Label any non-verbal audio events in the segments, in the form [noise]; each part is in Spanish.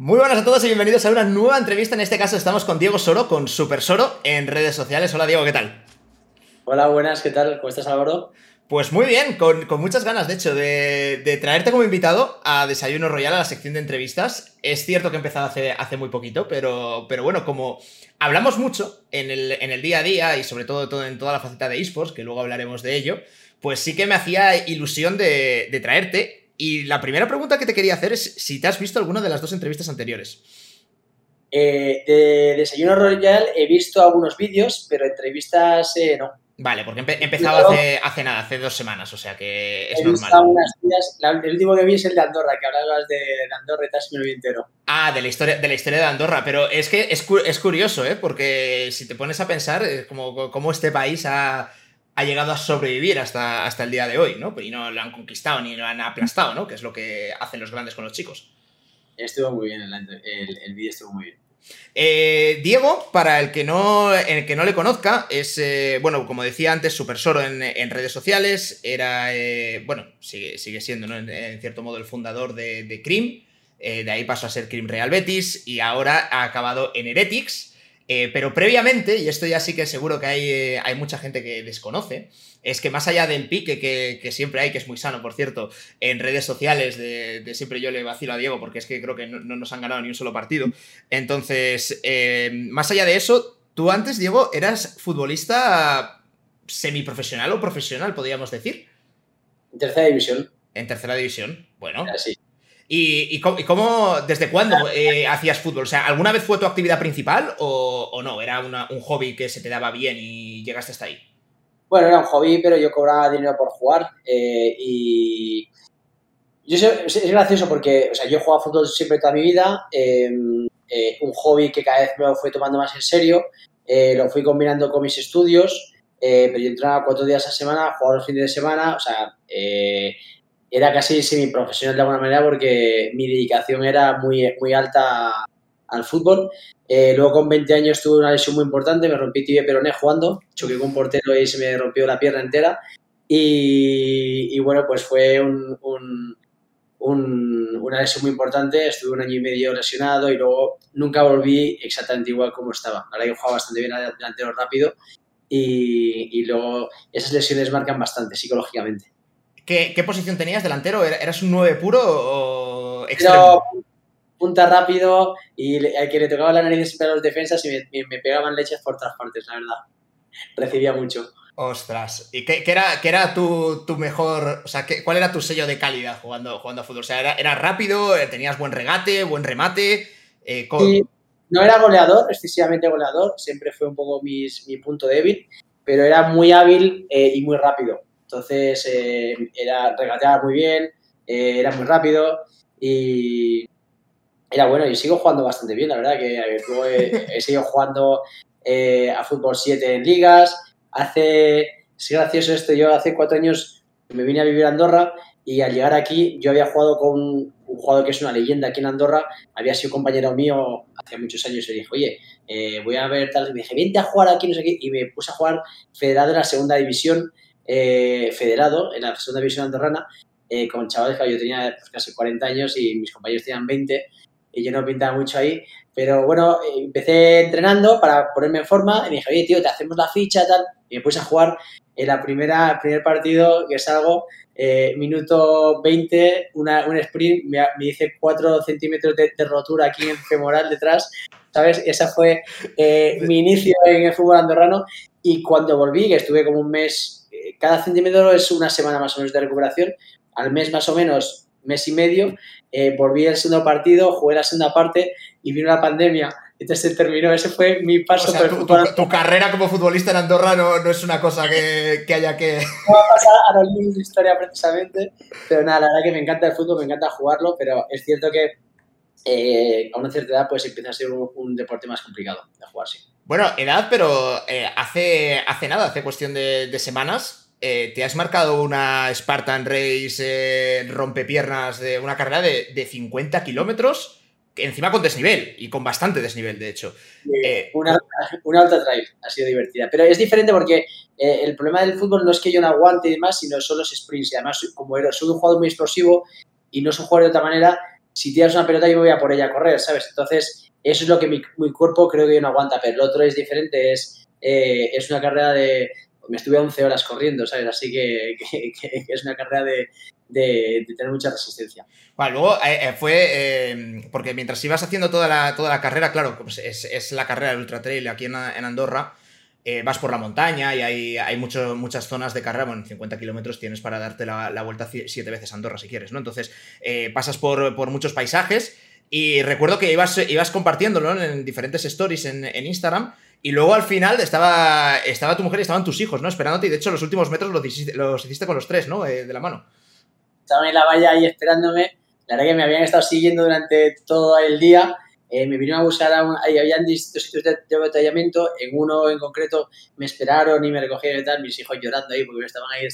Muy buenas a todos y bienvenidos a una nueva entrevista. En este caso estamos con Diego Soro, con Super Soro, en redes sociales. Hola Diego, ¿qué tal? Hola, buenas, ¿qué tal? ¿Cómo estás Álvaro? Pues muy bien, con, muchas ganas, de hecho, de, traerte como invitado a Desayuno Royal, a la sección de entrevistas. Es cierto que he empezado hace, hace muy poquito, pero, pero bueno, como hablamos mucho en el, día a día y sobre todo, todo en toda la faceta de esports, que luego hablaremos de ello, pues sí que me hacía ilusión de, de traerte y la primera pregunta que te quería hacer es si te has visto alguna de las dos entrevistas anteriores. Eh, de Desayuno Royal he visto algunos vídeos, pero entrevistas eh, no. Vale, porque he empezado hace, hace, nada, hace dos semanas, o sea que es he normal. Visto unas días, el último que vi es el de Andorra, que hablabas de, Andorra y tal, me lo vi entero. Ah, de la historia de la historia de Andorra, pero es que es, es curioso, ¿eh? Porque si te pones a pensar, es como, como este país ha ha llegado a sobrevivir hasta, hasta el día de hoy, ¿no? Y no lo han conquistado ni lo han aplastado, ¿no? Que es lo que hacen los grandes con los chicos. Estuvo muy bien, el, vídeo estuvo muy bien. Eh, Diego, para el que no, el que no le conozca, es, eh, bueno, como decía antes, super soro en, redes sociales, era, eh, bueno, sigue, sigue siendo, ¿no? En, cierto modo, el fundador de, de Cream, de ahí pasó a ser Cream Real Betis y ahora ha acabado en Heretics, eh, pero previamente, y esto ya sí que seguro que hay, eh, hay mucha gente que desconoce, es que más allá del pique que, siempre hay, que es muy sano, por cierto, en redes sociales, de, siempre yo le vacilo a Diego, porque es que creo que no, nos han ganado ni un solo partido. Entonces, eh, más allá de eso, tú antes, Diego, eras futbolista semiprofesional o profesional, podríamos decir. En tercera división. En tercera división, bueno. Sí. ¿Y, cómo, desde cuándo eh, hacías fútbol? O sea, ¿alguna vez fue tu actividad principal o, no? ¿Era un hobby que se te daba bien y llegaste hasta ahí? Bueno, era un hobby, pero yo cobraba dinero por jugar eh, y yo sé, es gracioso porque, o sea, yo he jugado fútbol siempre toda mi vida, em, eh, un hobby que cada vez me lo fui tomando más en serio, lo fui combinando con mis estudios, pero yo entrenaba cuatro días a semana, jugaba los fines de semana, o sea, era casi semiprofesional de alguna manera porque mi dedicación era muy, muy alta al fútbol. Eh, luego con 20 años tuve una lesión muy importante, me rompí tibia peroné jugando, choqué con un portero y se me rompió la pierna entera. Y, bueno, pues fue un, una lesión muy importante, estuve un año y medio lesionado y luego nunca volví exactamente igual como estaba. Ahora yo jugaba bastante bien delantero rápido y, y luego esas lesiones marcan bastante psicológicamente. ¿Qué, posición tenías delantero? ¿Eras un 9 puro o extremo? punta rápido y al que le tocaba la nariz siempre a los defensas y me, pegaban leches por todas partes, la verdad. Recibía mucho. Ostras, ¿y qué, era, qué era tu, mejor, o sea, cuál era tu sello de calidad jugando, jugando a fútbol? O sea, ¿era, rápido, tenías buen regate, buen remate? Eh, no era goleador, excesivamente goleador, siempre fue un poco mi punto débil, pero era muy hábil eh, y muy rápido. Entonces, eh, era, regateaba muy bien, eh, era muy rápido y era bueno. Y sigo jugando bastante bien, la verdad, que [laughs] he, seguido jugando eh, a fútbol 7 en ligas. Hace, es gracioso esto, yo hace cuatro años me vine a vivir a Andorra y al llegar aquí yo había jugado con un jugador que es una leyenda aquí en Andorra, había sido compañero mío hace muchos años y le dije, oye, voy a ver tal, y me dije, vente a jugar aquí, no sé qué, y me puse a jugar federado en la segunda división eh, federado en la segunda división andorrana eh, con chavales que yo tenía pues, casi 40 años y mis compañeros tenían 20 y yo no pintaba mucho ahí. Pero bueno, eh, empecé entrenando para ponerme en forma y me dije, oye, tío, te hacemos la ficha, tal. Y me puse a jugar en la primera, el primer partido que salgo, eh, minuto 20, una, un sprint, me, me hice 4 centímetros de, rotura aquí en femoral detrás, ¿sabes? Esa fue mi inicio en el fútbol andorrano y cuando volví, que estuve como un mes cada centímetro es una semana más o menos de recuperación. Al mes más o menos, mes y medio, eh, volví al segundo partido, jugué la segunda parte y vino la pandemia. Entonces se terminó, ese fue mi paso por el tu, tu, carrera como futbolista en Andorra no, es una cosa que, haya que... No va a pasar a los libros de historia precisamente, pero nada, la verdad que me encanta el fútbol, me encanta jugarlo, pero es cierto que eh, a una cierta edad pues empieza a ser un, deporte más complicado de jugar, sí. Bueno, edad, pero eh, hace, hace nada, hace cuestión de, semanas, eh, te has marcado una Spartan Race rompepiernas de una carrera de, 50 kilómetros, encima con desnivel, y con bastante desnivel, de hecho. una, una alta drive ha sido divertida, pero es diferente porque el problema del fútbol no es que yo no aguante y demás, sino son los sprints, y además como soy un jugador muy explosivo y no soy un jugador de otra manera, si tiras una pelota yo me voy a por ella a correr, ¿sabes? Entonces, eso es lo que mi, cuerpo creo que no aguanta, pero el otro es diferente, es, eh, es una carrera de... Me estuve 11 horas corriendo, ¿sabes? Así que, [laughs] es una carrera de, tener mucha resistencia. Bueno, luego eh, eh, fue, porque mientras ibas haciendo toda la, toda la carrera, claro, pues es, la carrera del Ultra Trail aquí en, Andorra, vas por la montaña y hay, hay muchas zonas de carrera, bueno, en 50 kilómetros tienes para darte la, vuelta siete veces a Andorra si quieres, ¿no? Entonces, pasas por, muchos paisajes y recuerdo que ibas, ibas compartiéndolo en diferentes stories en, Instagram y luego al final estaba, estaba tu mujer y estaban tus hijos, ¿no? Esperándote y de hecho los últimos metros los hiciste, con los tres, ¿no? Eh, de la mano. Estaban en la valla ahí esperándome. La verdad que me habían estado siguiendo durante todo el día eh, me vinieron a buscar, a un, habían distintos sitios de, de, en uno en concreto me esperaron y me recogieron y tal, mis hijos llorando ahí porque estaban ahí,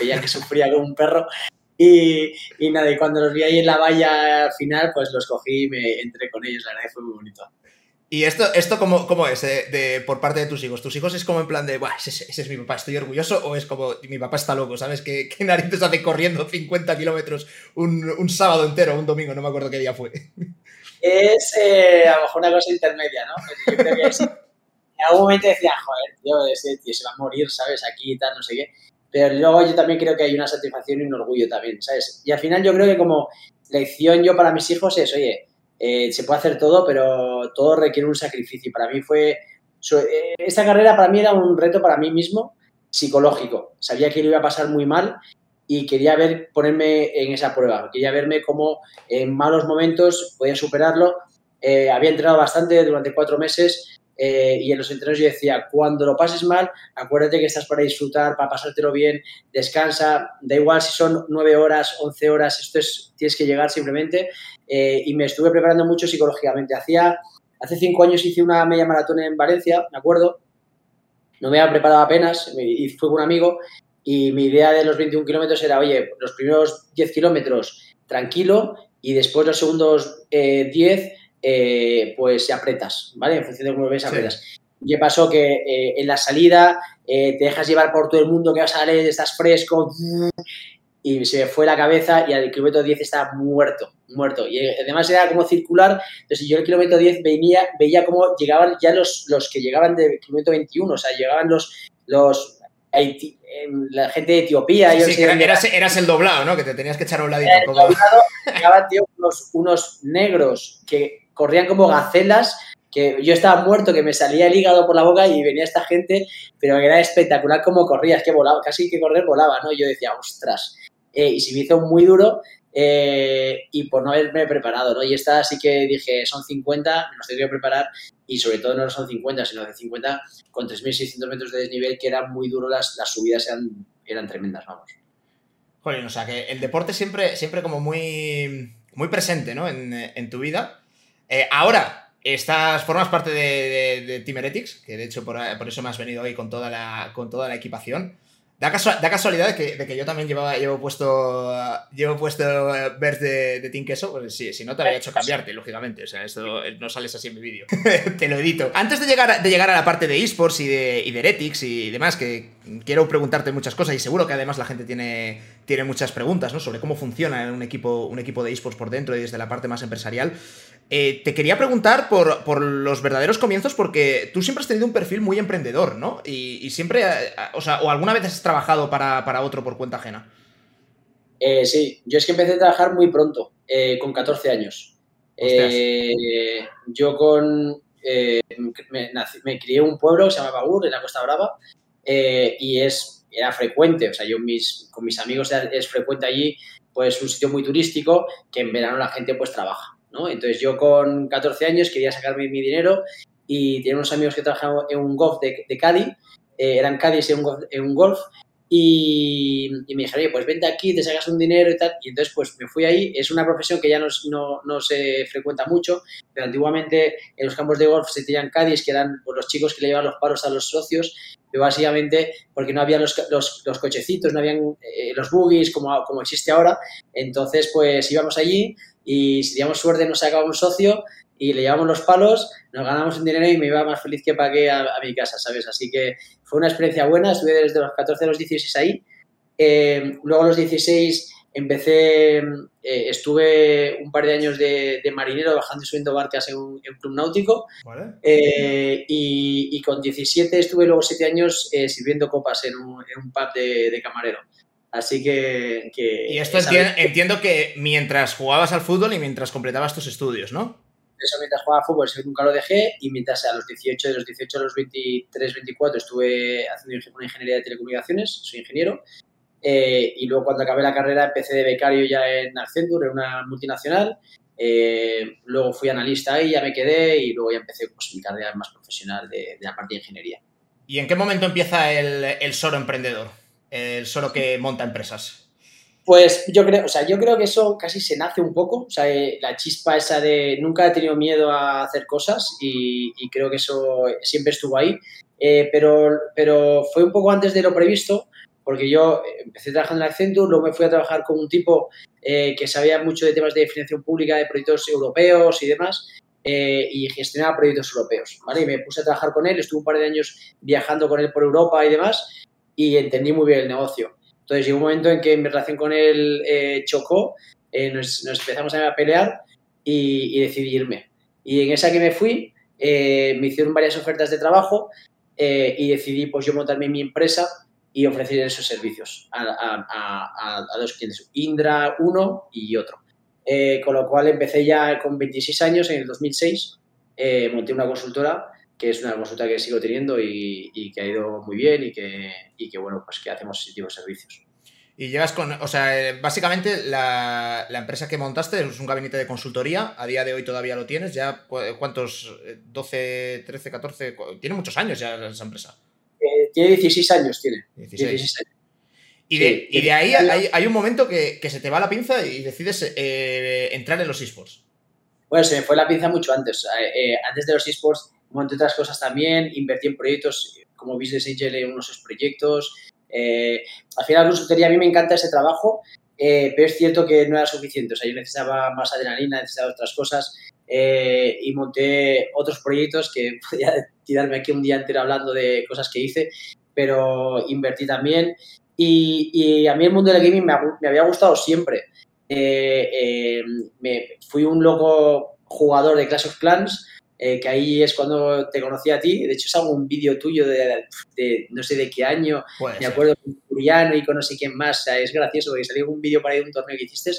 veían que sufría como un perro. Y, y, nada, y cuando los vi ahí en la valla final, pues los cogí y me entré con ellos, la verdad que fue muy bonito. ¿Y esto, esto cómo, cómo es de, por parte de tus hijos? ¿Tus hijos es como en plan de, ese, ese, es mi papá, estoy orgulloso? ¿O es como, mi papá está loco, ¿sabes? ¿Qué, qué narices hace corriendo 50 kilómetros un, un sábado entero, un domingo? No me acuerdo qué día fue es eh, a lo mejor una cosa intermedia, ¿no? Yo creo que en algún momento decía, joder, tío, ese tío se va a morir, ¿sabes? Aquí y tal, no sé qué. Pero luego yo también creo que hay una satisfacción y un orgullo también, ¿sabes? Y al final yo creo que como lección yo para mis hijos es, oye, eh, se puede hacer todo, pero todo requiere un sacrificio. Para mí fue, eh, esta carrera para mí era un reto para mí mismo psicológico. Sabía que lo iba a pasar muy mal y quería ver, ponerme en esa prueba, quería verme cómo en malos momentos podía superarlo. Eh, había entrenado bastante durante cuatro meses eh, y en los entrenos yo decía, cuando lo pases mal, acuérdate que estás para disfrutar, para pasártelo bien, descansa, da igual si son nueve horas, once horas, esto es, tienes que llegar simplemente. Eh, y me estuve preparando mucho psicológicamente. Hacía, hace cinco años hice una media maratón en Valencia, me acuerdo, no me había preparado apenas, y fue con un amigo y mi idea de los 21 kilómetros era, oye, los primeros 10 kilómetros tranquilo y después los segundos 10 eh, eh, pues apretas, ¿vale? En función de cómo ves, apretas. ¿Qué pasó? Que eh, en la salida te dejas llevar por todo el mundo, que vas a salir, estás fresco, y se me fue la cabeza y al kilómetro 10 estaba muerto, muerto. Y además era como circular, entonces yo el kilómetro 10 venía, veía cómo llegaban ya los, los que llegaban del kilómetro 21, o sea, llegaban los, los la gente de Etiopía. Sí, eras, el doblado, ¿no? Que te tenías que echar a un ladito. llegaban, tío, unos, negros que corrían como gacelas, que yo estaba muerto, que me salía el hígado por la boca y venía esta gente, pero era espectacular como corría, es que volaba, casi que correr volaba, ¿no? Y yo decía, ostras. Eh, y se me hizo muy duro eh, y por no haberme preparado, ¿no? Y esta sí que dije, son 50, nos tengo que preparar y sobre todo no son 50, sino de 50 con 3.600 metros de desnivel, que era muy duro, las, las subidas eran, eran tremendas, vamos. Joder, o sea que el deporte siempre, siempre como muy, muy presente, ¿no? En, tu vida. Eh, ahora, estás, formas parte de, de, Team Heretics, que de hecho por, por, eso me has venido hoy con toda la, con toda la equipación. Da, casualidad de que, de que, yo también llevaba, llevo puesto llevo puesto verde de, Team Queso, pues si, si no te había hecho cambiarte, lógicamente. O sea, esto no sales así en mi vídeo. [laughs] te lo edito. Antes de llegar, a, de llegar a la parte de esports y de, y de Heretics y demás, que quiero preguntarte muchas cosas y seguro que además la gente tiene, tiene muchas preguntas ¿no? sobre cómo funciona un equipo, un equipo de esports por dentro y desde la parte más empresarial. Eh, te quería preguntar por, los verdaderos comienzos, porque tú siempre has tenido un perfil muy emprendedor, ¿no? Y, siempre, eh, o sea, o alguna vez has trabajado para, otro por cuenta ajena. Eh, sí, yo es que empecé a trabajar muy pronto, con 14 años. yo con. Me, crié en un pueblo que se llama Bagur, en la Costa Brava, y es, era frecuente, o sea, yo mis, con mis amigos es frecuente allí, pues un sitio muy turístico que en verano la gente pues trabaja. Entonces yo con 14 años quería sacarme mi dinero y tenía unos amigos que trabajaban en un golf de, Cádiz, eh, eran Cádiz en en un golf y, me dijeron, oye, pues vente aquí, te sacas un dinero y tal. Y entonces, pues me fui ahí. Es una profesión que ya no, no, se frecuenta mucho, pero antiguamente en los campos de golf se tenían Cádiz, que eran pues, los chicos que le llevaban los palos a los socios, pero básicamente porque no había los, los, cochecitos, no habían eh, los buggies como, como existe ahora. Entonces, pues íbamos allí, y si teníamos suerte nos sacaba un socio y le llevamos los palos, nos ganamos un dinero y me iba más feliz que pagué a, mi casa, ¿sabes? Así que fue una experiencia buena, estuve desde los 14 a los 16 ahí. Eh, luego a los 16 empecé, eh, estuve un par de años de, marinero bajando y subiendo barcas en un, club náutico. Eh, y, con 17 estuve luego 7 años sirviendo copas en un, pub de, camarero. Así que... y esto entiendo que mientras jugabas al fútbol y mientras completabas tus estudios, ¿no? Eso mientras jugaba fútbol nunca lo dejé y mientras a los 18, de los 18 a los 23, 24 estuve haciendo una ingeniería de telecomunicaciones, soy ingeniero eh, y luego cuando acabé la carrera empecé de becario ya en Accenture, en una multinacional. Eh, luego fui analista ahí, ya me quedé y luego ya empecé pues, mi carrera más profesional de, la parte de ingeniería. ¿Y en qué momento empieza el, el soro emprendedor? El soro que monta empresas. Pues yo creo, o sea, yo creo que eso casi se nace un poco, o sea, eh, la chispa esa de nunca he tenido miedo a hacer cosas y, creo que eso siempre estuvo ahí, pero, pero fue un poco antes de lo previsto porque yo eh, empecé trabajando en Accenture, luego me fui a trabajar con un tipo eh, que sabía mucho de temas de financiación pública, de proyectos europeos y demás, eh, y gestionaba proyectos europeos, ¿vale? Y me puse a trabajar con él, estuve un par de años viajando con él por Europa y demás, y entendí muy bien el negocio. Entonces llegó un momento en que mi relación con él chocó, nos, empezamos a pelear y, y, decidí irme. Y en esa que me fui, me hicieron varias ofertas de trabajo y decidí pues yo montarme mi empresa y ofrecer esos servicios a, dos clientes, Indra uno y otro. Eh, con lo cual empecé ya con 26 años, en el 2006, eh, monté una consultora que es una consulta que sigo teniendo y, que ha ido muy bien y que, que, bueno, pues que hacemos ese tipo de servicios. Y llegas con, o sea, eh, básicamente la, la, empresa que montaste es un gabinete de consultoría, a día de hoy todavía lo tienes, ya cuántos, 12, 13, 14, tiene muchos años ya esa empresa tiene 16 años, tiene. 16. Y de, ahí hay, un momento que, se te va la pinza y decides eh, entrar en los esports. Bueno, se me fue la pinza mucho antes. Eh, eh, antes de los esports, monté otras cosas también, invertí en proyectos como Business Angel en unos proyectos. al final, la consultoría, a mí me encanta ese trabajo, pero es cierto que no era suficiente. O sea, yo necesitaba más adrenalina, necesitaba otras cosas. Eh, y monté otros proyectos que [laughs] podía tirarme aquí un día entero hablando de cosas que hice, pero invertí también. Y, a mí el mundo del gaming me, había gustado siempre. Eh, eh, me, fui un loco jugador de Clash of Clans, que ahí es cuando te conocí a ti. De hecho, es un vídeo tuyo de, no sé de qué año, me acuerdo con Curiano y con no sé quién más. es gracioso porque salió un vídeo para ir a un torneo que hiciste.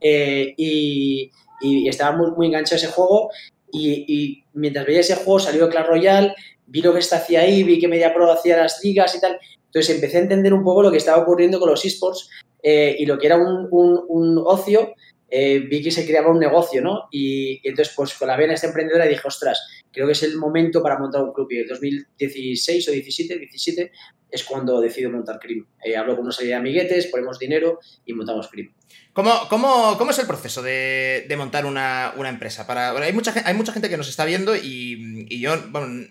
y, y estaba muy, muy enganchado a ese juego y, mientras veía ese juego salió Clash Royale, vi lo que está hacía ahí, vi que Media Pro hacía las ligas y tal. Entonces empecé a entender un poco lo que estaba ocurriendo con los esports eh, y lo que era un, un, ocio, eh, que se creaba un negocio, ¿no? Y, entonces, pues con la vena esta emprendedora dije, ostras, creo que es el momento para montar un club. Y en 2016 o 17, 17 es cuando decido montar CRIM. Eh, hablo con una serie de amiguetes, ponemos dinero y montamos CRIM. ¿Cómo, es el proceso de, montar una, empresa? Para, hay, mucha, hay mucha gente que nos está viendo y, yo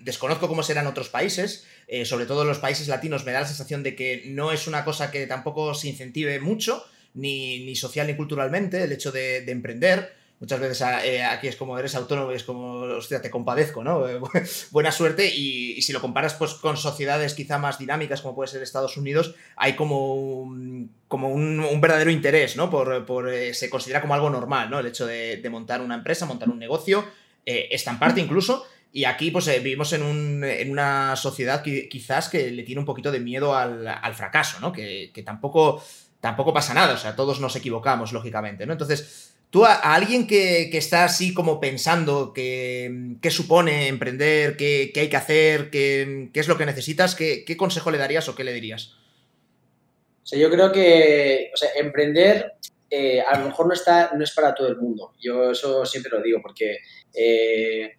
desconozco cómo serán otros países, eh, sobre todo en los países latinos me da la sensación de que no es una cosa que tampoco se incentive mucho, ni, social ni culturalmente, el hecho de, de emprender muchas veces ah, eh, aquí es como eres autónomo y es como, hostia, te compadezco, ¿no? [laughs] Buena suerte y, si lo comparas pues con sociedades quizá más dinámicas como puede ser Estados Unidos, hay como un, como un, verdadero interés, ¿no? Por, eh, se considera como algo normal, ¿no? El hecho de, montar una empresa, montar un negocio, eh, estamparte incluso. Y aquí pues vivimos en, una sociedad que quizás que le tiene un poquito de miedo al, fracaso, ¿no? Que, que, tampoco, tampoco pasa nada, o sea, todos nos equivocamos, lógicamente, ¿no? Entonces, Tú a, alguien que, está así como pensando qué supone emprender, qué, hay que hacer, qué, es lo que necesitas, ¿qué, consejo le darías o qué le dirías? O yo creo que emprender eh, a lo mejor no, está, no es para todo el mundo. Yo eso siempre lo digo porque eh,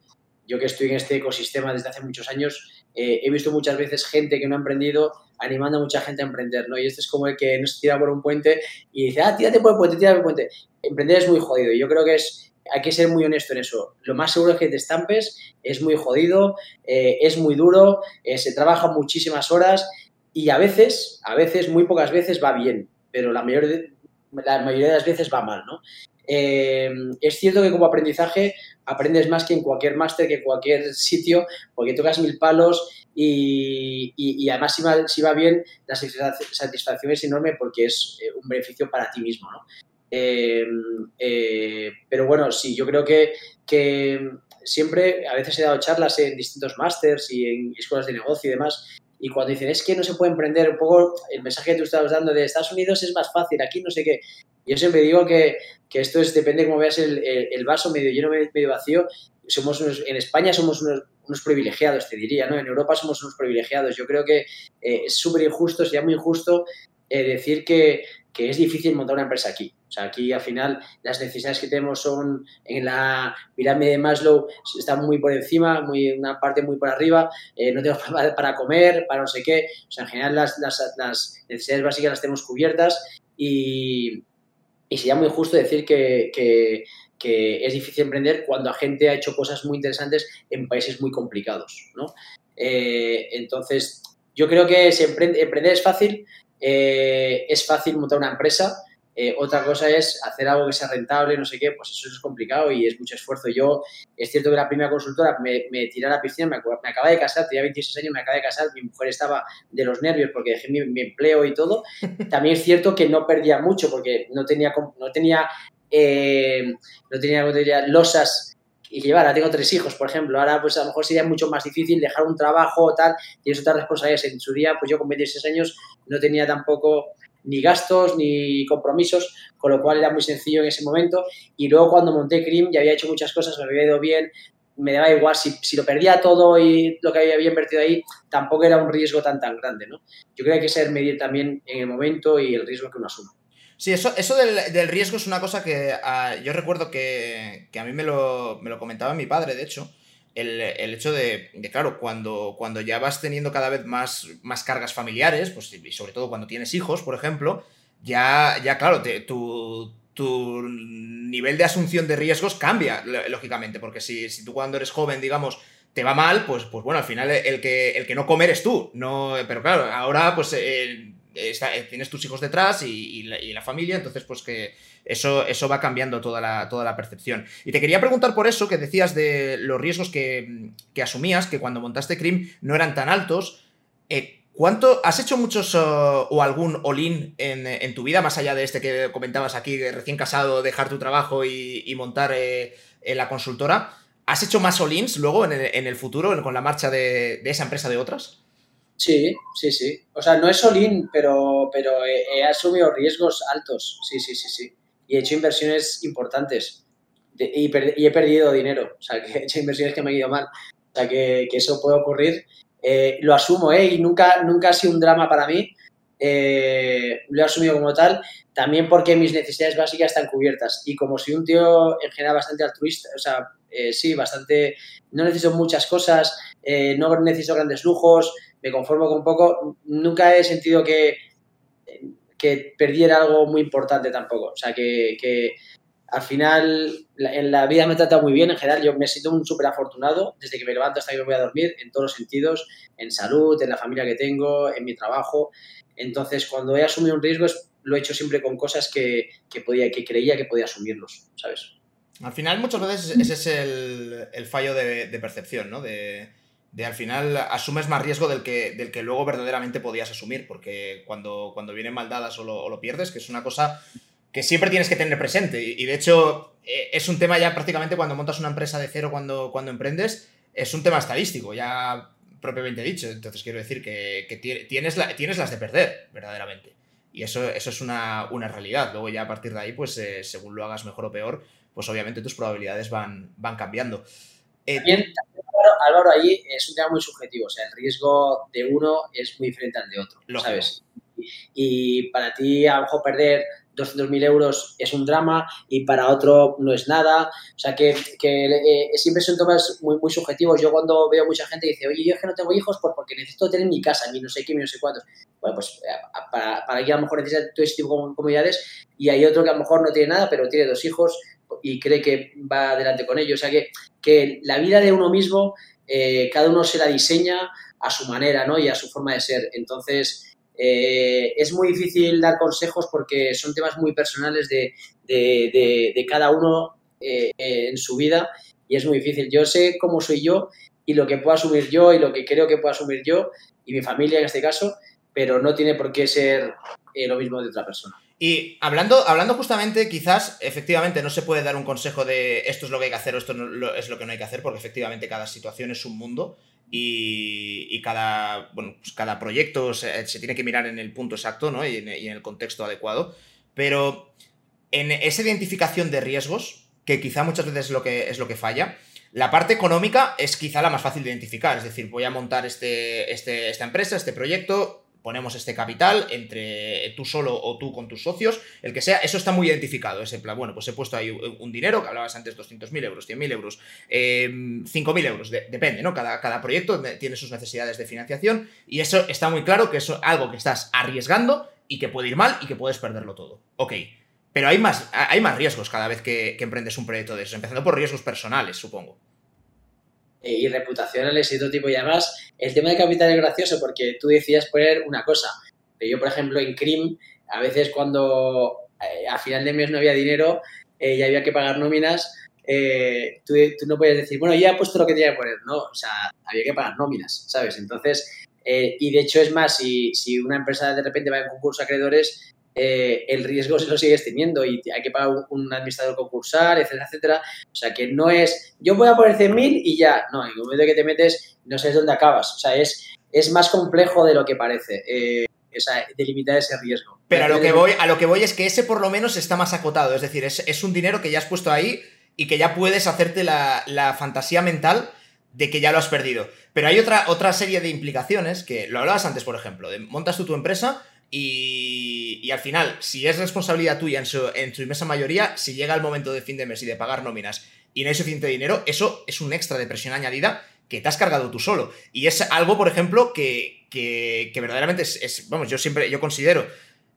yo que estoy en este ecosistema desde hace muchos años, eh, he visto muchas veces gente que no ha emprendido animando a mucha gente a emprender, ¿no? Y este es como el que no se tira por un puente y dice, ah, tírate por el puente, tírate por el puente. Emprender es muy jodido. Yo creo que es, hay que ser muy honesto en eso. Lo más seguro es que te estampes, es muy jodido, eh, es muy duro, eh, se trabaja muchísimas horas y a veces, a veces, muy pocas veces va bien, pero la la mayoría de las veces va mal, ¿no? Eh, es cierto que como aprendizaje aprendes más que en cualquier máster, que en cualquier sitio, porque tocas mil palos y, además si va, si va, bien, la satisfacción es enorme porque es eh, un beneficio para ti mismo, ¿no? Eh, pero bueno, sí, yo creo que, que siempre, a veces he dado charlas en distintos másters y en escuelas de negocio y demás, y cuando dicen, es que no se puede emprender, un poco el mensaje que tú estabas dando de Estados Unidos es más fácil, aquí no sé qué. Yo siempre digo que, que esto es, depende cómo veas el, el, vaso, medio lleno, medio vacío. Somos en España somos unos, unos, privilegiados, te diría, ¿no? En Europa somos unos privilegiados. Yo creo que eh, es súper injusto, sería muy injusto eh, decir que, que es difícil montar una empresa aquí. Sea, aquí al final las necesidades que tenemos son en la pirámide de Maslow están muy por encima, muy una parte muy por arriba, eh, no tenemos [laughs] para, comer, para no sé qué. En general las, necesidades básicas las tenemos cubiertas y, y sería muy justo decir que, que, es difícil emprender cuando la gente ha hecho cosas muy interesantes en países muy complicados, ¿no? Eh, entonces, yo creo que emprender es fácil, eh, es fácil montar una empresa. Eh, otra cosa es hacer algo que sea rentable, no sé qué, pues eso es complicado y es mucho esfuerzo. Yo, es cierto que la primera consultora me, me tiré a la piscina, me, me acaba de casar, tenía 26 años, me acaba de casar, mi mujer estaba de los nervios porque dejé mi, empleo y todo. [laughs] También es cierto que no perdía mucho porque no tenía, no tenía, eh, no tenía, losas y llevar, ahora tengo tres hijos, por ejemplo, ahora pues a lo mejor sería mucho más difícil dejar un trabajo o tal, tienes otras responsabilidades. En su día, pues yo con 26 años no tenía tampoco ni gastos ni compromisos, con lo cual era muy sencillo en ese momento. Y luego cuando monté CRIM ya había hecho muchas cosas, me había ido bien, me daba igual, si, si, lo perdía todo y lo que había invertido ahí, tampoco era un riesgo tan tan grande, ¿no? Yo creo que hay que saber medir también en el momento y el riesgo que uno asume. Sí, eso, eso del, riesgo es una cosa que ah, yo recuerdo que, a mí me lo, me lo, comentaba mi padre, de hecho. El, hecho de, claro, cuando, cuando ya vas teniendo cada vez más, más cargas familiares, pues, y sobre todo cuando tienes hijos, por ejemplo, ya, ya claro, tu, tu nivel de asunción de riesgos cambia, lógicamente, porque si, si, tú cuando eres joven, digamos, te va mal, pues, pues bueno, al final el que, el que no comer es tú, no, pero claro, ahora pues eh, eh, tienes tus hijos detrás y, la, familia, entonces pues que eso, eso va cambiando toda la, toda la percepción. Y te quería preguntar por eso que decías de los riesgos que, asumías, que cuando montaste Crim no eran tan altos. Eh, ¿Cuánto has hecho muchos o algún all-in en, tu vida, más allá de este que comentabas aquí, recién casado, dejar tu trabajo y, montar eh, la consultora? ¿Has hecho más all-ins luego en el, futuro con la marcha de esa empresa de otras? Sí, sí, sí. O sea, no es all pero, pero he, asumido riesgos altos. Sí, sí, sí, sí. Y he hecho inversiones importantes. y, he perdido dinero. O sea, que he hecho inversiones que me han ido mal. O sea, que, eso puede ocurrir. Eh, lo asumo, ¿eh? Y nunca, nunca ha sido un drama para mí. Eh, lo he asumido como tal. También porque mis necesidades básicas están cubiertas. Y como soy un tío en general bastante altruista, o sea, eh, sí, bastante. No necesito muchas cosas, no necesito grandes lujos me conformo con poco. Nunca he sentido que, que perdiera algo muy importante tampoco. O sea, que, al final en la vida me he tratado muy bien en general. Yo me siento un súper afortunado desde que me levanto hasta que me voy a dormir, en todos los sentidos, en salud, en la familia que tengo, en mi trabajo. Entonces, cuando he asumido un riesgo, lo he hecho siempre con cosas que, podía, que creía que podía asumirlos, ¿sabes? Al final, muchas veces ese es el, fallo de, de percepción, ¿no? De, de al final asumes más riesgo del que, del que luego verdaderamente podías asumir, porque cuando, cuando vienen mal dadas o lo, pierdes, que es una cosa que siempre tienes que tener presente. Y, de hecho, eh, es un tema ya prácticamente cuando montas una empresa de cero, cuando, cuando emprendes, es un tema estadístico, ya propiamente dicho. Entonces quiero decir que, tienes, tienes las de perder, verdaderamente. Y eso, eso es una, realidad. Luego ya a partir de ahí, pues eh, según lo hagas mejor o peor, pues obviamente tus probabilidades van, van cambiando. Eh, Álvaro, ahí es un tema muy subjetivo, o sea, el riesgo de uno es muy diferente al de otro, ¿sabes? Y para ti, a lo mejor perder 200.000 euros es un drama y para otro no es nada. O sea, que, eh, siempre son temas muy, muy subjetivos. Yo cuando veo mucha gente dice, oye, yo es que no tengo hijos porque necesito tener mi casa, ni no sé qué, ni no sé cuántos. Bueno, pues eh, para, para a lo mejor necesita todo ese tipo de comunidades y hay otro que a lo mejor no tiene nada, pero tiene dos hijos y cree que va adelante con ellos. O sea, que, que la vida de uno mismo, eh, cada uno se la diseña a su manera ¿no? y a su forma de ser. Entonces, Eh, es muy difícil dar consejos porque son temas muy personales de, cada uno eh, en su vida y es muy difícil. Yo sé cómo soy yo y lo que puedo asumir yo y lo que creo que puedo asumir yo y mi familia en este caso, pero no tiene por qué ser eh, lo mismo de otra persona. Y hablando, hablando justamente, quizás efectivamente no se puede dar un consejo de esto es lo que hay que hacer o esto es lo que no hay que hacer, porque efectivamente cada situación es un mundo y, cada, bueno, pues cada proyecto se, tiene que mirar en el punto exacto ¿no? y, en, el contexto adecuado. Pero en esa identificación de riesgos, que quizá muchas veces es lo que, es lo que falla, la parte económica es quizá la más fácil de identificar. Es decir, voy a montar este, este, esta empresa, este proyecto, ponemos este capital entre tú solo o tú con tus socios, el que sea, eso está muy identificado. Es plan, bueno, pues he puesto ahí un dinero, que hablabas antes, 200.000 euros, 100.000 euros, 5.000 em, euros, depende, ¿no? Cada, cada proyecto tiene sus necesidades de financiación y eso está muy claro que es algo que estás arriesgando y que puede ir mal y que puedes perderlo todo. Ok. Pero hay más, hay más riesgos cada vez que, que emprendes un proyecto de eso, empezando por riesgos personales, supongo. Eh, y reputacionales y todo tipo. Y además, el tema de capital es gracioso porque tú decías poner una cosa. Yo, por ejemplo, en CRIM, a veces cuando eh, a final de mes no había dinero eh, y había que pagar nóminas, tú, no puedes decir, bueno, ya he puesto lo que tenía que poner. No, o sea, había que pagar nóminas, ¿sabes? Entonces, y de hecho es más, si, si una empresa de repente va en concurso a acreedores, eh, el riesgo se lo sigues teniendo y hay que pagar un, administrador concursal, etcétera, etcétera. O sea, que no es, yo voy a poner 100.000 y ya, no, en el momento que te metes no sabes dónde acabas. O sea, es, es más complejo de lo que parece. Eh, delimitar ese riesgo. Pero a lo, que voy, a lo que voy es que ese por lo menos está más acotado, es decir, es, un dinero que ya has puesto ahí y que ya puedes hacerte la, la, fantasía mental de que ya lo has perdido. Pero hay otra, otra serie de implicaciones que lo hablabas antes, por ejemplo, de montas tú tu empresa, y, al final, si es responsabilidad tuya en su, en inmensa mayoría, si llega el momento de fin de mes y de pagar nóminas y no hay suficiente dinero, eso es un extra de presión añadida que te has cargado tú solo. Y es algo, por ejemplo, que, verdaderamente es, vamos, yo siempre, yo considero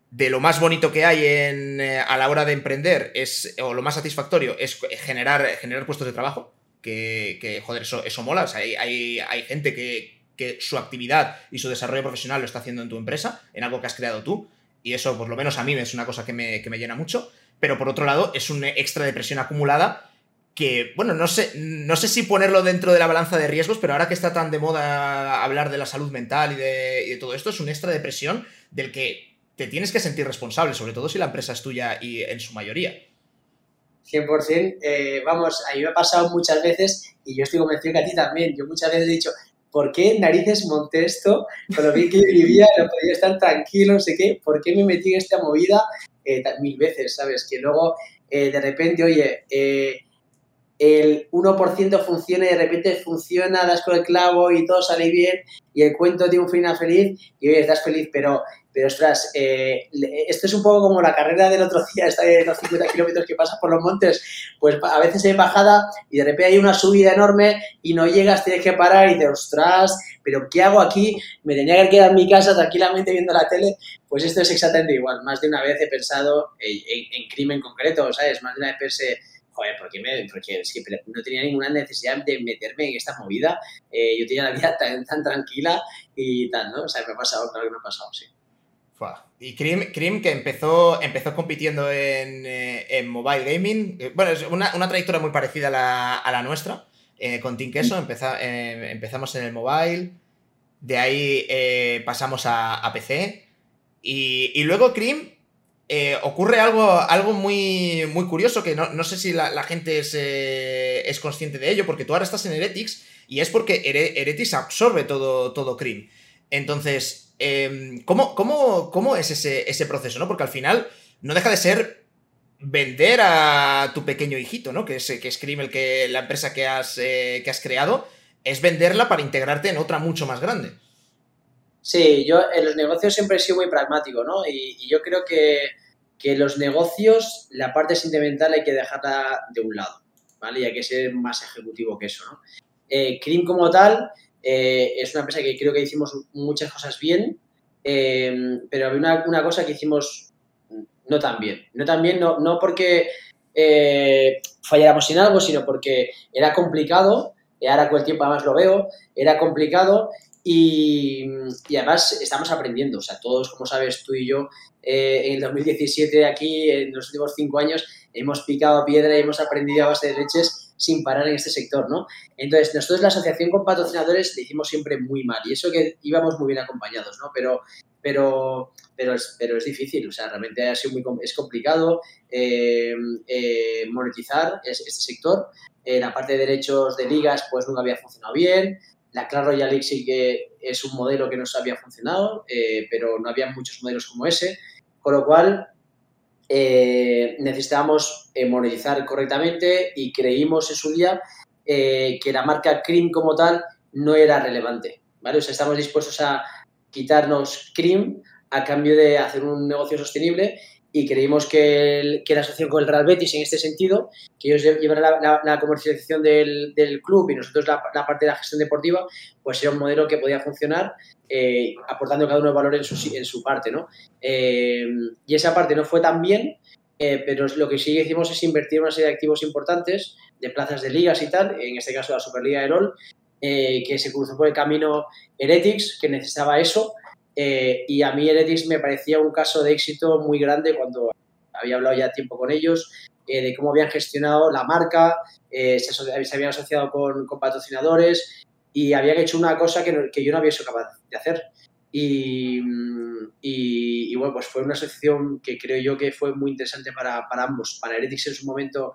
de lo más bonito que hay en, eh, a la hora de emprender, es, o lo más satisfactorio, es generar, generar puestos de trabajo. Que, joder, eso, eso mola. Hay, hay, hay gente que, que su actividad y su desarrollo profesional lo está haciendo en tu empresa, en algo que has creado tú. Y eso, por lo menos a mí, es una cosa que me, llena mucho. Pero por otro lado, es un extra de presión acumulada que, bueno, no sé, no sé si ponerlo dentro de la balanza de riesgos, pero ahora que está tan de moda hablar de la salud mental y de, todo esto, es un extra de presión del que te tienes que sentir responsable, sobre todo si la empresa es tuya y en su mayoría. 100%, eh, vamos, a mí me ha pasado muchas veces y yo estoy convencido que a ti también. Yo muchas veces he dicho, ¿por qué narices monté esto? Con lo bien que vivía, no podía estar tranquilo, no sé qué, ¿por qué me metí en esta movida eh, mil veces, ¿sabes? Que luego, eh, de repente, oye, eh, el 1% funciona y de repente funciona, das con el clavo y todo sale bien y el cuento tiene un final feliz y oye, estás feliz, pero, pero ostras, eh, esto es un poco como la carrera del otro día, esta de los 50 kilómetros que pasas por los montes, pues a veces hay bajada y de repente hay una subida enorme y no llegas, tienes que parar y dices, ostras, pero ¿qué hago aquí? Me tenía que quedar en mi casa tranquilamente viendo la tele, pues esto es exactamente igual, más de una vez he pensado en, en crimen concreto, ¿sabes? Más de una vez pensé joder, porque, me, porque no tenía ninguna necesidad de meterme en esta movida. Eh, yo tenía la vida tan, tan, tranquila y tal, ¿no? O sea, me ha pasado, claro que me ha pasado, sí. Y Cream, que empezó, empezó compitiendo en, eh, en mobile gaming, eh, bueno, es una, una, trayectoria muy parecida a la, a la nuestra, con Team Queso, empeza, empezamos en el mobile, de ahí pasamos a, a PC, y, y, luego Cream eh, ocurre algo, algo muy, muy curioso que no, sé si la, gente eh, es, consciente de ello, porque tú ahora estás en Heretics y es porque Heretics absorbe todo, todo. Entonces, em, ¿cómo, cómo, es ese, proceso? ¿no? Porque al final no deja de ser vender a tu pequeño hijito, ¿no? Que es, que es el que, la empresa que has, eh, que has creado, es venderla para integrarte en otra mucho más grande. Sí, yo en los negocios siempre he sido muy pragmático, ¿no? Y, yo creo que, que, los negocios, la parte sentimental hay que dejarla de un lado, ¿vale? Y hay que ser más ejecutivo que eso, ¿no? Eh, Cream como tal eh, es una empresa que creo que hicimos muchas cosas bien, eh, pero había una, una, cosa que hicimos no tan bien. No tan bien, no, no porque eh, falláramos en algo, sino porque era complicado, y ahora con el tiempo además lo veo, era complicado y, además estamos aprendiendo, o sea, todos, como sabes, tú y yo, eh, en el 2017 aquí, en los últimos cinco años, hemos picado piedra y hemos aprendido a base de leches sin parar en este sector, ¿no? Entonces, nosotros la asociación con patrocinadores le hicimos siempre muy mal y eso que íbamos muy bien acompañados, ¿no? Pero, pero, pero, es, pero es difícil, o sea, realmente ha sido muy, es complicado eh, eh, monetizar este sector. la parte de derechos de ligas, pues nunca había funcionado bien. La Clash Royale sí que es un modelo que nos había funcionado, eh, pero no había muchos modelos como ese, con lo cual eh, necesitábamos eh, monetizar correctamente y creímos en su día que la marca Cream como tal no era relevante, ¿vale? O estamos dispuestos a quitarnos Cream a cambio de hacer un negocio sostenible y creímos que, la asociación con el Real Betis en este sentido, que ellos llevan la, comercialización del, club y nosotros la, parte de la gestión deportiva, pues era un modelo que podía funcionar eh, aportando cada uno el valor en su, en su parte, ¿no? Eh, y esa parte no fue tan bien, eh, pero lo que sí hicimos es invertir una serie de activos importantes, de plazas de ligas y tal, en este caso la Superliga de LOL, que se cruzó por el camino Heretics, que necesitaba eso, eh, y a mí Heretics me parecía un caso de éxito muy grande cuando había hablado ya tiempo con ellos, eh, de cómo habían gestionado la marca, eh, se, habían asociado con, patrocinadores y habían hecho una cosa que, que, yo no había sido capaz de hacer. Y, y, bueno, pues fue una asociación que creo yo que fue muy interesante para, para ambos. Para Heretics en su momento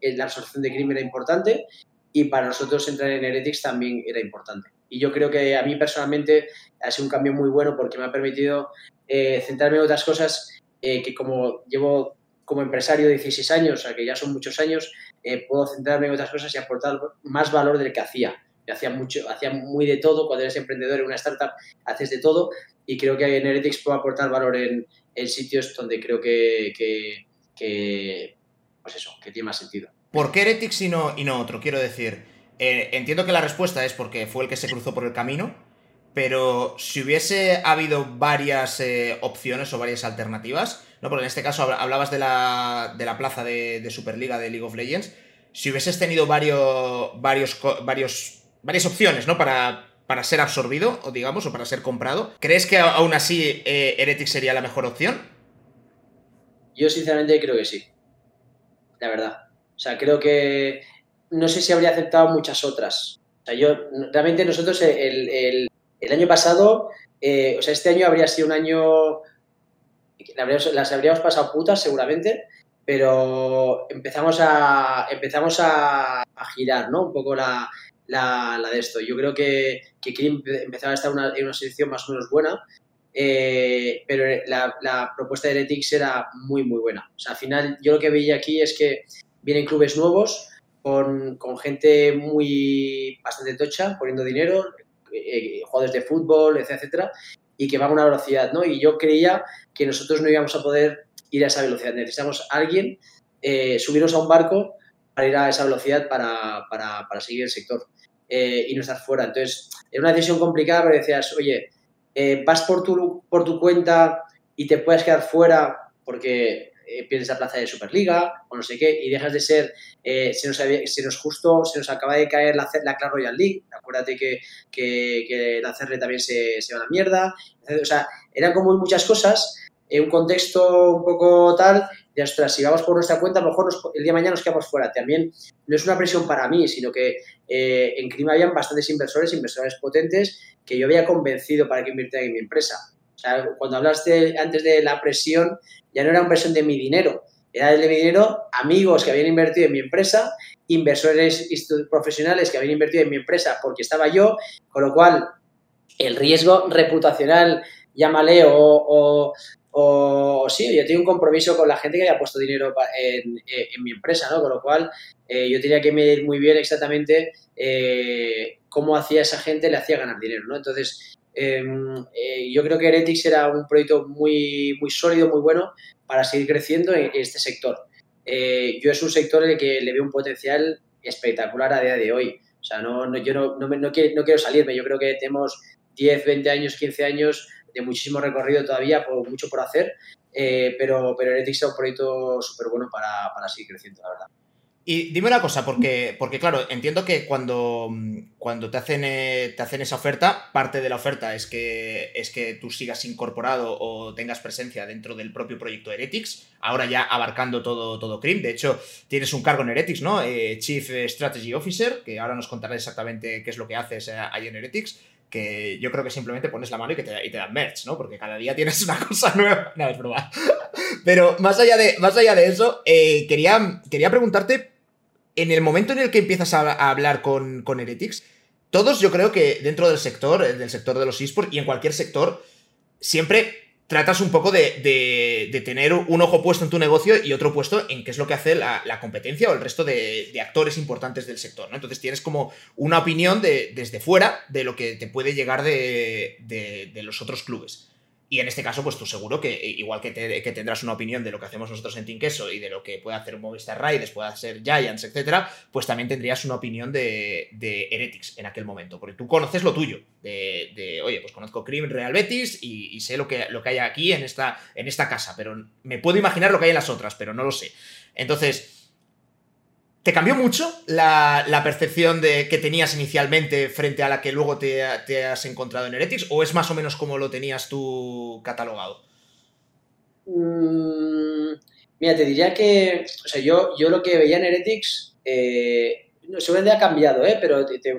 la absorción de crimen era importante y para nosotros entrar en Heretics también era importante. Y yo creo que a mí personalmente ha sido un cambio muy bueno porque me ha permitido eh, centrarme en otras cosas eh, que como llevo como empresario 16 años, o sea que ya son muchos años, eh, puedo centrarme en otras cosas y aportar más valor del que hacía. Yo hacía mucho, hacía muy de todo, cuando eres emprendedor en una startup haces de todo y creo que en Heretics puedo aportar valor en, en sitios donde creo que, que, que, pues eso, que tiene más sentido. ¿Por qué Heretics y no, y no otro? Quiero decir, eh, entiendo que la respuesta es porque fue el que se cruzó por el camino, pero si hubiese habido varias eh, opciones o varias alternativas, ¿no? Porque en este caso hablabas de la, de la plaza de, Superliga de League of Legends. Si hubieses tenido varios, varios, varios, varias opciones, ¿no? Para, para ser absorbido, o digamos, o para ser comprado, ¿crees que aún así eh, Heretic sería la mejor opción? Yo sinceramente creo que sí. La verdad. O sea, creo que no sé si habría aceptado muchas otras. O sea, yo, realmente nosotros el, año pasado, eh, o sea, este año habría sido un año, las habríamos pasado putas seguramente, pero empezamos a, empezamos a, girar, ¿no? Un poco la, de esto. Yo creo que, que empezaba a estar en una situación más o menos buena, eh, pero la, propuesta de Heretics era muy, muy buena. O sea, al final yo lo que veía aquí es que vienen clubes nuevos, con, gente muy bastante tocha, poniendo dinero, eh, jugadores de fútbol, etcétera, y que van a una velocidad, ¿no? Y yo creía que nosotros no íbamos a poder ir a esa velocidad. Necesitamos alguien, eh, subirnos a un barco para ir a esa velocidad para, para, para seguir el sector eh, y no estar fuera. Entonces, era una decisión complicada, pero decías, oye, vas por tu, por tu cuenta y te puedes quedar fuera porque eh, pierdes la plaza de Superliga o no sé qué, y dejas de ser, eh, se, nos nos justo, se nos acaba de caer la, la Clash Royale League, acuérdate que, que, la CR también se, se, va a la mierda, o sea, eran como muchas cosas, en un contexto un poco tal, de ostras, si vamos por nuestra cuenta, a lo mejor el día de mañana nos quedamos fuera. También no es una presión para mí, sino que eh, en Crima habían bastantes inversores, inversores potentes, que yo había convencido para que invirtieran en mi empresa. O sea, cuando hablaste antes de la presión, ya no era una inversión de mi dinero, era de mi dinero amigos que habían invertido en mi empresa, inversores profesionales que habían invertido en mi empresa porque estaba yo, con lo cual el riesgo reputacional, llámale, o, o, sí, yo tengo un compromiso con la gente que haya puesto dinero en, mi empresa, ¿no? Con lo cual eh, yo tenía que medir muy bien exactamente eh, cómo hacía esa gente, le hacía ganar dinero, ¿no? Entonces, Em, eh, yo creo que Heretics era un proyecto muy, muy sólido, muy bueno para seguir creciendo en, este sector. Eh, yo es un sector en el que le veo un potencial espectacular a día de hoy. O sea, no, no yo no, no, quiero, no, quiero, salirme. Yo creo que tenemos 10, 20 años, 15 años de muchísimo recorrido todavía, por, mucho por hacer, eh, pero, pero Heretics es un proyecto súper bueno para, para seguir creciendo, la verdad. Y dime una cosa, porque, porque claro, entiendo que cuando, cuando te, hacen, eh, te hacen esa oferta, parte de la oferta es que, es que tú sigas incorporado o tengas presencia dentro del propio proyecto Heretics, ahora ya abarcando todo, todo CRIM. De hecho, tienes un cargo en Heretics, ¿no? Eh, Chief Strategy Officer, que ahora nos contarás exactamente qué es lo que haces eh, ahí en Heretics que yo creo que simplemente pones la mano y, que te, y te dan merch, ¿no? Porque cada día tienes [laughs] una cosa nueva. No, es broma. Pero más allá de, más allá de eso, quería, quería preguntarte en el momento en el que empiezas a, hablar con, con, Heretics, todos yo creo que dentro del sector, eh, del sector de los esports y en cualquier sector, siempre tratas un poco de, de, tener un ojo puesto en tu negocio y otro puesto en qué es lo que hace la, competencia o el resto de, actores importantes del sector, ¿no? Entonces tienes como una opinión desde fuera de lo que te puede llegar de, los otros clubes. Y en este caso, pues tú seguro que, igual que, tendrás una opinión de lo que hacemos nosotros en Queso y de lo que puede hacer Movistar Riders, puede hacer Giants, etcétera, pues también tendrías una opinión de, Heretics en aquel momento. Porque tú conoces lo tuyo. De, oye, pues conozco Cream Real Betis y, sé lo que, lo que hay aquí en esta, en esta casa. Pero me puedo imaginar lo que hay en las otras, pero no lo sé. Entonces ¿Te cambió mucho la, percepción de que tenías inicialmente frente a la que luego te, has encontrado en Heretics? ¿O es más o menos como lo tenías tú catalogado? Mm, mira, te diría que. O sea, yo, yo lo que veía en Heretics. Eh, seguramente ha cambiado, ¿eh? pero te,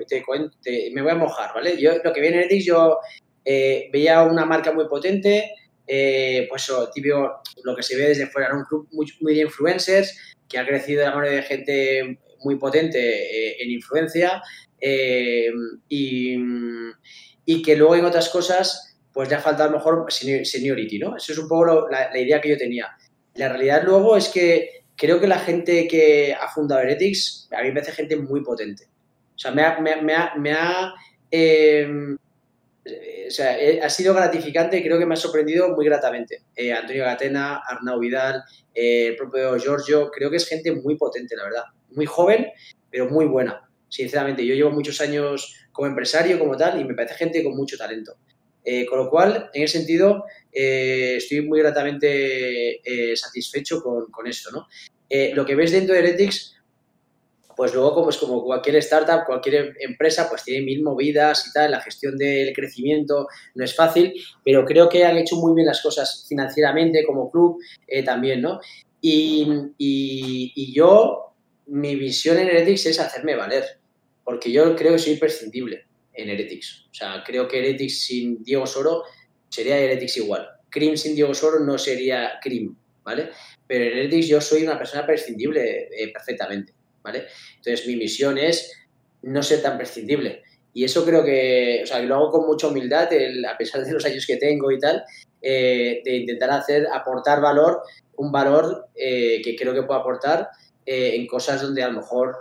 me voy a mojar, ¿vale? Yo lo que veía en Heretics, yo eh, veía una marca muy potente. Eh, pues típico, lo que se ve desde fuera, un club muy de influencers que ha crecido de la mano de gente muy potente eh, en influencia eh, y, que luego en otras cosas pues ya falta a lo mejor seniority, ¿no? Eso es un poco la, idea que yo tenía. La realidad luego es que creo que la gente que ha fundado Heretics, a mí me parece gente muy potente. O sea, me ha, me ha, eh, o sea, ha sido gratificante y creo que me ha sorprendido muy gratamente. Antonio Gatena, Arnau Vidal, eh, el propio Giorgio, creo que es gente muy potente, la verdad. Muy joven, pero muy buena. Sinceramente, yo llevo muchos años como empresario, como tal, y me parece gente con mucho talento. Eh, con lo cual, en ese sentido, eh, estoy muy gratamente satisfecho con, con, esto, ¿no? lo que ves dentro de Heretics pues luego como es como cualquier startup, cualquier empresa, pues tiene mil movidas y tal, la gestión del crecimiento no es fácil, pero creo que han hecho muy bien las cosas financieramente como club eh, también, ¿no? Y, y, yo, mi visión en Heretics es hacerme valer, porque yo creo que soy imprescindible en Heretics. O sea, creo que Heretics sin Diego Soro sería Heretics igual. Cream sin Diego Soro no sería Cream, ¿vale? Pero en Heretics yo soy una persona prescindible eh, perfectamente. ¿Vale? Entonces, mi misión es no ser tan prescindible. Y eso creo que, o sea, lo hago con mucha humildad, a pesar de los años que tengo y tal, eh, de intentar hacer, aportar valor, un valor eh, que creo que puedo aportar eh, en cosas donde a lo mejor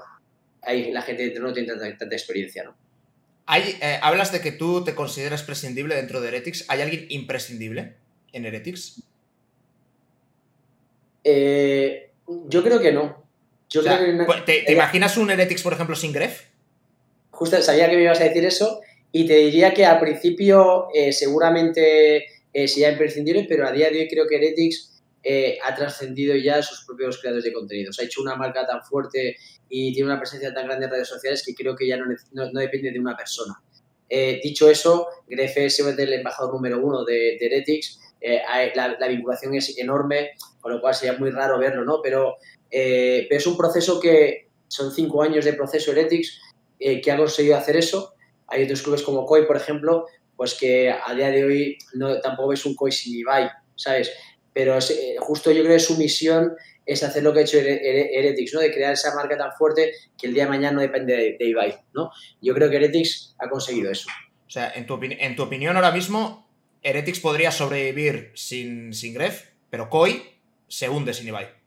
hay, la gente no tiene tanta, experiencia, ¿no? Hay, hablas de que tú te consideras prescindible dentro de Heretics. ¿Hay alguien imprescindible en Heretics? yo creo que no. Pues, ¿Te, imaginas un Heretics, por ejemplo, sin Gref? Justo sabía que me ibas a decir eso y te diría que al principio eh, seguramente eh, sería imprescindible, pero a día de hoy creo que Heretics eh, ha trascendido ya sus propios creadores de contenidos. Ha hecho una marca tan fuerte y tiene una presencia tan grande en redes sociales que creo que ya no, depende de una persona. dicho eso, Gref es el embajador número uno de, de Heretics. La, la, vinculación es enorme, con lo cual sería muy raro verlo, ¿no? Pero eh, pero es un proceso que son cinco años de proceso Heretics eh, que ha conseguido hacer eso. Hay otros clubes como COI, por ejemplo, pues que a día de hoy no, tampoco es un COI sin Ibai, ¿sabes? Pero eh, justo yo creo que su misión es hacer lo que ha hecho Heretics, ¿no? De crear esa marca tan fuerte que el día de mañana no depende de, Ibai, ¿no? Yo creo que Heretics ha conseguido eso. O sea, en tu, en tu opinión ahora mismo, Heretics podría sobrevivir sin, sin Gref, pero COI se hunde sin Ibai.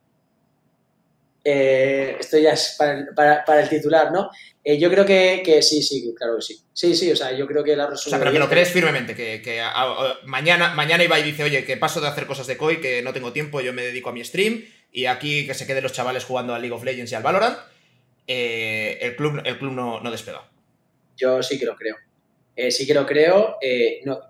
Eh, esto ya es para, el titular, ¿no? Eh, yo creo que, sí, sí, claro que sí. Sí, sí, o sea, yo creo que la resumen. O sea, pero que lo crees firmemente, que, mañana, mañana iba y dice, oye, que paso de hacer cosas de COI, que no tengo tiempo, yo me dedico a mi stream, y aquí que se queden los chavales jugando al League of Legends y al Valorant, eh, el club, el club no, no despega. Yo sí que lo creo. sí que lo creo, no,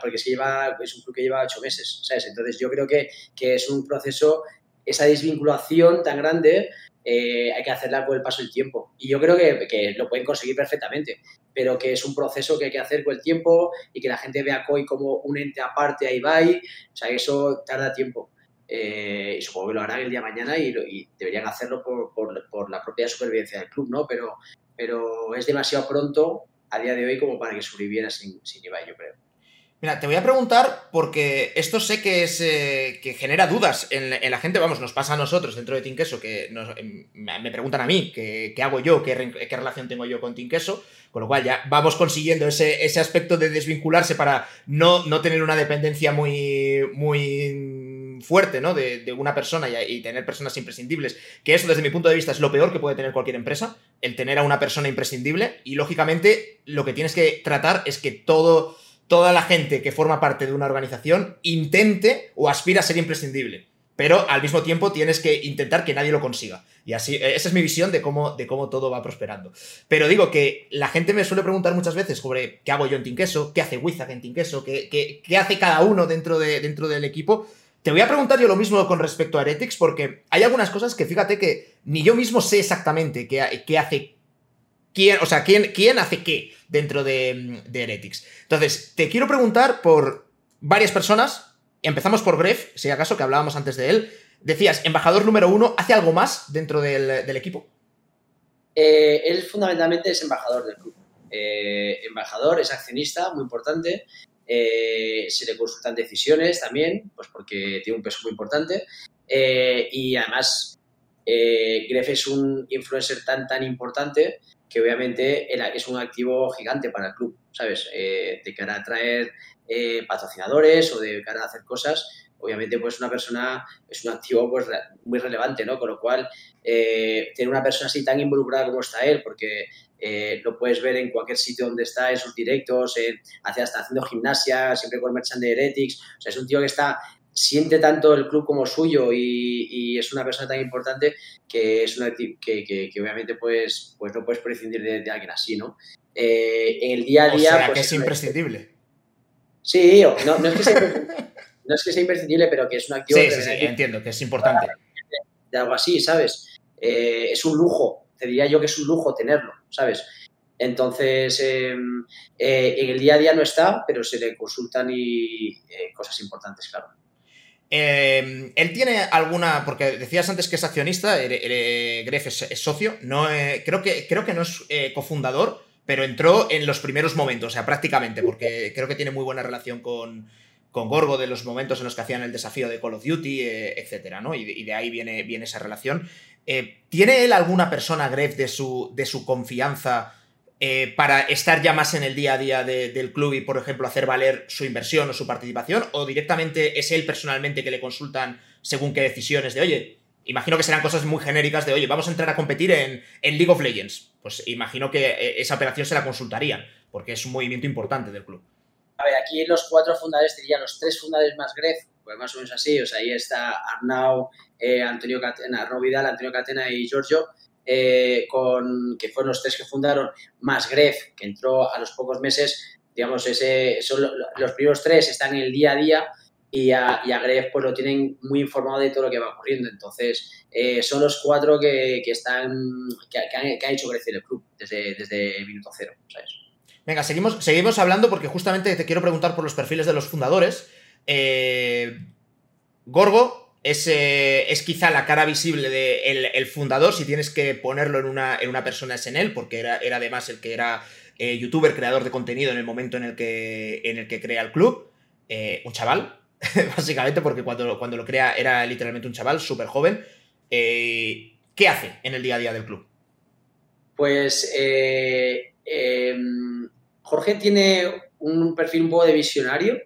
porque se lleva, es un club que lleva ocho meses, ¿sabes? Entonces yo creo que, que es un proceso esa desvinculación tan grande hay que hacerla con el paso del tiempo. Y yo creo que, lo pueden conseguir perfectamente, pero que es un proceso que hay que hacer con el tiempo y que la gente vea a COI como un ente aparte, va, y, o sea, eso tarda tiempo. Eh, y supongo que lo harán el día de mañana y, deberían hacerlo por, por, la propia supervivencia del club, ¿no? Pero, pero es demasiado pronto a día de hoy como para que sobreviviera sin, sin Ibai, yo creo. Mira, te voy a preguntar porque esto sé que es eh, que genera dudas en, la gente, vamos, nos pasa a nosotros dentro de Tinqueso, que em, me preguntan a mí qué, hago yo, qué, relación tengo yo con Tinqueso, con lo cual ya vamos consiguiendo ese, aspecto de desvincularse para no, tener una dependencia muy, muy fuerte, ¿no? De, una persona y, tener personas imprescindibles, que eso desde mi punto de vista es lo peor que puede tener cualquier empresa, el tener a una persona imprescindible. Y lógicamente lo que tienes que tratar es que todo toda la gente que forma parte de una organización intente o aspira a ser imprescindible. Pero al mismo tiempo tienes que intentar que nadie lo consiga. Y así, eh, esa es mi visión de cómo, de cómo todo va prosperando. Pero digo que la gente me suele preguntar muchas veces sobre qué hago yo en Tinqueso, qué hace Wizard en Tinqueso, qué, qué, hace cada uno dentro, de, dentro del equipo. Te voy a preguntar yo lo mismo con respecto a Heretics, porque hay algunas cosas que fíjate que ni yo mismo sé exactamente qué, qué hace quién, o sea, quién, quién hace qué dentro de, Heretics. Entonces, te quiero preguntar por varias personas. Empezamos por Gref, si acaso, que hablábamos antes de él. Decías, embajador número uno, ¿hace algo más dentro del, equipo? Eh, él fundamentalmente es embajador del club. Eh, embajador, es accionista, muy importante. Eh, se le consultan decisiones también, pues porque tiene un peso muy importante. y además, Gref es un influencer tan, tan importante que obviamente es un activo gigante para el club, ¿sabes? Eh, de cara a atraer eh, patrocinadores o de cara a hacer cosas, obviamente pues una persona es un activo pues muy relevante, ¿no? Con lo cual, eh, tener una persona así tan involucrada como está él, porque lo puedes ver en cualquier sitio donde está, en sus directos, hasta haciendo gimnasia, siempre con merchant de Heretics, o sea, es un tío que está siente tanto el club como suyo y, es una persona tan importante que es una que, que, obviamente pues, pues no puedes prescindir de, alguien así, ¿no? Eh, en el día a día... O sea, pues, que es imprescindible. Sí, no, no, es que sea, [laughs] no es que sea imprescindible, pero que es un activo... Sí, sí, sí, entiendo, que es importante. De algo así, ¿sabes? Eh, es un lujo, te diría yo que es un lujo tenerlo, ¿sabes? Entonces, em, eh, en el día a día no está, pero se le consultan y cosas importantes, claro. Em, él tiene alguna, porque decías antes que es accionista, Gref es, socio, no, eh, creo, que, creo que no es eh, cofundador, pero entró en los primeros momentos, o sea, prácticamente, porque creo que tiene muy buena relación con, con Gorgo de los momentos en los que hacían el desafío de Call of Duty, eh, etcétera, ¿no? Y, de ahí viene, viene esa relación. ¿Tiene él alguna persona, Gref, de su, de su confianza? Eh, para estar ya más en el día a día del club y, por ejemplo, hacer valer su inversión o su participación? ¿O directamente es él personalmente que le consultan según qué decisiones de, oye, imagino que serán cosas muy genéricas de, oye, vamos a entrar a competir en, League of Legends? Pues imagino que eh, esa operación se la consultarían, porque es un movimiento importante del club. A ver, aquí los cuatro fundadores, diría los tres fundadores más Gref, pues más o menos así, o sea, ahí está Arnau, eh, Antonio Catena, Vidal, Antonio Catena y Giorgio, eh, con, que fueron los tres que fundaron, más Gref, que entró a los pocos meses, digamos, ese, son los primeros tres están en el día a día y a, y a Gref pues lo tienen muy informado de todo lo que va ocurriendo. Entonces, eh, son los cuatro que, están, que, han, hecho crecer el club desde, desde minuto cero, Venga, seguimos, seguimos hablando porque justamente te quiero preguntar por los perfiles de los fundadores. Eh, Gorgo, es, es, quizá la cara visible del el fundador, si tienes que ponerlo en una, en una persona es en él, porque era, era además el que era eh, youtuber, creador de contenido en el momento en el que, en el que crea el club. Eh, un chaval, [laughs] básicamente, porque cuando, cuando lo crea era literalmente un chaval, súper joven. Eh, ¿Qué hace en el día a día del club? Pues em, Jorge tiene un perfil un poco de visionario.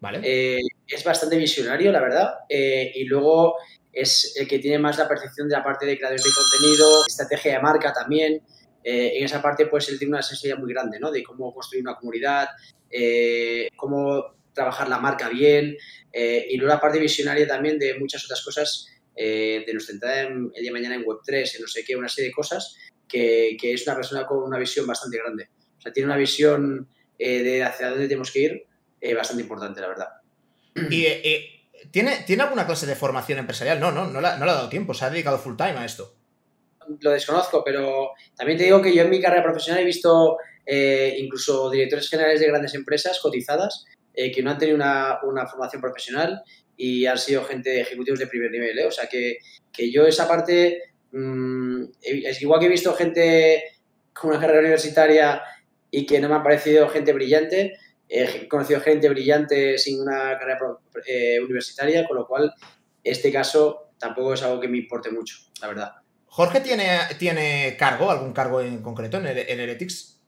Vale es bastante visionario, la verdad, eh, y luego es el que tiene más la percepción de la parte de creadores de contenido, estrategia de marca también. Eh, en esa parte, pues él tiene una sensibilidad muy grande, ¿no? De cómo construir una comunidad, eh, cómo trabajar la marca bien, y luego la parte visionaria también de muchas otras cosas, de nuestra entrada el día de mañana en Web3, en no sé qué, una serie de cosas, que, que, es una persona con una visión bastante grande. O sea, tiene una visión de hacia dónde tenemos que ir bastante importante, la verdad. Y, ¿tiene, ¿Tiene alguna clase de formación empresarial? No, no, no le, ha dado tiempo, se ha dedicado full time a esto. lo desconozco, pero también te digo que yo en mi carrera profesional he visto eh, incluso directores generales de grandes empresas cotizadas eh, que no han tenido una, formación profesional y han sido gente ejecutivos de primer nivel. ¿eh? O sea que, yo esa parte, mm, es igual que he visto gente con una carrera universitaria y que no me ha parecido gente brillante, he conocido gente brillante sin una carrera universitaria, con lo cual este caso tampoco es algo que me importe mucho, la verdad. ¿Jorge tiene, tiene cargo, algún cargo en concreto en, el, en Heretics?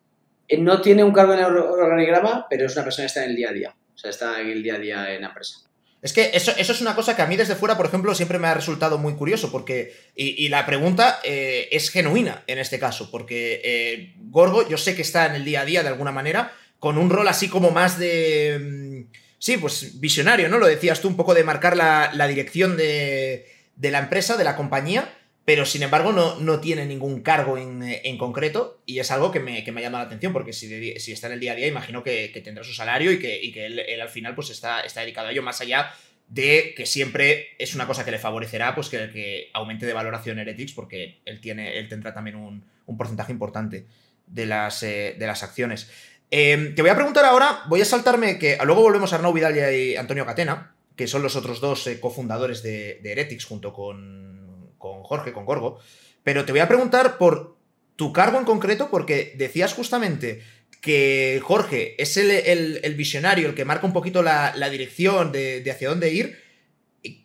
Eh, no tiene un cargo en el organigrama, pero es una persona que está en el día a día. O sea, está en el día a día en la empresa. Es que eso, eso, es una cosa que a mí desde fuera, por ejemplo, siempre me ha resultado muy curioso, porque. Y, la pregunta eh, es genuina en este caso, porque eh, Gorgo, yo sé que está en el día a día de alguna manera, con un rol así como más de. Mm, sí, pues visionario, ¿no? Lo decías tú, un poco de marcar la, dirección de, de la empresa, de la compañía, pero sin embargo no, no tiene ningún cargo en, en, concreto y es algo que me, que me llama la atención porque si, si, está en el día a día imagino que, tendrá su salario y que, y que él, al final pues está, está dedicado a ello más allá de que siempre es una cosa que le favorecerá pues que, que aumente de valoración Heretics porque él, tiene, él tendrá también un, un porcentaje importante de las, eh, de las acciones. Eh, te voy a preguntar ahora, voy a saltarme que luego volvemos a Arnau Vidal y Antonio Catena, que son los otros dos eh, cofundadores de, Heretics junto con, Jorge, con Gorgo. Pero te voy a preguntar por tu cargo en concreto, porque decías justamente que Jorge es el, visionario, el que marca un poquito la, dirección de, hacia dónde ir.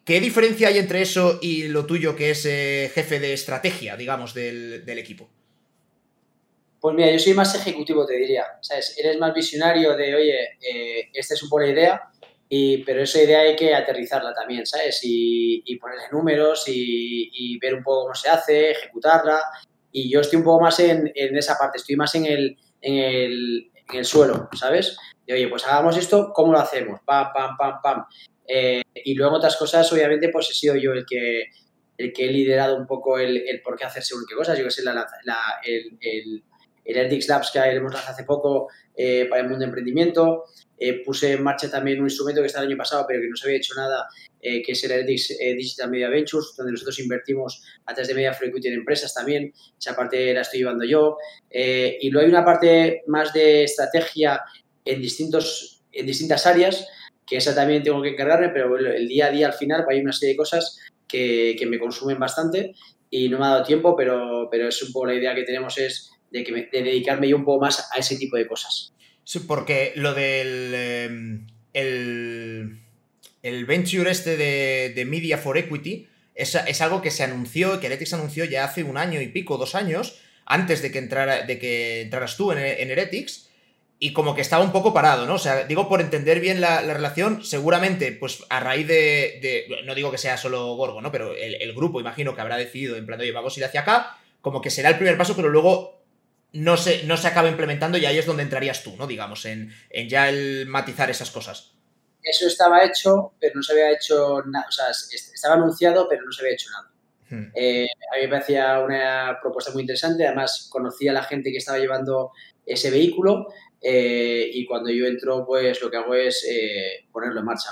¿Qué diferencia hay entre eso y lo tuyo, que es eh, jefe de estrategia, digamos, del, equipo? Pues mira, yo soy más ejecutivo, te diría. ¿Sabes? Eres más visionario de, oye, eh, esta es una buena idea, y, pero esa idea hay que aterrizarla también, ¿sabes? Y, y ponerle números y, ver un poco cómo se hace, ejecutarla. Y yo estoy un poco más en, en esa parte, estoy más en el, en el, en el suelo, ¿sabes? Y oye, pues hagamos esto, ¿cómo lo hacemos? Pam, pam, pam, pam. Eh, y luego otras cosas, obviamente, pues he sido yo el que, el que he liderado un poco el, el por qué hacer según qué cosas. Yo que sé, la, la, el, el, el Ethics Labs que hemos lanzado hace poco eh, para el mundo de emprendimiento. Eh, puse en marcha también un instrumento que está el año pasado, pero que no se había hecho nada, eh, que es el Ethics Digital Media Ventures, donde nosotros invertimos a través de Media for Equity en empresas también. Esa parte la estoy llevando yo. y luego hay una parte más de estrategia en, distintos, en distintas áreas, que esa también tengo que encargarme, pero el día a día al final hay una serie de cosas que, que me consumen bastante y no me ha dado tiempo, pero, pero es un poco la idea que tenemos es de, que de dedicarme yo un poco más a ese tipo de cosas. Sí, porque lo del em, el, el, venture este de, de, Media for Equity es, es, algo que se anunció, que Heretics anunció ya hace un año y pico, dos años, antes de que, entrara, de que entraras tú en, en Heretics, y como que estaba un poco parado, ¿no? O sea, digo, por entender bien la, la relación, seguramente, pues a raíz de, de, no digo que sea solo Gorgo, ¿no? Pero el, el, grupo, imagino que habrá decidido, en plan, oye, vamos a ir hacia acá, como que será el primer paso, pero luego no se, no se acaba implementando y ahí es donde entrarías tú, ¿no? Digamos, en, en ya el matizar esas cosas. Eso estaba hecho, pero no se había hecho nada, o sea, estaba anunciado, pero no se había hecho nada. Hmm. Eh, a mí me parecía una propuesta muy interesante, además conocía a la gente que estaba llevando ese vehículo eh, y cuando yo entro, pues lo que hago es eh, ponerlo en marcha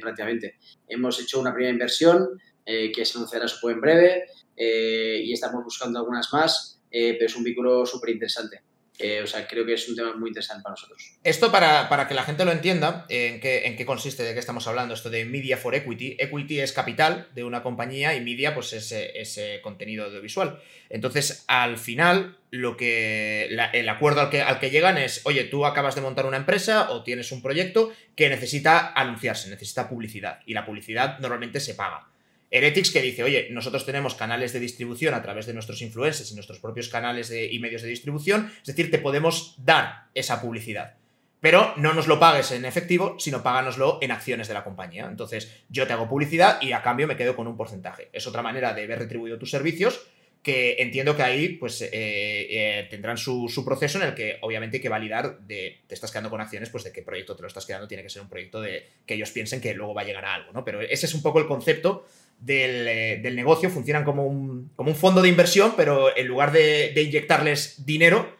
prácticamente. Hemos hecho una primera inversión que se anunciará supongo en breve y estamos buscando algunas más eh, pero es un vínculo súper interesante. Eh, o sea, creo que es un tema muy interesante para nosotros. Esto para, para que la gente lo entienda, ¿en qué, ¿en qué, consiste? ¿De qué estamos hablando? Esto de Media for Equity. Equity es capital de una compañía y Media pues es ese contenido audiovisual. Entonces, al final, lo que la, el acuerdo al que, al que llegan es, oye, tú acabas de montar una empresa o tienes un proyecto que necesita anunciarse, necesita publicidad. Y la publicidad normalmente se paga. Heretics que dice, oye, nosotros tenemos canales de distribución a través de nuestros influencers y nuestros propios canales y medios de distribución, es decir, te podemos dar esa publicidad. Pero no nos lo pagues en efectivo, sino páganoslo en acciones de la compañía. Entonces, yo te hago publicidad y a cambio me quedo con un porcentaje. Es otra manera de ver retribuido tus servicios que entiendo que ahí pues eh, eh, tendrán su, su, proceso en el que obviamente hay que validar de te estás quedando con acciones, pues de qué proyecto te lo estás quedando, tiene que ser un proyecto de que ellos piensen que luego va a llegar a algo, ¿no? Pero ese es un poco el concepto eh, del, negocio, funcionan como un, como un, fondo de inversión, pero en lugar de, inyectarles dinero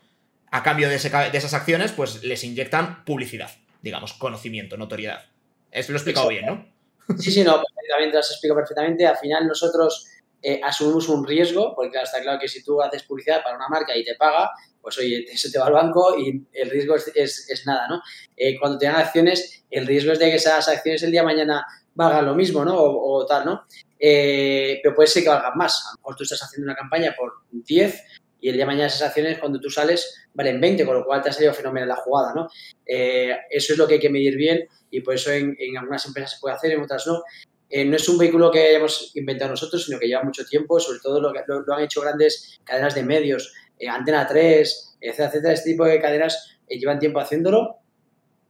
a cambio de, esas acciones, pues les inyectan publicidad, digamos, conocimiento, notoriedad. Eso lo he explicado bien, ¿no? Sí, sí, no, perfectamente, lo has explicado perfectamente. Al final nosotros eh, asumimos un riesgo, porque claro, está claro que si tú haces publicidad para una marca y te paga, pues oye, [laughs] eso te va al banco y el riesgo es, nada, ¿no? Eh, cuando te dan acciones, el riesgo es de que esas acciones el día de mañana valgan lo mismo, ¿no? O, tal, ¿no? Eh, pero puede ser que valgan más. A lo mejor tú estás haciendo una campaña por 10 y el día de mañana esas acciones, cuando tú sales, valen 20, con lo cual te ha salido fenomenal la jugada, ¿no? eso es lo que hay que medir bien y por eso en, algunas empresas se puede hacer, en otras no. Eh, no es un vehículo que hayamos inventado nosotros, sino que lleva mucho tiempo, sobre todo lo, lo, han hecho grandes cadenas de medios, eh, Antena 3, etcétera, etcétera. Este tipo de cadenas eh, llevan tiempo haciéndolo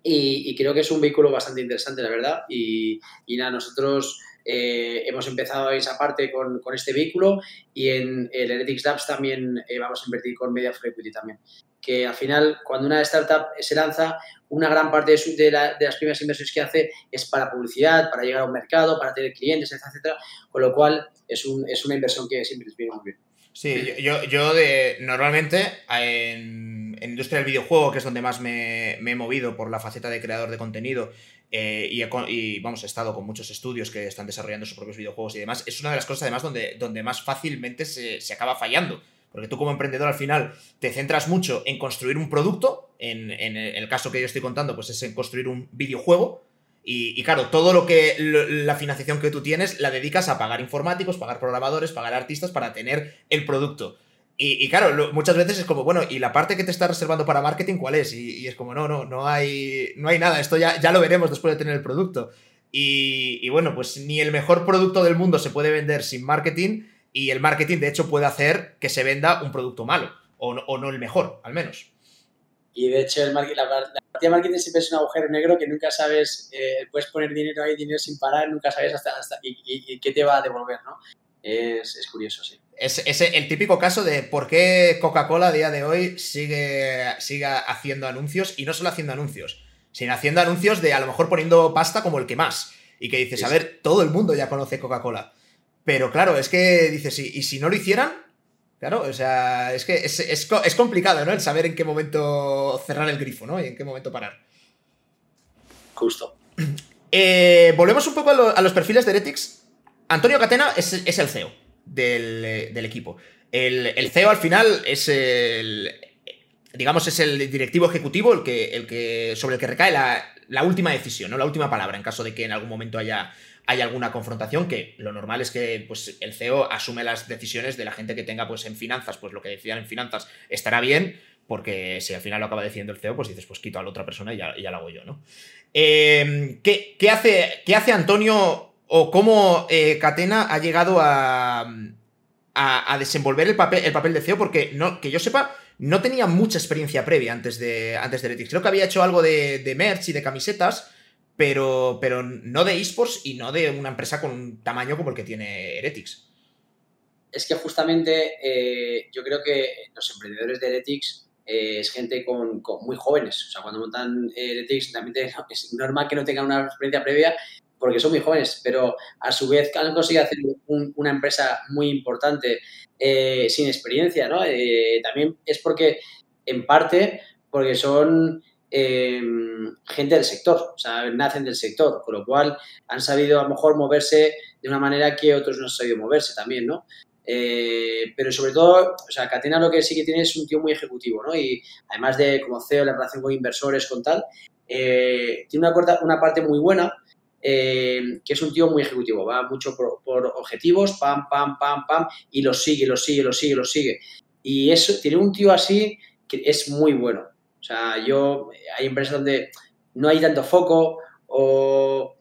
y, creo que es un vehículo bastante interesante, la verdad. Y, nada, nosotros hemos empezado esa parte con, este vehículo y en el Heretics Labs también vamos a invertir con Media for Equity también. Que al final, cuando una startup se lanza, una gran parte de, las primeras inversiones que hace es para publicidad, para llegar a un mercado, para tener clientes, etcétera, con lo cual es, una inversión que siempre les viene muy bien. Sí, yo, yo de, normalmente en, en, industria del videojuego, que es donde más me, he movido por la faceta de creador de contenido, eh, y, y, vamos, he estado con muchos estudios que están desarrollando sus propios videojuegos y demás, es una de las cosas además donde, donde más fácilmente se, se acaba fallando porque tú como emprendedor al final te centras mucho en construir un producto, en, el caso que yo estoy contando, pues es en construir un videojuego. Y, claro, todo lo que la financiación que tú tienes la dedicas a pagar informáticos, pagar programadores, pagar artistas para tener el producto. Y, claro, muchas veces es como, bueno, ¿y la parte que te está reservando para marketing cuál es? Y, es como, no, no, no hay, no hay nada, esto ya, ya lo veremos después de tener el producto. Y, y bueno, pues ni el mejor producto del mundo se puede vender sin marketing, y el marketing, de hecho, puede hacer que se venda un producto malo, o no, el mejor, al menos. Y de hecho, el la, la, parte de marketing siempre es un agujero negro que nunca sabes, eh, puedes poner dinero ahí, dinero sin parar, nunca sabes hasta, hasta y, qué te va a devolver, ¿no? Es, curioso, sí. Es, es, el típico caso de por qué Coca-Cola a día de hoy sigue, sigue haciendo anuncios y no solo haciendo anuncios, sino haciendo anuncios de a lo mejor poniendo pasta como el que más. Y que dices, a ver, todo el mundo ya conoce Coca-Cola. Pero claro, es que dices, ¿y, si no lo hicieran? Claro, o sea, es que es, complicado, ¿no? El saber en qué momento cerrar el grifo, ¿no? Y en qué momento parar. Justo. Eh, volvemos un poco a, los perfiles de Heretics. Antonio Catena es, el CEO del, equipo. El, CEO al final es el. Digamos, es el directivo ejecutivo el que, el que, sobre el que recae la, última decisión, ¿no? La última palabra, en caso de que en algún momento haya hay alguna confrontación, que lo normal es que pues, el CEO asume las decisiones de la gente que tenga pues, en finanzas, pues lo que decidan en finanzas estará bien, porque si al final lo acaba decidiendo el CEO, pues dices, pues quito a la otra persona y ya, lo hago yo, ¿no? Em, ¿qué, hace, ¿qué, hace, Antonio o cómo eh, Catena ha llegado a, a, desenvolver el papel, el papel de CEO? Porque no, que yo sepa, no tenía mucha experiencia previa antes de, antes de Creo que había hecho algo de, de merch y de camisetas, pero, pero no de esports y no de una empresa con un tamaño como el que tiene Heretics. Es que justamente eh, yo creo que los emprendedores de Heretics eh, es gente con, muy jóvenes. O sea, cuando montan Heretics también [laughs] es normal que no tengan una experiencia previa porque son muy jóvenes, pero a su vez han conseguido hacer una empresa muy importante eh, sin experiencia, ¿no? también es porque, en parte, porque son Em, gente del sector, o sea, nacen del sector, con lo cual han sabido a lo mejor moverse de una manera que otros no han sabido moverse también, ¿no? Eh, pero sobre todo, o sea, Catena lo que sí que tiene es un tío muy ejecutivo, ¿no? Y además de como CEO, la relación con inversores, con tal, eh, tiene una, una parte muy buena, eh, que es un tío muy ejecutivo, va mucho por, objetivos, pam, pam, pam, pam, y lo sigue, lo sigue, lo sigue, lo sigue. Y eso, tiene un tío así que es muy bueno. O sea, yo, hay empresas donde no hay tanto foco o,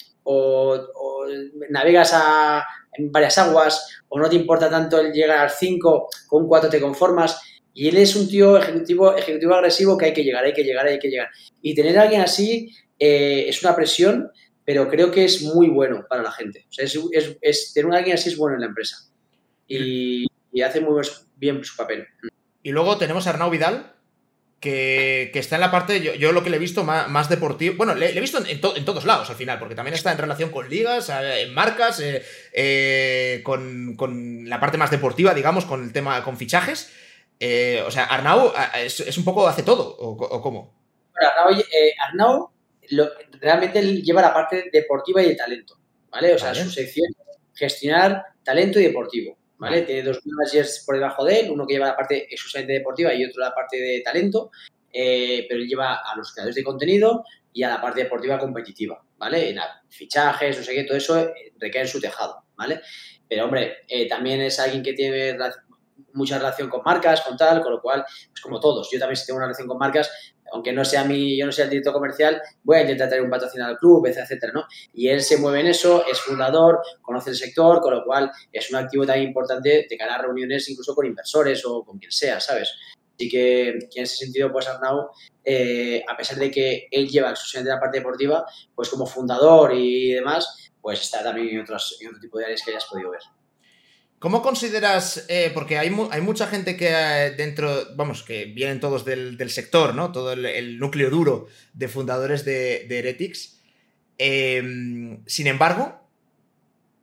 navegas a, en varias aguas o no te importa tanto el llegar al 5, con 4 te conformas. Y él es un tío ejecutivo, ejecutivo agresivo que hay que llegar, hay que llegar, hay que llegar. Y tener a alguien así eh, es una presión, pero creo que es muy bueno para la gente. O sea, es, es, tener a alguien así es bueno en la empresa. Y, y hace muy bien su papel. Y luego tenemos a Arnau Vidal, que, está en la parte, yo, lo que le he visto más, deportivo, bueno, le, he visto en, todos lados al final, porque también está en relación con ligas, eh, en marcas, eh, eh, con, la parte más deportiva, digamos, con el tema, con fichajes. o sea, Arnau es, un poco hace todo, ¿o, cómo? Arnau, realmente lleva la parte deportiva y de talento, ¿vale? O sea, su sección gestionar talento y deportivo. ¿vale? Tiene dos managers por debajo de él, uno que lleva la parte exclusivamente deportiva y otro la parte de talento, eh, pero él lleva a los creadores de contenido y a la parte deportiva competitiva, ¿vale? En fichajes, no sé qué, todo eso eh, recae en su tejado, ¿vale? Pero, hombre, eh, también es alguien que tiene mucha relación con marcas, con tal, con lo cual, pues como todos, yo también si tengo una relación con marcas, aunque no sea mi, yo no sea el director comercial, voy a intentar traer un patrocinador al club, etcétera, ¿no? Y él se mueve en eso, es fundador, conoce el sector, con lo cual es un activo también importante de cara reuniones incluso con inversores o con quien sea, ¿sabes? Así que, en ese sentido, pues Arnau, eh, a pesar de que él lleva exclusivamente la parte deportiva, pues como fundador y demás, pues está también en, otros, en otro tipo de áreas que hayas podido ver. ¿Cómo consideras, eh, porque hay, hay, mucha gente que eh, dentro, vamos, que vienen todos del, sector, ¿no? Todo el, núcleo duro de fundadores de, Heretics. Em, sin embargo,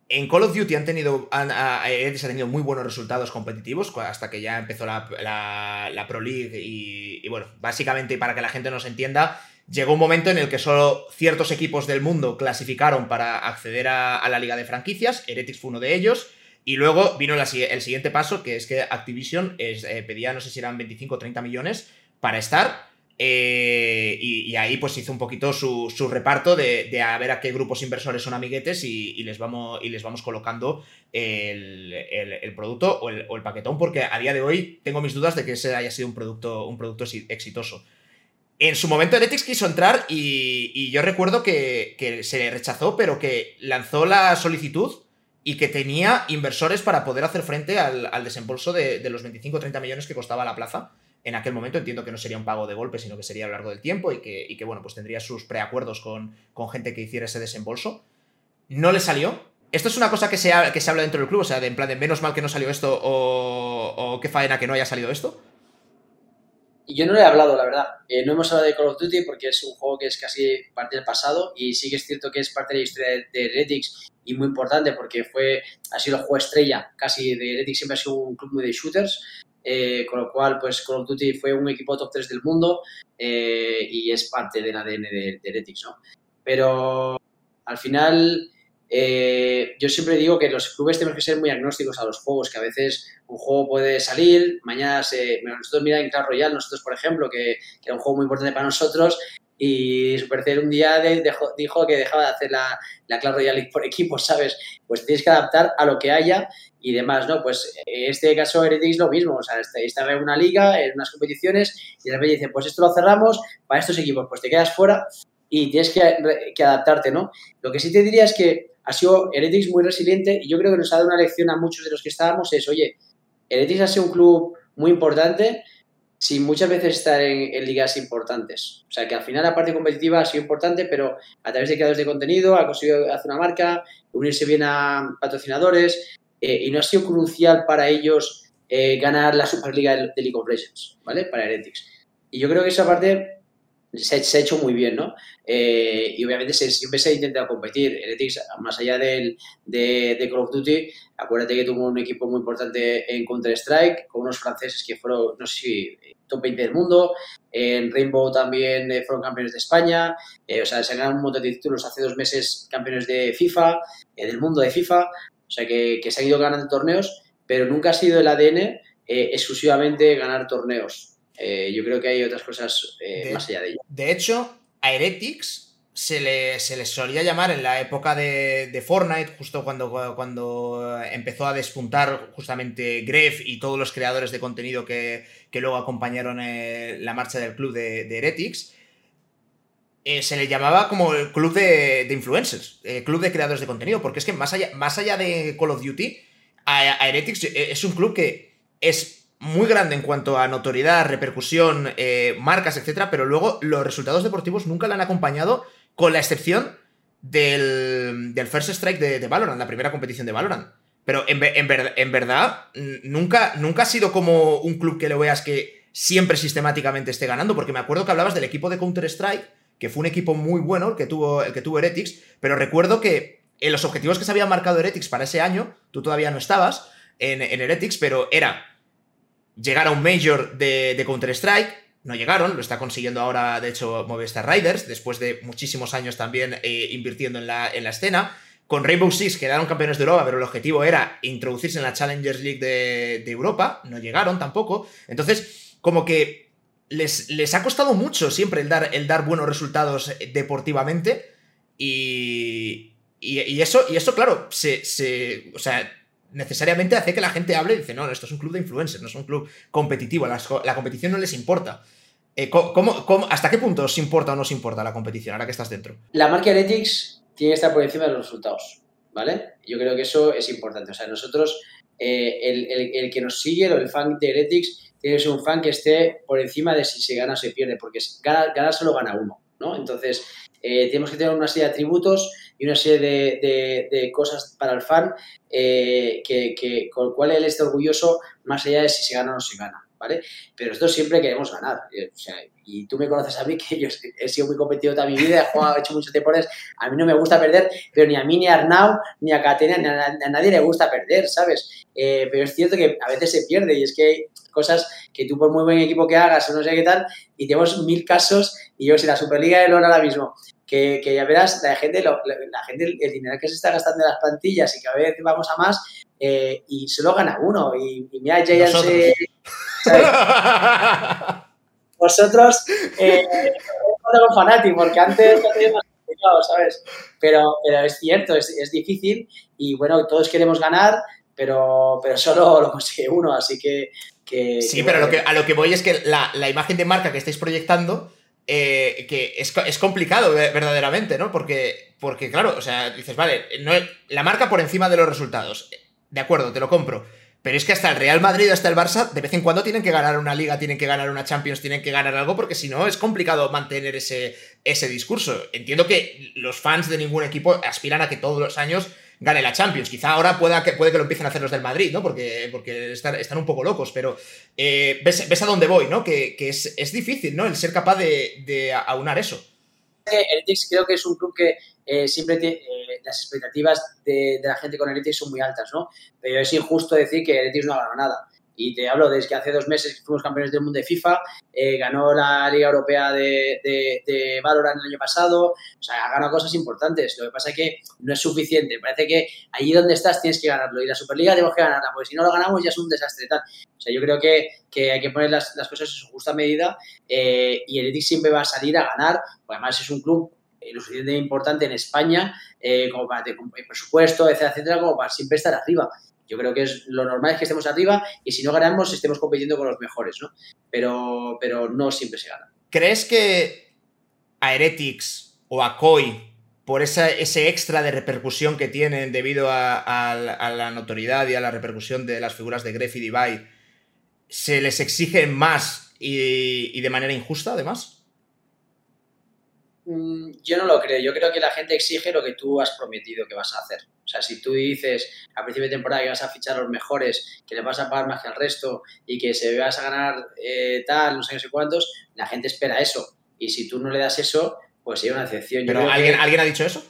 en Call of Duty han tenido, han, Heretics ha tenido muy buenos resultados competitivos hasta que ya empezó la, Pro League y, bueno, básicamente para que la gente nos entienda, llegó un momento en el que solo ciertos equipos del mundo clasificaron para acceder a, a la liga de franquicias, Heretics fue uno de ellos, y luego vino el siguiente paso, que es que Activision eh, pedía, no sé si eran 25 o 30 millones para estar. Eh, y, ahí pues hizo un poquito su, reparto de, a ver a qué grupos inversores son amiguetes y, les, vamos, y les vamos colocando el, producto o el, paquetón, porque a día de hoy tengo mis dudas de que ese haya sido un producto, un producto exitoso. En su momento Heretics quiso entrar y, yo recuerdo que, que se rechazó, pero que lanzó la solicitud y que tenía inversores para poder hacer frente al, desembolso de, los 25 o 30 millones que costaba la plaza. En aquel momento entiendo que no sería un pago de golpe, sino que sería a lo largo del tiempo y que, que bueno, pues tendría sus preacuerdos con, con gente que hiciera ese desembolso. No le salió, esto es una cosa que se, que se habla dentro del club, o sea, de en plan de menos mal que no salió esto o, o qué faena que no haya salido esto. Y yo no le he hablado, la verdad. Eh, no hemos hablado de Call of Duty porque es un juego que es casi parte del pasado y sí que es cierto que es parte de la historia de, Heretics y muy importante porque fue, ha sido el juego estrella casi de Heretics, siempre ha sido un club muy de shooters. Eh, con lo cual, pues Call of Duty fue un equipo top 3 del mundo eh, y es parte del ADN de, de ¿no? Pero al final eh, yo siempre digo que los clubes tenemos que ser muy agnósticos a los juegos, que a veces un juego puede salir, mañana se... Nosotros mira en Clash Royale, nosotros por ejemplo, que, era un juego muy importante para nosotros, y Supercell un día dijo que dejaba de hacer la, la Clash Royale por equipos, ¿sabes? Pues tienes que adaptar a lo que haya y demás, ¿no? Pues en este caso Heretics lo mismo, o sea, estaba en una liga, en unas competiciones, y de repente dicen, pues esto lo cerramos para estos equipos, pues te quedas fuera y tienes que, que adaptarte, ¿no? Lo que sí te diría es que ha sido Heretics muy resiliente y yo creo que nos ha dado una lección a muchos de los que estábamos, es, oye, Heretics ha sido un club muy importante sin muchas veces estar en, ligas importantes. O sea, que al final la parte competitiva ha sido importante, pero a través de creadores de contenido ha conseguido hacer una marca, unirse bien a patrocinadores eh, y no ha sido crucial para ellos eh, ganar la Superliga de, League of Legends, ¿vale? Para Heretics. Y yo creo que esa parte se, ha hecho muy bien, ¿no? Eh, y obviamente siempre se ha intentado competir. Heretics, más allá del, de, Call of Duty, acuérdate que tuvo un equipo muy importante en Counter-Strike, con unos franceses que fueron, no sé top 20 del mundo. En Rainbow también eh, fueron campeones de España. Eh, o sea, se han ganado un montón de títulos. Hace dos meses campeones de FIFA, del mundo de FIFA. O sea, que, que se han ido ganando torneos, pero nunca ha sido el ADN exclusivamente ganar torneos. Eh, yo creo que hay otras cosas eh, más allá de ello. De hecho, a Heretics se le, se solía llamar en la época de, Fortnite, justo cuando, cuando empezó a despuntar justamente Gref y todos los creadores de contenido que, luego acompañaron eh, la marcha del club de, Heretics. se le llamaba como el club de, influencers, el club de creadores de contenido, porque es que más allá, más allá de Call of Duty, a Heretics es un club que es muy grande en cuanto a notoriedad, repercusión, eh, marcas, etcétera, pero luego los resultados deportivos nunca la han acompañado, con la excepción del, First Strike de, Valorant, la primera competición de Valorant. Pero en, en, verdad, nunca, nunca ha sido como un club que lo veas que siempre sistemáticamente esté ganando, porque me acuerdo que hablabas del equipo de Counter-Strike, que fue un equipo muy bueno el que tuvo, el que tuvo Heretics, pero recuerdo que en los objetivos que se habían marcado Heretics para ese año, tú todavía no estabas en, en Heretics, pero era llegar a un Major de, Counter-Strike. No llegaron, lo está consiguiendo ahora, de hecho, Movistar Riders, después de muchísimos años también eh, invirtiendo en la, en la escena. Con Rainbow Six quedaron campeones de Europa, pero el objetivo era introducirse en la Challengers League de, Europa. No llegaron tampoco. Entonces, como que les, les, ha costado mucho siempre el dar, el dar buenos resultados deportivamente. Y, y, eso, y eso, claro, se, se, o sea, necesariamente hace que la gente hable y dice, no, esto es un club de influencers, no es un club competitivo, la, competición no les importa. Eh, hasta qué punto os importa o no os importa la competición ahora que estás dentro? La marca Heretics tiene que estar por encima de los resultados, ¿vale? Yo creo que eso es importante. O sea, nosotros, eh, el, que nos sigue, el fan de Heretics, tiene que ser un fan que esté por encima de si se gana o se pierde, porque ganar, ganar solo gana uno, ¿no? Entonces, eh, tenemos que tener una serie de atributos y una serie de, cosas para el fan eh, que, con el cual él esté orgulloso más allá de si se gana o no se gana. ¿Vale? Pero nosotros siempre queremos ganar. Eh, y tú me conoces a mí, [laughs] que yo he sido muy competitivo toda mi vida, he jugado, he hecho muchos deportes, a mí no me gusta perder, pero ni a mí, ni a Arnau, ni a Catena, ni a, nadie le gusta perder, ¿sabes? pero es cierto que a veces se pierde y es que hay cosas que tú por muy buen equipo que hagas o no sé qué tal, y tenemos mil casos, y yo si la Superliga de LoL ahora mismo que, ya verás, la gente, la, gente, el dinero que se está gastando en las plantillas y cada vez vamos a más, eh, y solo gana uno. Y, mira, ya se. [laughs] Vosotros eh, no tengo fanático, porque antes no teníamos complicado, ¿sabes? Pero, pero es cierto, es, es, difícil y bueno, todos queremos ganar, pero, pero solo lo consigue uno, así que. que sí, pero lo que, a lo que voy es que la, la imagen de marca que estáis proyectando eh, que es, complicado verdaderamente, ¿no? Porque, porque, claro, o sea, dices, vale, no, la marca por encima de los resultados. De acuerdo, te lo compro. Pero es que hasta el Real Madrid, hasta el Barça, de vez en cuando tienen que ganar una liga, tienen que ganar una Champions, tienen que ganar algo, porque si no es complicado mantener ese, ese discurso. Entiendo que los fans de ningún equipo aspiran a que todos los años gane la Champions. Quizá ahora pueda que, puede que lo empiecen a hacer los del Madrid, ¿no? Porque, porque están, un poco locos, pero eh, ves, a dónde voy, ¿no? Que, es, difícil, ¿no? El ser capaz de, aunar eso. Heretics creo que es un club que eh, siempre tiene, eh, las expectativas de, la gente con Heretics son muy altas, ¿no? Pero es injusto decir que Heretics no ha ganado nada. Y te hablo desde que hace dos meses que fuimos campeones del mundo de FIFA, eh, ganó la Liga Europea de, de, Valorant el año pasado, o sea, ha ganado cosas importantes. Lo que pasa es que no es suficiente. Parece que allí donde estás tienes que ganarlo. Y la Superliga tenemos que ganarla, porque si no lo ganamos ya es un desastre tal. O sea, yo creo que, que hay que poner las, las, cosas en su justa medida eh, y el Edix siempre va a salir a ganar, porque además es un club eh, lo suficientemente importante en España, como para tener presupuesto, etcétera, etcétera, como para siempre estar arriba. Yo creo que es lo normal es que estemos arriba y si no ganamos estemos compitiendo con los mejores, ¿no? Pero, pero no siempre se gana. ¿Crees que a Heretics o a Koi, por ese extra de repercusión que tienen debido a, la notoriedad y a la repercusión de las figuras de Gref y Divide, se les exige más y de manera injusta, además? Mm, yo no lo creo. Yo creo que la gente exige lo que tú has prometido que vas a hacer. O sea, si tú dices a principio de temporada que vas a fichar a los mejores, que les vas a pagar más que al resto y que se vas a ganar eh, tal, no sé, no sé cuántos, la gente espera eso. Y si tú no le das eso, pues sería una decepción. ¿Pero ¿alguien, ¿alguien ha dicho eso?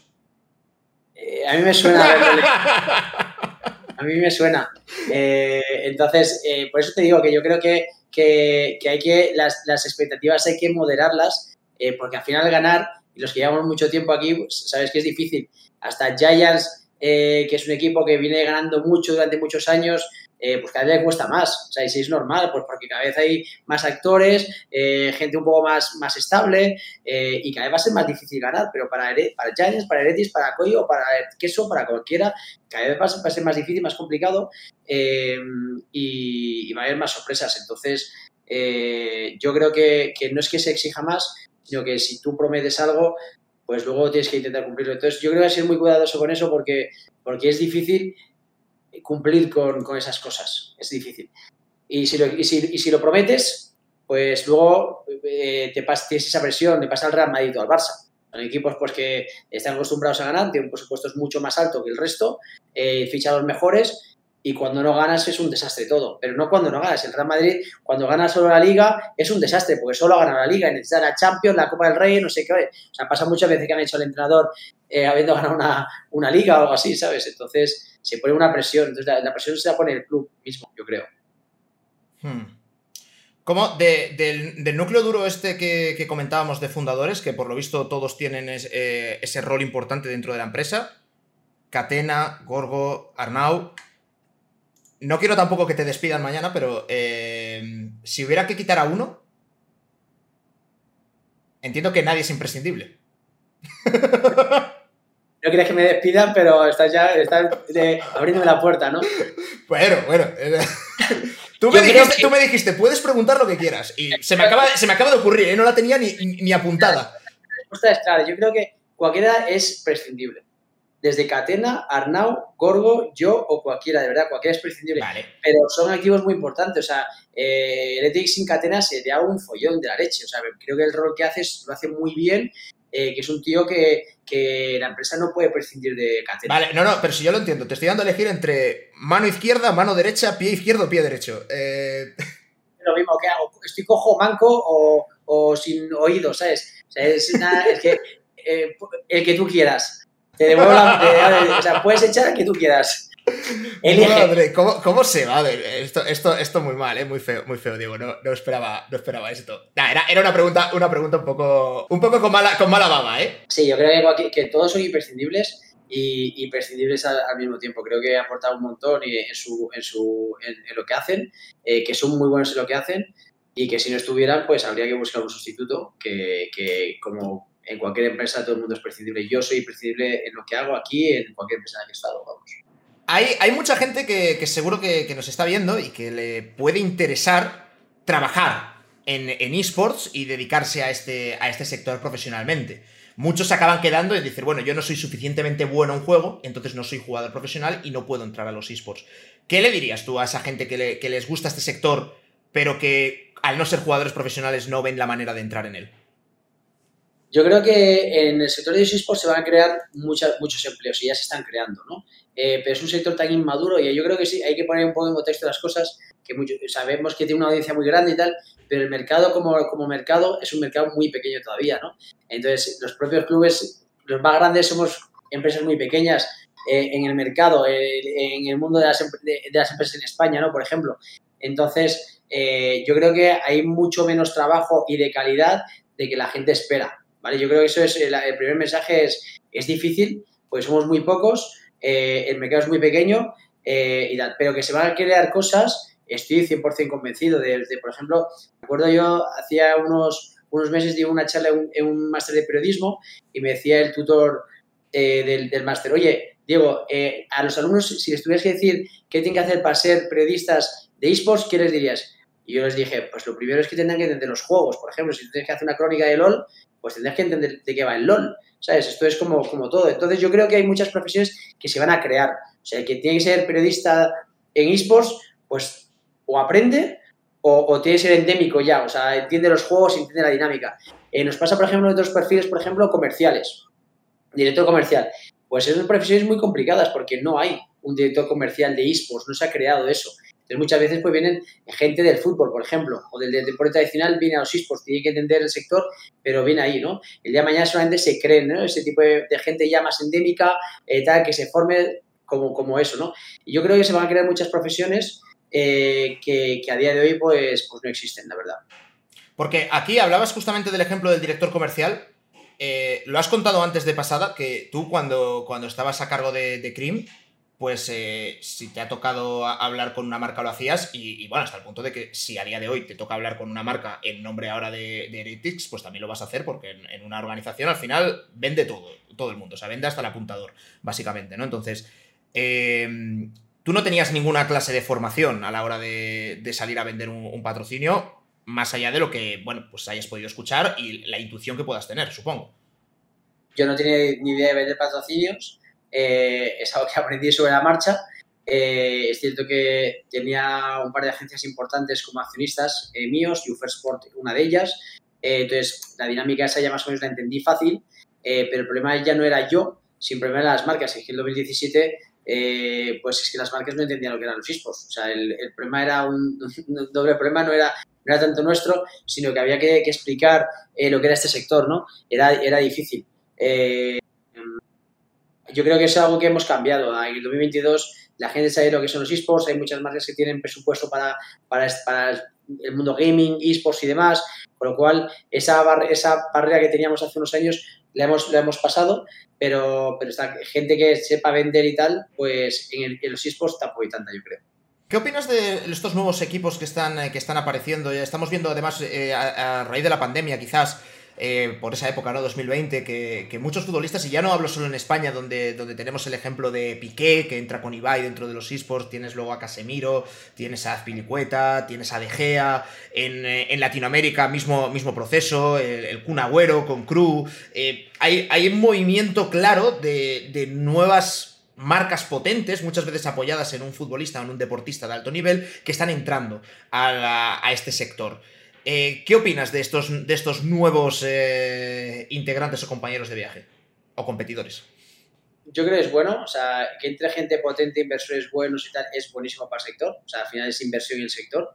Eh, a mí me suena. [laughs] a mí me suena. Eh, entonces, por eso te digo que yo creo que, que, hay que las, las expectativas hay que moderarlas porque al final ganar, y los que llevamos mucho tiempo aquí, pues, sabes que es difícil. Hasta Giants, eh, que es un equipo que viene ganando mucho durante muchos años, eh, pues cada vez cuesta más. O sea, y si es normal, pues porque cada vez hay más actores, gente un poco más, más estable, y cada vez va a ser más difícil ganar. Pero para, para Giants, para Heretis, para Coyo, para Queso, para cualquiera, cada vez va a ser más difícil, más complicado, y, va a haber más sorpresas. Entonces, yo creo que, que no es que se exija más, sino que si tú prometes algo, pues luego tienes que intentar cumplirlo. Entonces, yo creo que hay que ser muy cuidadoso con eso porque, porque es difícil cumplir con, con esas cosas. Es difícil. Y si lo, y si, y si lo prometes, pues luego eh, te pas, tienes esa presión de pasar al Real Madrid o al Barça. Son equipos pues, que están acostumbrados a ganar, tienen un presupuesto mucho más alto que el resto, eh, ficha a los mejores y cuando no ganas es un desastre todo. Pero no cuando no ganas. El Real Madrid, cuando gana solo la Liga, es un desastre, porque solo ha ganado la Liga necesita la Champions, la Copa del Rey, no sé qué. O sea, pasa muchas veces que han hecho el entrenador eh, habiendo ganado una, una, Liga o algo así, ¿sabes? Entonces se pone una presión. Entonces la, presión se la pone el club mismo, yo creo. Hmm. ¿Cómo? del, núcleo duro este que, comentábamos de fundadores, que por lo visto todos tienen eh, ese rol importante dentro de la empresa, Catena, Gorgo, Arnau. No quiero tampoco que te despidan mañana, pero eh, si hubiera que quitar a uno, entiendo que nadie es imprescindible. [laughs] No quieres que me despidan, pero estás ya estás abriéndome la puerta, ¿no? Bueno, bueno. [laughs] Tú me, dijiste, tú me, dijiste, puedes preguntar lo que quieras. Y se me acaba, se me acaba de ocurrir, ¿eh? no la tenía ni, ni apuntada. La respuesta es clara. Yo creo que cualquiera es prescindible desde Catena, Arnau, Gorgo, yo o cualquiera, de verdad, cualquiera es prescindible. Pero son activos muy importantes. O sea, eh, el sin Catena sería un follón de la leche. O sea, creo que el rol que hace lo hace muy bien. Eh, que es un tío que, la empresa no puede prescindir de Catena. Vale, no, no, pero si yo lo entiendo, te estoy dando a elegir entre mano izquierda, mano derecha, pie izquierdo, pie derecho. Eh... Lo mismo que hago, estoy cojo, manco o, sin oído, ¿sabes? O sea, es, es que eh, el que tú quieras. Te devuelvo la. o sea, puedes echar a que tú quieras. Madre, ¿cómo, ¿cómo, se va? Esto, esto, esto muy mal, ¿eh? muy feo, muy feo, Diego. No, no, esperaba, no esperaba esto. era, era, una pregunta, una pregunta un poco, un poco con mala, con mala baba, ¿eh? Sí, yo creo que, que todos son imprescindibles y imprescindibles al, mismo tiempo. Creo que han aportado un montón en, su, en, su, en, lo que hacen, eh, que son muy buenos en lo que hacen y que si no estuvieran, pues habría que buscar un sustituto que, que como en cualquier empresa todo el mundo es prescindible. Yo soy prescindible en lo que hago aquí, en cualquier empresa en la que he estado, vamos. Hay, mucha gente que, seguro que, nos está viendo y que le puede interesar trabajar en, esports y dedicarse a este, a este sector profesionalmente. Muchos se acaban quedando y decir, bueno, yo no soy suficientemente bueno en juego, entonces no soy jugador profesional y no puedo entrar a los esports. ¿Qué le dirías tú a esa gente que, que les gusta este sector, pero que al no ser jugadores profesionales no ven la manera de entrar en él? Yo creo que en el sector de eSports se van a crear muchos empleos y ya se están creando, ¿no? Eh, pero es un sector tan inmaduro y yo creo que sí, hay que poner un poco en contexto las cosas, que sabemos que tiene una audiencia muy grande y tal, pero el mercado como, como mercado es un mercado muy pequeño todavía, ¿no? Entonces, los propios clubes, los más grandes, somos empresas muy pequeñas eh, en el mercado, eh, en el mundo de las, de, las, empresas en España, ¿no? Por ejemplo. Entonces, yo creo que hay mucho menos trabajo y de calidad de que la gente espera. Yo creo que eso es, el, primer mensaje es, es difícil, pues somos muy pocos, eh, el mercado es muy pequeño, eh, pero que se van a crear cosas, estoy 100% convencido de, por ejemplo, me acuerdo yo, hacía unos, unos meses di una charla en un, máster de periodismo y me decía el tutor eh, del, máster, oye, Diego, a los alumnos, si les tuvieras que decir qué tienen que hacer para ser periodistas de esports, ¿qué les dirías? Y yo les dije, pues lo primero es que tendrán que entender los juegos. Por ejemplo, si tienes que hacer una crónica de LOL, pues tendrás que entender de qué va el LOL, ¿sabes? Esto es como, como todo. Entonces yo creo que hay muchas profesiones que se van a crear. O sea, el que tiene que ser periodista en esports, pues o aprende o, tiene que ser endémico ya, o sea, entiende los juegos, entiende la dinámica. Eh, nos pasa, por ejemplo, en otros perfiles, por ejemplo, comerciales. Director comercial. Pues son profesiones muy complicadas porque no hay un director comercial de esports, no se ha creado eso. Entonces muchas veces pues vienen gente del fútbol, por ejemplo, o del, deporte tradicional, viene a los esports, tiene que entender el sector, pero viene ahí, ¿no? El día de mañana solamente se creen, ¿no? Ese tipo de, gente ya más endémica, eh, tal, que se forme como, como eso, ¿no? Y yo creo que se van a crear muchas profesiones eh, que, a día de hoy pues, pues no existen, la verdad. Porque aquí hablabas justamente del ejemplo del director comercial. Eh, lo has contado antes de pasada, que tú cuando, cuando estabas a cargo de, de CRIM, pues eh, si te ha tocado hablar con una marca lo hacías y, bueno, hasta el punto de que si a día de hoy te toca hablar con una marca en nombre ahora de, de Heretics, pues también lo vas a hacer porque en, una organización al final vende todo, todo el mundo, o sea, vende hasta el apuntador, básicamente, ¿no? Entonces, em, tú no tenías ninguna clase de formación a la hora de, salir a vender un, un, patrocinio, más allá de lo que, bueno, pues hayas podido escuchar y la intuición que puedas tener, supongo. Yo no tenía ni idea de vender patrocinios eh, es algo que [laughs] aprendí sobre la marcha. Eh, es cierto que tenía un par de agencias importantes como accionistas eh, míos, Sport, una de ellas. entonces, la dinámica esa ya más o menos la entendí fácil, pero el problema ya no era yo, sin problema eran las marcas. En el 2017 pues es que las marcas no entendían lo que eran los esports. O sea, el, problema era [laughs] un, doble problema, no era, no era tanto nuestro, sino que había que, explicar lo que era este sector, ¿no? Era, era difícil yo creo que es algo que hemos cambiado. En el 2022 la gente sabe lo que son los esports, hay muchas marcas que tienen presupuesto para, para, el mundo gaming, esports y demás, con lo cual esa, esa barrera que teníamos hace unos años la hemos, la hemos pasado, pero, pero esta gente que sepa vender y tal, pues en, los esports tampoco hay tanta, yo creo. ¿Qué opinas de estos nuevos equipos que están, que están apareciendo? Estamos viendo además eh, a, raíz de la pandemia quizás eh, por esa época, ¿no? 2020, que, muchos futbolistas, y ya no hablo solo en España, donde, donde tenemos el ejemplo de Piqué, que entra con Ibai dentro de los esports, tienes luego a Casemiro, tienes a Azpilicueta, tienes a De Gea, en, eh, Latinoamérica mismo, mismo proceso, el, el Agüero con Cru, eh, hay, hay, un movimiento claro de, de nuevas marcas potentes, muchas veces apoyadas en un futbolista o en un deportista de alto nivel, que están entrando a, a este sector. Eh, ¿Qué opinas de estos, de estos nuevos eh, integrantes o compañeros de viaje? O competidores. Yo creo que es bueno, o sea, que entre gente potente, inversores buenos y tal, es buenísimo para el sector. O sea, al final es inversión en el sector.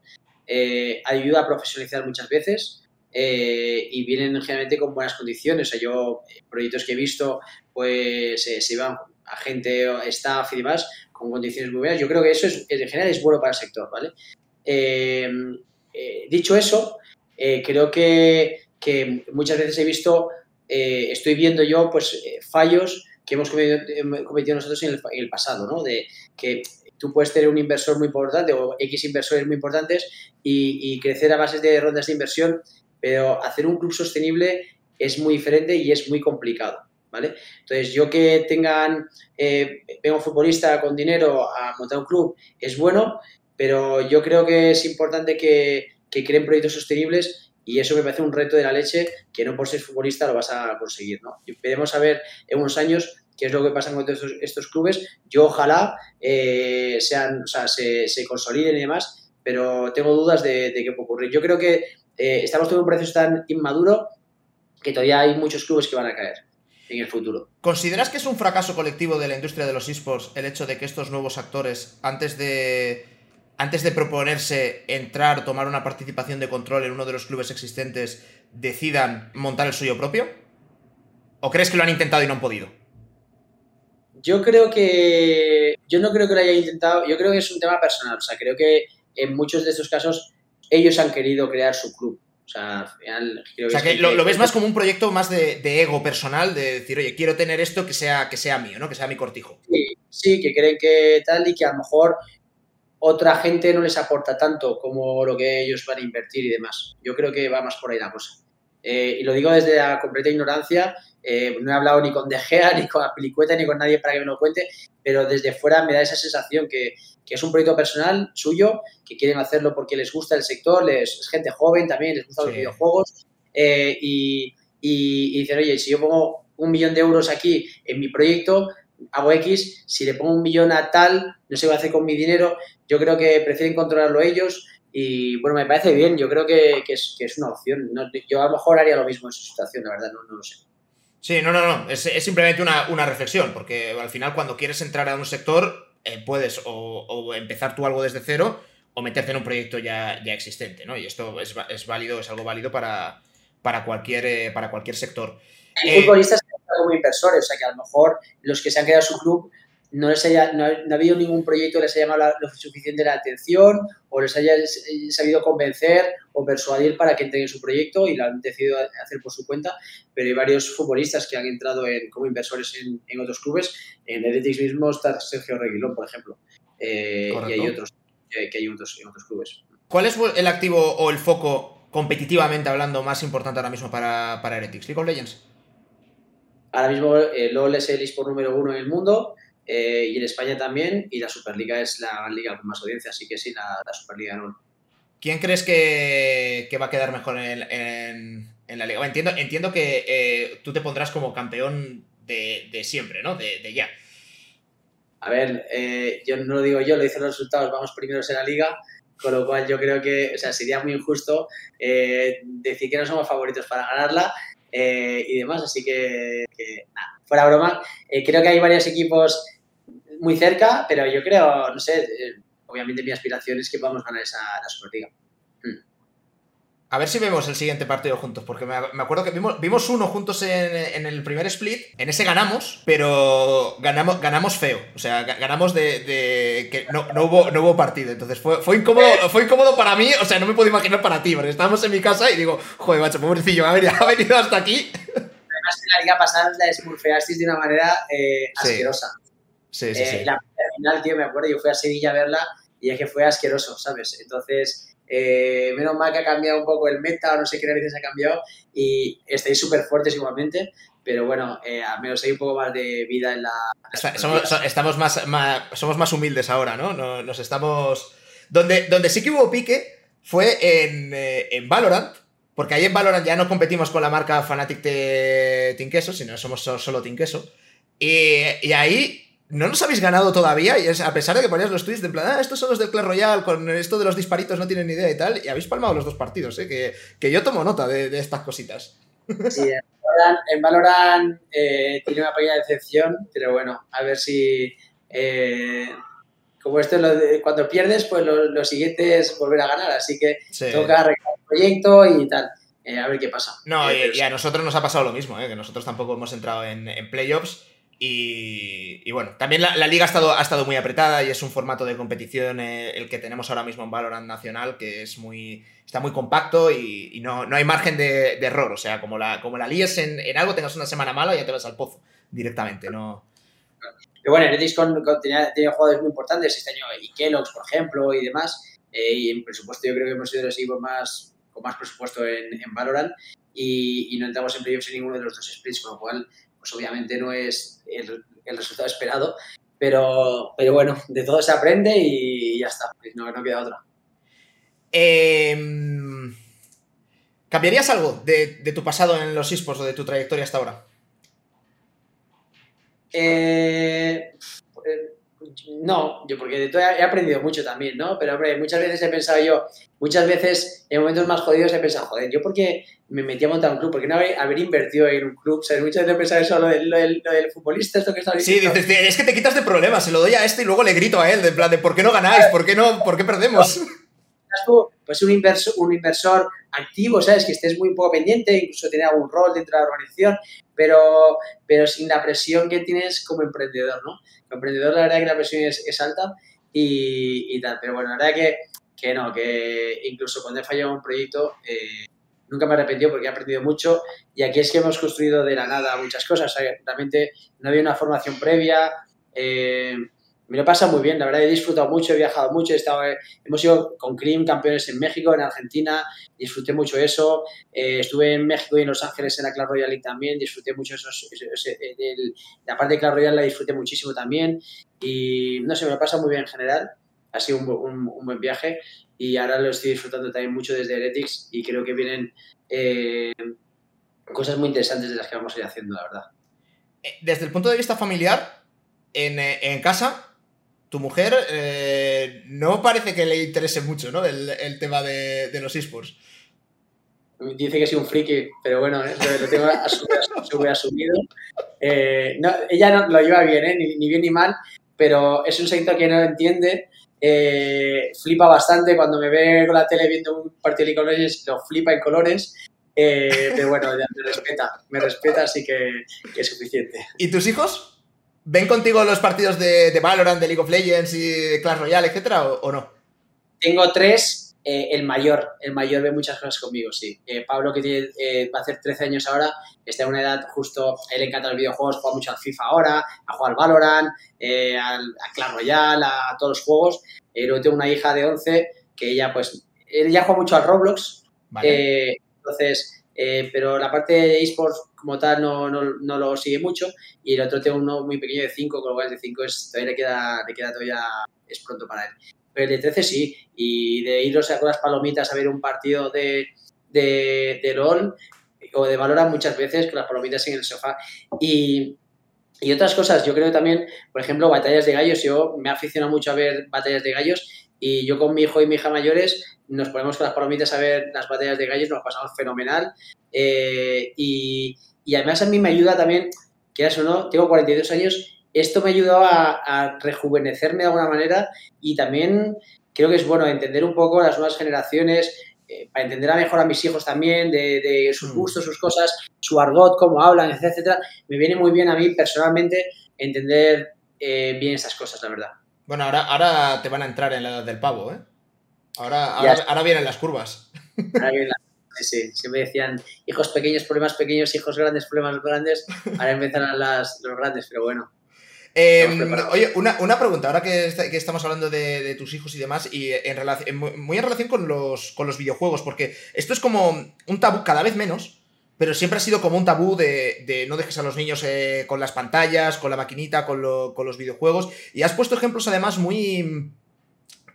Eh, ayuda a profesionalizar muchas veces y vienen generalmente con buenas condiciones. O sea, yo, proyectos que he visto, pues se van a gente, staff y demás, con condiciones muy buenas. Yo creo que eso es, en general es bueno para el sector, ¿vale? Dicho eso, eh, creo que, muchas veces he visto, eh, estoy viendo yo, pues, eh, fallos que hemos cometido, nosotros en el, pasado, ¿no? De que tú puedes tener un inversor muy importante o X inversores muy importantes y, crecer a base de rondas de inversión, pero hacer un club sostenible es muy diferente y es muy complicado. ¿Vale? Entonces, yo que tengan, vengo un futbolista con dinero a montar un club es bueno, pero yo creo que es importante que, que creen proyectos sostenibles y eso me parece un reto de la leche que no por ser futbolista lo vas a conseguir. ¿no? Esperemos a ver en unos años qué es lo que pasa con estos, clubes. Yo ojalá eh, sean, o sea, se, consoliden y demás, pero tengo dudas de, qué puede ocurrir. Yo creo que eh, estamos teniendo un proceso tan inmaduro que todavía hay muchos clubes que van a caer en el futuro. ¿Consideras que es un fracaso colectivo de la industria de los esports el hecho de que estos nuevos actores, antes de antes de proponerse entrar, tomar una participación de control en uno de los clubes existentes, decidan montar el suyo propio? ¿O crees que lo han intentado y no han podido? Yo creo que. Yo no creo que lo haya intentado. Yo creo que es un tema personal. O sea, creo que en muchos de estos casos ellos han querido crear su club. O sea, al final. o sea, que, lo, ves más como un proyecto más de, ego personal, de decir, oye, quiero tener esto que sea, que sea mío, ¿no? Que sea mi cortijo. Sí, sí, que creen que tal y que a lo mejor otra gente no les aporta tanto como lo que ellos van a invertir y demás. Yo creo que va más por ahí la cosa. Eh, y lo digo desde la completa ignorancia, eh, no he hablado ni con De Gea, [laughs] ni con Apilicueta, ni con nadie para que me lo cuente, pero desde fuera me da esa sensación que, es un proyecto personal suyo, que quieren hacerlo porque les gusta el sector, les, es gente joven también, les gustan los videojuegos, eh, y, y, dicen, oye, si yo pongo un millón de euros aquí en mi proyecto, hago X, si le pongo un millón a tal, no sé qué hacer con mi dinero, yo creo que prefieren controlarlo ellos y bueno, me parece bien, yo creo que, es, una opción. yo a lo mejor haría lo mismo en su situación, la verdad, no, lo sé. Sí, no, no, no, es, simplemente una, reflexión, porque al final cuando quieres entrar a un sector, eh, puedes o, empezar tú algo desde cero o meterte en un proyecto ya, ya existente, ¿no? Y esto es, válido, es algo válido para, para, cualquier, eh, para cualquier sector. Hay futbolistas como inversores, o sea que a lo mejor los que se han quedado en su club no, les haya, no, ha, habido ningún proyecto que les haya llamado lo suficiente la atención o les haya sabido convencer o persuadir para que entren en su proyecto y lo han decidido hacer por su cuenta. Pero hay varios futbolistas que han entrado en, como inversores en, otros clubes. En Heretics mismo está Sergio Reguilón, por ejemplo. Eh, y hay otros que, hay otros, en otros clubes. ¿Cuál es el activo o el foco competitivamente hablando más importante ahora mismo para, para Heretics? ¿League of Legends? Ahora mismo eh, LOL es el eSport número uno en el mundo eh, y en España también, y la Superliga es la liga con más audiencia, así que sí, la, Superliga no. ¿Quién crees que, va a quedar mejor en, la liga? entiendo, entiendo que eh, tú te pondrás como campeón de, siempre, ¿no? De, ya. A ver, eh, yo no lo digo yo, lo dicen los resultados, vamos primeros en la liga, con lo cual yo creo que o sea, sería muy injusto decir que no somos favoritos para ganarla y demás, así que, nada, fuera broma, creo que hay varios equipos muy cerca, pero yo creo, no sé, eh, obviamente mi aspiración es que podamos ganar esa la Superliga. A ver si vemos el siguiente partido juntos, porque me, acuerdo que vimos, vimos uno juntos en, el primer split. En ese ganamos, pero ganamos, ganamos feo. O sea, ganamos de, que no, hubo, no hubo partido. Entonces fue, fue, incómodo, fue incómodo para mí. O sea, no me puedo imaginar para ti, porque estábamos en mi casa y digo, joder, macho, pobrecillo, ha venido, ha venido hasta aquí. Además, la liga pasada la smurfeasteis de una manera eh, asquerosa. Sí, sí, eh, La final, tío, me acuerdo, yo fui a Sevilla a verla y es que fue asqueroso, ¿sabes? Entonces eh, menos mal que ha cambiado un poco el meta, o no sé qué narices ha cambiado, y estáis súper fuertes igualmente, pero bueno, eh, al menos hay un poco más de vida en la... somos, estamos más, somos más humildes ahora, ¿no? Nos, estamos... Donde, donde sí que hubo pique fue en, eh, en Valorant, porque ahí en Valorant ya no competimos con la marca Fanatic Tinqueso, sino somos solo Tinqueso. Y, y ahí no nos habéis ganado todavía, y es a pesar de que ponías los tweets de en plan, ah, estos son los del Clash Royale, con esto de los disparitos no tienen ni idea y tal, y habéis palmado los dos partidos, ¿eh? que, yo tomo nota de, estas cositas. [laughs] Sí, en Valorant, eh, tiene una pequeña decepción, pero bueno, a ver si... Eh, como esto cuando pierdes, pues lo, siguiente es volver a ganar, así que toca arreglar el proyecto y tal. Eh, a ver qué pasa. No, y, a nosotros nos ha pasado lo mismo, que nosotros tampoco hemos entrado en, en playoffs y, bueno, también la, liga ha estado, ha estado muy apretada y es un formato de competición eh, el que tenemos ahora mismo en Valorant Nacional que es muy, está muy compacto y, no, hay margen de, error. O sea, como la, como la líes en, algo, tengas una semana mala, ya te vas al pozo directamente. No... Pero bueno, en con, tenía, jugadores muy importantes este año, y Kellogg's, por ejemplo, y demás. Eh, y en presupuesto yo creo que hemos sido los equipos más, con más presupuesto en, en Valorant y, no entramos en playoffs en ninguno de los dos splits, con lo cual pues obviamente no es el, resultado esperado, pero, pero bueno, de todo se aprende y ya está, no, no queda otra. Em, ¿Cambiarías algo de, tu pasado en los esports o de tu trayectoria hasta ahora? Eh, no, yo porque de todo he aprendido mucho también, ¿no? Pero hombre, muchas veces he pensado yo, muchas veces en momentos más jodidos he pensado, joder, yo porque me metí a montar un club, porque no haber, invertido en un club, ¿sabes? Muchas veces he pensado eso, lo del, del, futbolista, esto que está diciendo. Sí, dices, es que te quitas de problemas, se lo doy a este y luego le grito a él, de plan de, ¿por qué no ganáis? ¿Por qué no, por qué perdemos? [laughs] pues un inversor, un inversor activo, ¿sabes? Que estés muy poco pendiente, incluso tener algún rol dentro de la organización, pero, pero sin la presión que tienes como emprendedor, ¿no? Emprendedor la verdad que la presión es, alta y, tal, pero bueno, la verdad que, que no, que incluso cuando he fallado un proyecto... Eh, nunca me he arrepentido porque he aprendido mucho y aquí es que hemos construido de la nada muchas cosas. realmente no había una formación previa. Eh, me lo pasa muy bien, la verdad he disfrutado mucho, he viajado mucho, he estado, hemos ido con Cream campeones en México, en Argentina, disfruté mucho eso, eh, estuve en México y en Los Ángeles en la Clash Royale también, disfruté mucho eso, la parte de Clash Royale la disfruté muchísimo también y no sé, me lo pasa muy bien en general, ha sido un, buen viaje y ahora lo estoy disfrutando también mucho desde Heretics y creo que vienen eh, cosas muy interesantes de las que vamos a ir haciendo, la verdad. Eh, desde el punto de vista familiar, en casa, tu mujer eh, no parece que le interese mucho, ¿no? El, tema de, los esports. Dice que soy un friki, pero bueno, ¿eh? lo, tengo asumido. Eh, no, ella no lo lleva bien, ¿eh? ni, bien ni mal, pero es un sector que no entiende. flipa bastante cuando me ve con la tele viendo un partido de colores, lo flipa en colores. pero bueno, ya me respeta, me respeta, así que, que es suficiente. ¿Y tus hijos? ¿Ven contigo los partidos de, de, Valorant, de League of Legends y de Clash Royale, etcétera, o, no? Tengo tres. Eh, el mayor, el mayor ve muchas cosas conmigo, sí. Eh, Pablo, que tiene, eh, va a hacer 13 años ahora, está en una edad justo, él encanta los videojuegos, juega mucho al FIFA ahora, a jugar al Valorant, al, a Clash Royale, a, todos los juegos. luego tengo una hija de 11 que ella, pues, ella juega mucho al Roblox. entonces, pero la parte de esports como tal no, no, lo sigue mucho y el otro tengo uno muy pequeño de 5, con lo cual el de 5 todavía le queda, le queda todavía, es pronto para él. Pero el de 13 sí, y de iros a con las palomitas a ver un partido de, de, LOL o de Valorant muchas veces con las palomitas en el sofá y, y otras cosas, yo creo también, por ejemplo, batallas de gallos, yo me aficiono mucho a ver batallas de gallos y yo con mi hijo y mi hija mayores nos ponemos con las palomitas a ver las batallas de gallos, nos pasamos fenomenal. Eh, y, y además a mí me ayuda también, que eso no, tengo 42 años, esto me ha ayudado a, rejuvenecerme de alguna manera y también creo que es bueno entender un poco las nuevas generaciones, eh, para entender a mejor a mis hijos también, de, sus mm. gustos, sus cosas, su argot, cómo hablan, etcétera, me viene muy bien a mí personalmente entender eh, bien esas cosas, la verdad. Bueno, ahora, ahora te van a entrar en la edad del pavo, ¿eh? Ahora, ahora, vienen las curvas. Ahora vienen las Sí, sí, siempre decían hijos pequeños, problemas pequeños, hijos grandes, problemas grandes. Ahora empiezan las, los grandes, pero bueno. Em, oye, una, pregunta, ahora que, estamos hablando de, tus hijos y demás, y en muy en relación con los, con los videojuegos, porque esto es como un tabú cada vez menos, pero siempre ha sido como un tabú de, no dejes a los niños eh, con las pantallas, con la maquinita, con, los videojuegos, y has puesto ejemplos además muy...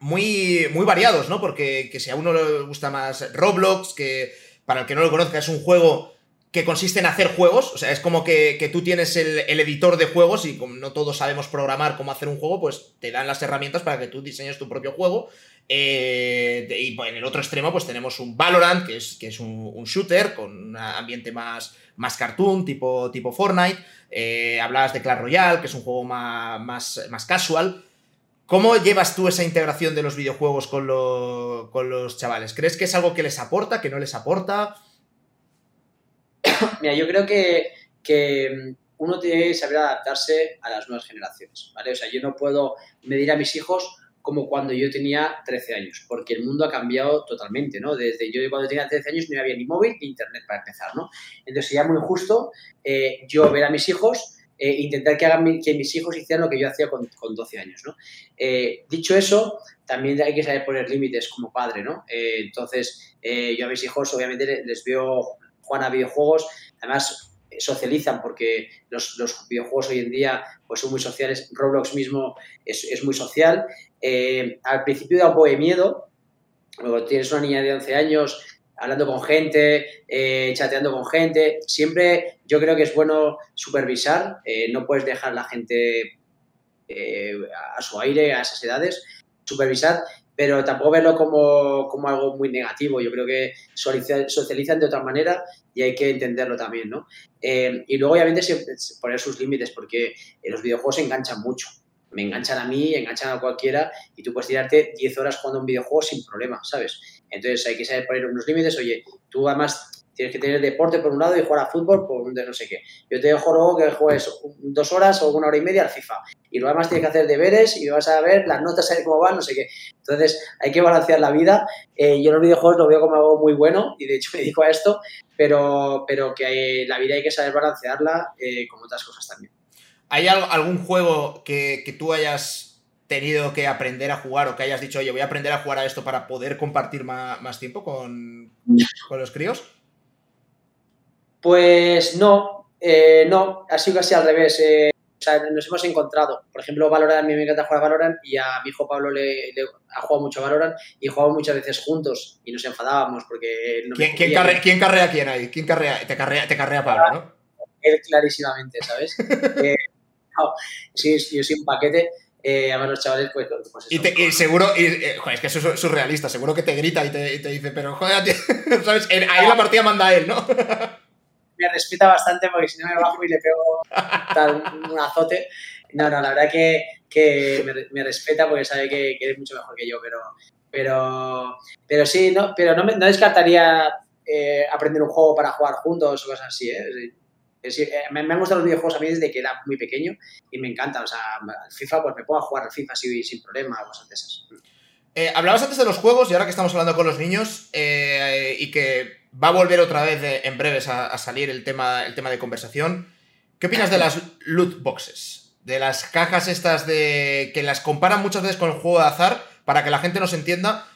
Muy, muy variados, ¿no? Porque que si a uno le gusta más Roblox, que para el que no lo conozca es un juego que consiste en hacer juegos. O sea, es como que, tú tienes el, editor de juegos y como no todos sabemos programar cómo hacer un juego, pues te dan las herramientas para que tú diseñes tu propio juego. Eh, y en el otro extremo, pues tenemos un Valorant, que es, que es un, shooter con un ambiente más, más cartoon, tipo, tipo Fortnite. Eh, hablabas de Clash Royale, que es un juego más, más, casual. ¿Cómo llevas tú esa integración de los videojuegos con, con los chavales? ¿Crees que es algo que les aporta, que no les aporta? [coughs] Mira, yo creo que, que uno tiene que saber adaptarse a las nuevas generaciones, ¿vale? O sea, yo no puedo medir a mis hijos como cuando yo tenía 13 años, porque el mundo ha cambiado totalmente, ¿no? Desde yo cuando tenía 13 años no había ni móvil ni internet para empezar, ¿no? Entonces sería muy justo eh, yo ver a mis hijos, e intentar que, hagan que mis hijos hicieran lo que yo hacía con, con 12 años, ¿no? Eh, dicho eso, también hay que saber poner límites como padre, ¿no? entonces, yo a mis hijos obviamente les veo juegan a videojuegos, además eh, socializan porque los, videojuegos hoy en día pues son muy sociales, Roblox mismo es, muy social. Eh, al principio da un poco de miedo, luego tienes una niña de 11 años hablando con gente, eh, chateando con gente, siempre yo creo que es bueno supervisar, no puedes dejar la gente a su aire a esas edades, supervisar pero tampoco verlo como, algo muy negativo. Yo creo que socializan de otra manera y hay que entenderlo también, ¿no? Eh, y luego, obviamente, poner sus límites, porque los videojuegos enganchan mucho. Me enganchan a mí, enganchan a cualquiera y tú puedes tirarte 10 horas jugando un videojuego sin problema, ¿sabes? Entonces hay que saber poner unos límites. Oye, tú además tienes que tener deporte por un lado y jugar a fútbol por un de no sé qué. Yo te dejo luego que juegues dos horas o una hora y media al FIFA. Y luego además tienes que hacer deberes y vas a ver las notas, a ver cómo van, no sé qué. Entonces hay que balancear la vida. Eh, yo los videojuegos lo veo como algo muy bueno y de hecho [laughs] me dedico a esto, pero, pero que la vida hay que saber balancearla eh, como otras cosas también. ¿Hay algún juego que, que tú hayas tenido que aprender a jugar o que hayas dicho, oye, voy a aprender a jugar a esto para poder compartir más, más tiempo con, con los críos? Pues no, eh, no, ha sido casi al revés. Eh, o sea, nos hemos encontrado. Por ejemplo, Valorant, a mí me encanta jugar a Valorant y a mi hijo Pablo le, ha jugado mucho a Valorant y jugamos muchas veces juntos y nos enfadábamos porque... ¿Quién, ¿quién, carrea, ¿Quién, carrea, quién ahí? ¿Quién carrea? Te carrea, te carrea Pablo, ¿no? Él clarísimamente, ¿sabes? [laughs] eh, sí, yo soy un paquete. Eh, a ver, los chavales, pues. pues y, seguro, y, eh, joder, es que eso es surrealista, seguro que te grita y te, te dice, pero joder, [laughs] ¿sabes? Ahí la partida manda él, ¿no? [laughs] me respeta bastante porque si no me bajo y le pego un azote. No, no, la verdad que, que me, respeta porque sabe que, que, eres mucho mejor que yo, pero, pero, pero sí, no, pero no, me, no descartaría eh, aprender un juego para jugar juntos o cosas así. ¿eh? Eh me, han gustado los videojuegos a mí desde que era muy pequeño y me encanta. O sea, FIFA, pues me puedo jugar al FIFA sin, sin problema, cosas de esas. Eh, hablabas antes de los juegos y ahora que estamos hablando con los niños y que va a volver otra vez en breves a, salir el tema, el tema de conversación. ¿Qué opinas de las loot boxes? De las cajas estas de. que las comparan muchas veces con el juego de azar para que la gente nos entienda.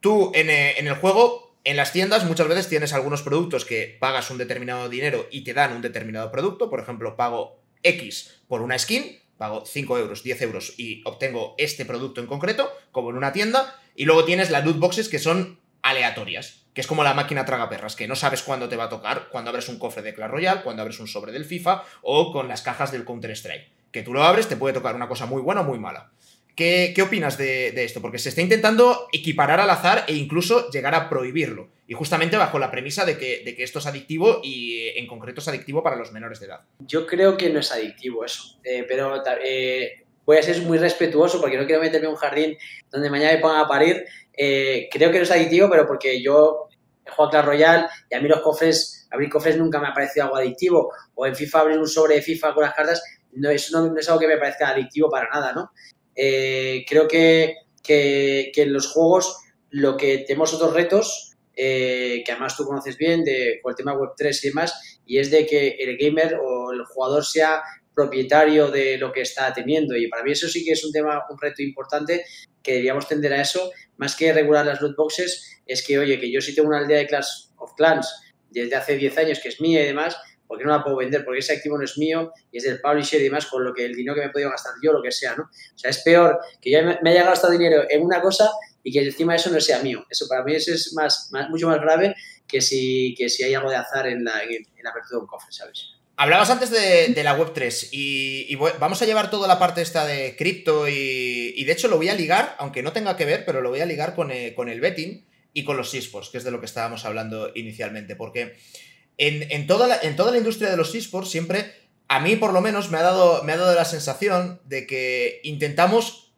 Tú en, eh, en el juego, en las tiendas, muchas veces tienes algunos productos que pagas un determinado dinero y te dan un determinado producto. Por ejemplo, pago X por una skin, pago 5 euros, 10 euros y obtengo este producto en concreto, como en una tienda. Y luego tienes las loot boxes que son aleatorias, que es como la máquina traga perras, que no sabes cuándo te va a tocar, cuando abres un cofre de Clash Royale, cuando abres un sobre del FIFA o con las cajas del Counter-Strike. Que tú lo abres, te puede tocar una cosa muy buena o muy mala. ¿Qué, opinas de, esto? Porque se está intentando equiparar al azar e incluso llegar a prohibirlo. Y justamente bajo la premisa de que, esto es adictivo y eh, en concreto es adictivo para los menores de edad. Yo creo que no es adictivo eso. Eh, pero eh, voy a ser muy respetuoso porque no quiero meterme en un jardín donde mañana me pongan a parir creo que no es adictivo, pero porque yo he jugado Clash Royale y a mí los cofres, abrir cofres nunca me ha parecido algo adictivo. O en FIFA abrir un sobre FIFA con las cartas, eso no, es algo que me parezca adictivo para nada, ¿no? Eh, creo que, que, en los juegos lo que tenemos otros retos, eh, que además tú conoces bien, de, con el tema Web3 y demás, y es de que el gamer o el jugador sea propietario de lo que está teniendo. Y para mí eso sí que es un tema, un reto importante que deberíamos tender a eso, más que regular las loot boxes, es que, oye, que yo sí tengo una aldea de Clash of Clans desde hace 10 años que es mía y demás, ¿por qué no la puedo vender? Porque ese activo no es mío y es del publisher y demás, con lo que el dinero que me he podido gastar yo, lo que sea, ¿no? O sea, es peor que yo me haya gastado dinero en una cosa y que encima eso no sea mío. Eso para mí es más, mucho más grave que si, que si hay algo de azar en la, en la apertura de un cofre, ¿sabes? Hablabas antes de, la Web3 y, vamos a llevar toda la parte esta de cripto y, de hecho lo voy a ligar, aunque no tenga que ver, pero lo voy a ligar con, eh, con el betting y con los esports, que es de lo que estábamos hablando inicialmente, porque en, toda, la, en toda la industria de los esports siempre, a mí por lo menos me ha dado, me ha dado la sensación de que intentamos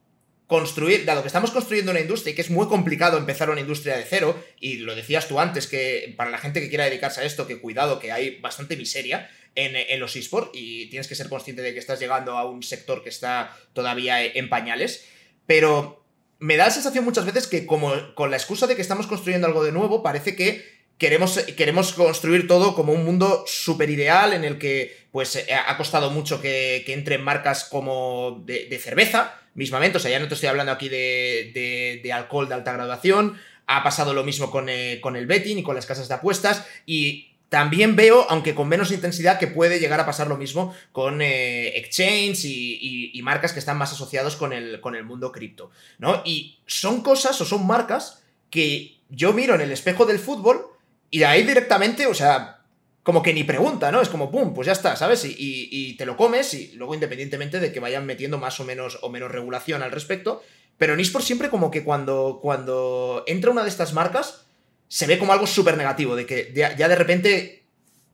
construir, dado que estamos construyendo una industria y que es muy complicado empezar una industria de cero, y lo decías tú antes, que para la gente que quiera dedicarse a esto, que cuidado, que hay bastante miseria, en, los esports y tienes que ser consciente de que estás llegando a un sector que está todavía en pañales. Pero me da la sensación muchas veces que como con la excusa de que estamos construyendo algo de nuevo, parece que queremos, queremos construir todo como un mundo súper ideal en el que pues eh, ha costado mucho que, que entren marcas como de, cerveza, mismamente, o sea, ya no te estoy hablando aquí de, de, alcohol de alta graduación, ha pasado lo mismo con, eh, con el betting y con las casas de apuestas. Y también veo, aunque con menos intensidad, que puede llegar a pasar lo mismo con eh, exchange y, marcas que están más asociados con el, con el mundo cripto, ¿no? Y son cosas o son marcas que yo miro en el espejo del fútbol y de ahí directamente, o sea, como que ni pregunta, ¿no? Es como, pum, pues ya está, ¿sabes? Y, te lo comes y luego independientemente de que vayan metiendo más o menos o menos regulación al respecto, pero en por siempre como que cuando, cuando entra una de estas marcas se ve como algo súper negativo, de que ya, de repente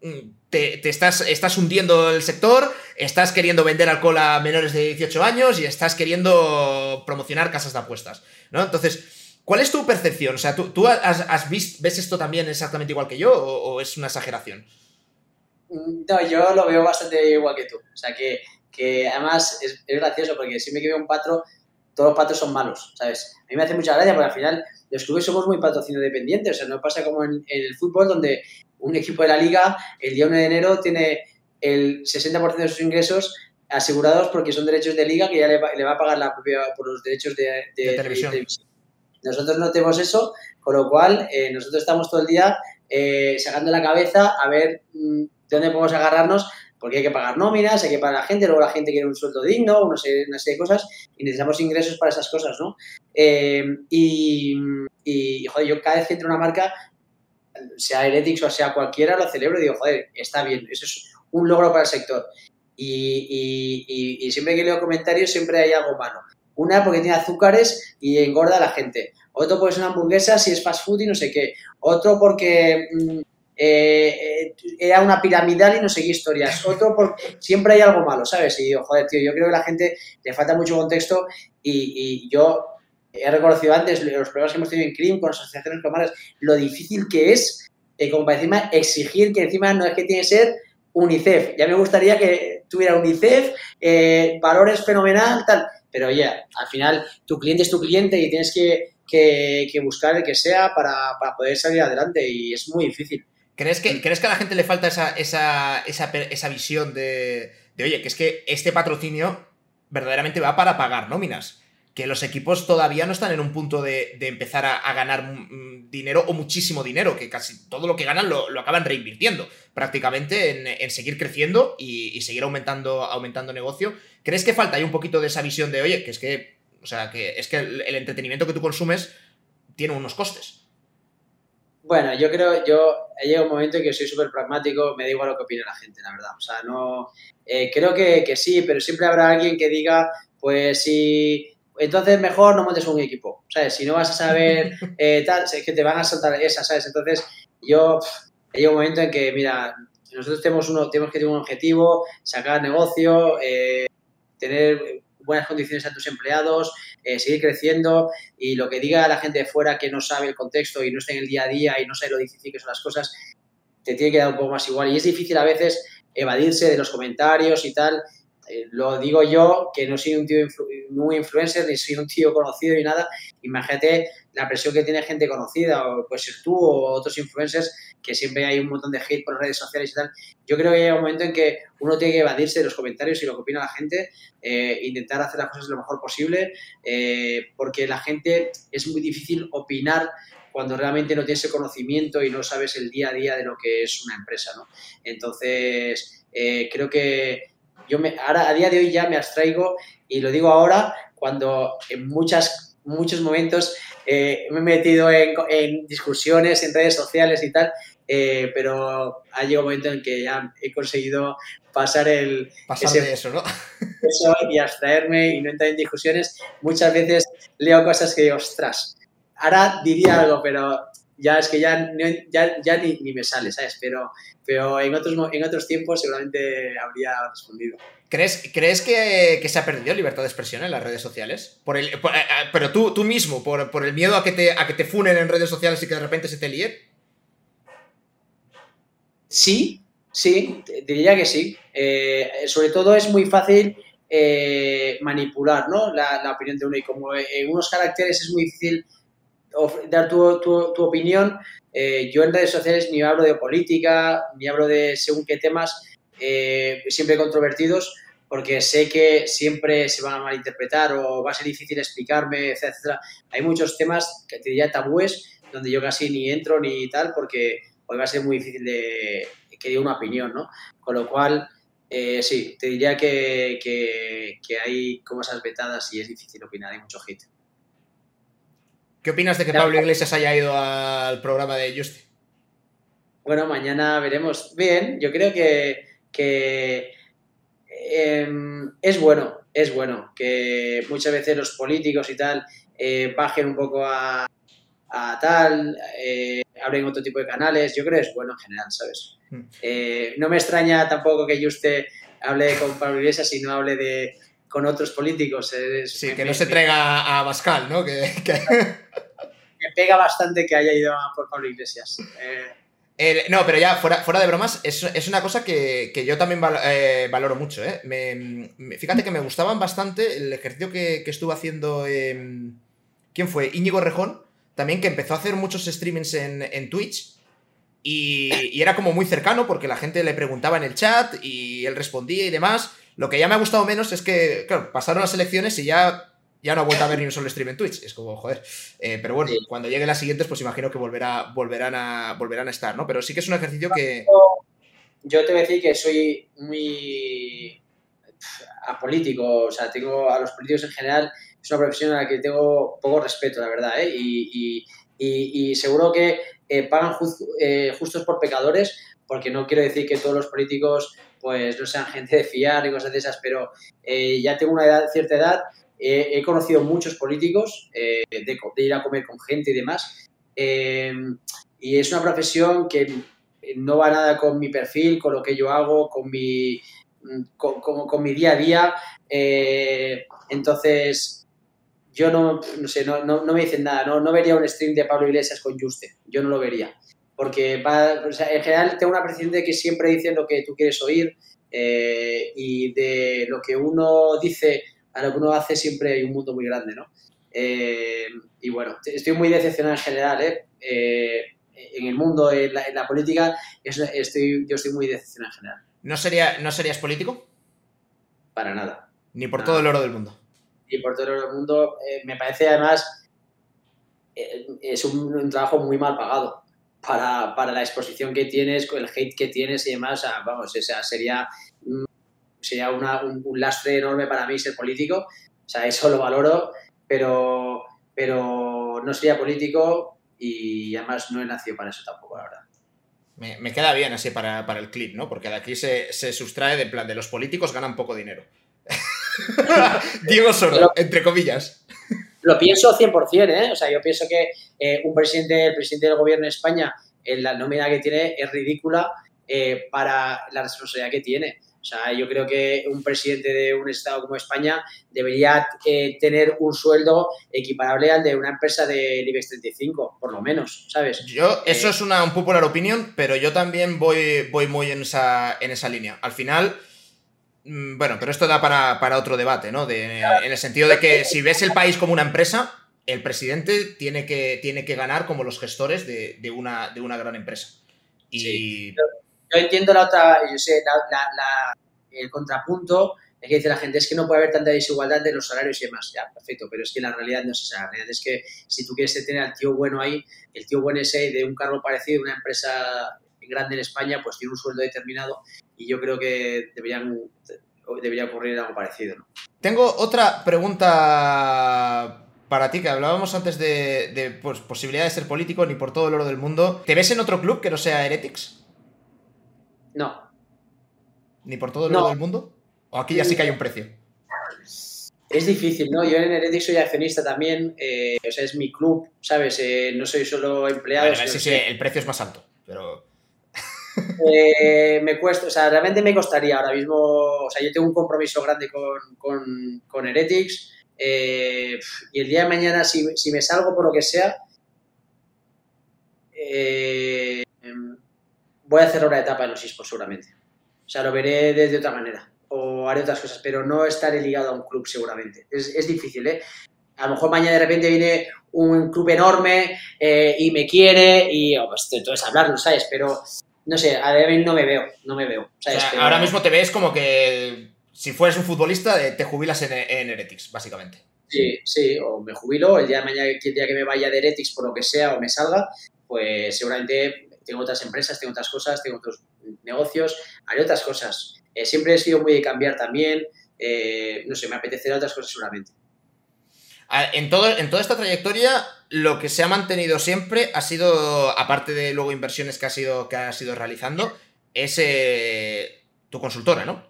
mm, te, estás, estás, hundiendo el sector, estás queriendo vender alcohol a menores de 18 años y estás queriendo promocionar casas de apuestas, ¿no? Entonces, ¿cuál es tu percepción? O sea, ¿tú, has, ves esto también exactamente igual que yo o, es una exageración? No, yo lo veo bastante igual que tú. O sea, que, que además es, gracioso porque siempre que veo un patro, todos los patros son malos, ¿sabes? A mí me hace mucha gracia porque al final los clubes somos muy patrocinio dependientes, o sea, no pasa como en, el fútbol donde un equipo de la liga el día 1 de enero tiene el 60% de sus ingresos asegurados porque son derechos de liga que ya le va, a pagar la propia por los derechos de, televisión. Nosotros no tenemos eso, con lo cual eh, nosotros estamos todo el día eh, sacando la cabeza a ver mm, de dónde podemos agarrarnos porque hay que pagar nóminas, hay que pagar a la gente, luego la gente quiere un sueldo digno, una serie, de cosas, y necesitamos ingresos para esas cosas, ¿no? Eh, y, joder, yo cada vez que entro una marca, sea Heretics o sea cualquiera, lo celebro y digo, joder, está bien, eso es un logro para el sector. Y siempre que leo comentarios, siempre hay algo malo. Una porque tiene azúcares y engorda a la gente. Otro porque es una hamburguesa si es fast food y no sé qué. Otro porque mm, eh, era una piramidal y no seguí historias. Otro, por, siempre hay algo malo, ¿sabes? Y digo, joder, tío, yo creo que a la gente le falta mucho contexto y, yo he reconocido antes los problemas que hemos tenido en CRIM con asociaciones comarcas, lo difícil que es, eh, como para encima, exigir que encima no es que tiene que ser UNICEF. Ya me gustaría que tuviera UNICEF, eh, valores fenomenal, tal. Pero oye, al final tu cliente es tu cliente y tienes que, que, buscar el que sea para, para poder salir adelante y es muy difícil. ¿Crees que, ¿Crees que a la gente le falta esa, esa, esa, esa visión de, de, oye, que es que este patrocinio verdaderamente va para pagar nóminas? Que los equipos todavía no están en un punto de, empezar a, ganar dinero o muchísimo dinero, que casi todo lo que ganan lo, acaban reinvirtiendo prácticamente en, seguir creciendo y, seguir aumentando, aumentando negocio. ¿Crees que falta ahí un poquito de esa visión de, oye, que es que, o sea, que es que el, entretenimiento que tú consumes tiene unos costes? Bueno, yo creo, yo he llegado un momento en que soy súper pragmático, me da igual lo que opine la gente, la verdad. O sea, no. Eh, creo que, que, sí, pero siempre habrá alguien que diga, pues si. Entonces mejor no montes un equipo, ¿sabes? Si no vas a saber [laughs] eh, tal, es que te van a saltar esas, ¿sabes? Entonces, yo he llegado un momento en que, mira, nosotros tenemos, uno, tenemos que tener un objetivo, sacar negocio, eh, tener buenas condiciones a tus empleados, eh, seguir creciendo y lo que diga la gente de fuera que no sabe el contexto y no está en el día a día y no sabe lo difícil que son las cosas, te tiene que dar un poco más igual. Y es difícil a veces evadirse de los comentarios y tal. Eh, lo digo yo, que no soy un tío muy influencer, ni soy un tío conocido ni nada. Imagínate la presión que tiene gente conocida, o puede ser tú o otros influencers, que siempre hay un montón de hate por redes sociales y tal. Yo creo que llega un momento en que uno tiene que evadirse de los comentarios y lo que opina la gente, eh, intentar hacer las cosas lo mejor posible, eh, porque la gente es muy difícil opinar cuando realmente no tienes el conocimiento y no sabes el día a día de lo que es una empresa, ¿no? Entonces, creo que yo me, ahora a día de hoy ya me abstraigo y lo digo ahora cuando en muchas, muchos momentos eh, me he metido en, discusiones en redes sociales y tal, eh, pero ha llegado un momento en que ya he conseguido pasar el... Pasar de eso, ¿no? [laughs] Eso y abstraerme y no entrar en discusiones. Muchas veces leo cosas que digo, ostras, ahora diría algo, pero ya es que ya, ya, ya ni, ni, me sale, ¿sabes? Pero, pero en, otros, en otros tiempos seguramente habría respondido. ¿Crees, ¿crees que, que, se ha perdido libertad de expresión en las redes sociales? Por el, eh, eh, pero tú, tú mismo, por, por, el miedo a que, te, a que te funen en redes sociales y que de repente se te líe. Sí, sí, diría que sí. Eh, sobre todo es muy fácil manipular ¿no? la, la, opinión de uno y como en unos caracteres es muy difícil dar tu, tu, tu opinión. Eh, yo en redes sociales ni hablo de política, ni hablo de según qué temas, eh, siempre controvertidos, porque sé que siempre se van a malinterpretar o va a ser difícil explicarme, etcétera, Hay muchos temas que te diría tabúes donde yo casi ni entro ni tal, porque hoy va a ser muy difícil de que diga una opinión, ¿no? Con lo cual, eh, sí, te diría que, que, que, hay vetadas y es difícil opinar, hay mucho hit. ¿Qué opinas de que Pablo Iglesias haya ido al programa de Justin? Bueno, mañana veremos. Bien, yo creo que, em, es bueno, es bueno que muchas veces los políticos y tal eh, bajen un poco a, tal, eh, abren otro tipo de canales. Yo creo que es bueno en general, ¿sabes? Hmm. Eh, no me extraña tampoco que Juste hable con Pablo Iglesias y no hable de con otros políticos. sí, que no se traiga a Bascal, ¿no? Que, [laughs] Me pega bastante que haya ido a por Pablo Iglesias. Eh, no, pero ya fuera, fuera de bromas, es, una cosa que, yo también eh, valoro mucho. ¿eh? fíjate que me gustaban bastante el ejercicio que, estuvo haciendo. ¿Quién fue? Íñigo Rejón, también que empezó a hacer muchos streamings en, Twitch. Y, y, era como muy cercano porque la gente le preguntaba en el chat y él respondía y demás. Lo que ya me ha gustado menos es que, claro, pasaron las elecciones y ya, ya no ha vuelto a ver ni un solo stream en Twitch. Es como, joder. Eh, pero bueno, cuando lleguen las siguientes, pues imagino que volverá, volverán, a, volverán a estar, ¿no? Pero sí que es un ejercicio que. Yo te voy a decir que soy muy apolítico, o sea, tengo a los políticos en general, es una profesión a la que tengo poco respeto, la verdad, ¿eh? Y, y, y, seguro que eh, pagan eh, justos por pecadores, porque no quiero decir que todos los políticos pues no sean gente de fiar y cosas de esas, pero eh, ya tengo una edad, cierta edad, he conocido muchos políticos eh, de, ir a comer con gente y demás, eh, y es una profesión que no va nada con mi perfil, con lo que yo hago, con mi, mi día a día, entonces yo no, no sé, no, me dicen nada, no, no vería un stream de Pablo Iglesias con Juste, yo no lo vería porque en general tengo una percepción de que siempre dicen lo que tú quieres oír eh, y de lo que uno dice a lo que uno hace siempre hay un mundo muy grande, ¿no? Eh, y bueno, estoy muy decepcionado en general, ¿eh? eh en el mundo, en la, política, estoy, yo estoy muy decepcionado en general. ¿No, sería, ¿No serías político? Para nada. Ni por todo el oro del mundo. Ni por todo el oro del mundo. me parece además, es un trabajo muy mal pagado para, para, la exposición que tienes, el hate que tienes y demás, vamos, o sea, sería, mm, sería una, un, lastre enorme para mí ser político, o sea, eso lo valoro, pero, pero no sería político y además no he nacido para eso tampoco, la verdad. Me, me queda bien así para, para, el clip, ¿no? Porque de aquí se, se sustrae de plan de los políticos ganan poco dinero. [laughs] Diego Soro, entre comillas. Lo pienso 100%, ¿eh? O sea, yo pienso que eh, un presidente, el presidente del gobierno de España, en la nómina que tiene es ridícula eh, para la responsabilidad que tiene. O sea, yo creo que un presidente de un Estado como España debería eh, tener un sueldo equiparable al de una empresa de IBEX 35, por lo menos, ¿sabes? Yo, eso es una un popular opinion, pero yo también voy, voy muy en esa, en esa línea. Al final, mm, bueno, pero esto da para, otro debate, ¿no? De, En el sentido de que si ves el país como una empresa, el presidente tiene que, tiene que ganar como los gestores de, una, de una gran empresa. Y... Yo entiendo la otra, yo sé, el contrapunto es que dice la gente es que no puede haber tanta desigualdad de los salarios y demás. Ya, perfecto, pero es que la realidad no es esa. La realidad es que si tú quieres tener al tío bueno ahí, el tío bueno ese de un cargo parecido, una empresa grande en España, pues tiene un sueldo determinado y yo creo que deberían, debería ocurrir algo parecido. Tengo otra pregunta para ti, que hablábamos antes de, pues, posibilidad de ser político ni por todo el oro del mundo. ¿Te ves en otro club que no sea Heretics? No. ¿Ni por todo el del mundo? ¿O aquí ya sí que hay un precio? Es difícil, ¿no? Yo en Heretic soy accionista también, eh, o sea, es mi club, ¿sabes? Eh, no soy solo empleado. sí, sí, el precio es más alto, pero... Eh, me cuesta, o sea, realmente me costaría ahora mismo, o sea, yo tengo un compromiso grande con, con, Heretics y el día de mañana, si, si, me salgo por lo que sea, eh, voy a hacer una etapa en los esports seguramente. O sea, lo veré de, otra manera o haré otras cosas, pero no estaré ligado a un club seguramente. Es, difícil, ¿eh? A lo mejor mañana de repente viene un club enorme eh, y me quiere y oh, pues, entonces hablarlo, ¿sabes? Pero no sé, a ver, no me veo, no me veo. ahora mismo te ves como que si fueres un futbolista eh, te jubilas en, en Heretics, básicamente. Sí, sí, o me jubilo, el día de mañana, el día que me vaya de Heretics por lo que sea o me salga, pues seguramente tengo otras empresas, tengo otras cosas, tengo otros negocios, haré otras cosas. Eh, siempre he sido muy de cambiar también, eh, no sé, me apetecerá otras cosas seguramente. En, todo, en toda esta trayectoria, lo que se ha mantenido siempre ha sido, aparte de luego inversiones que has ido, que has ido realizando, es eh, tu consultora, ¿no?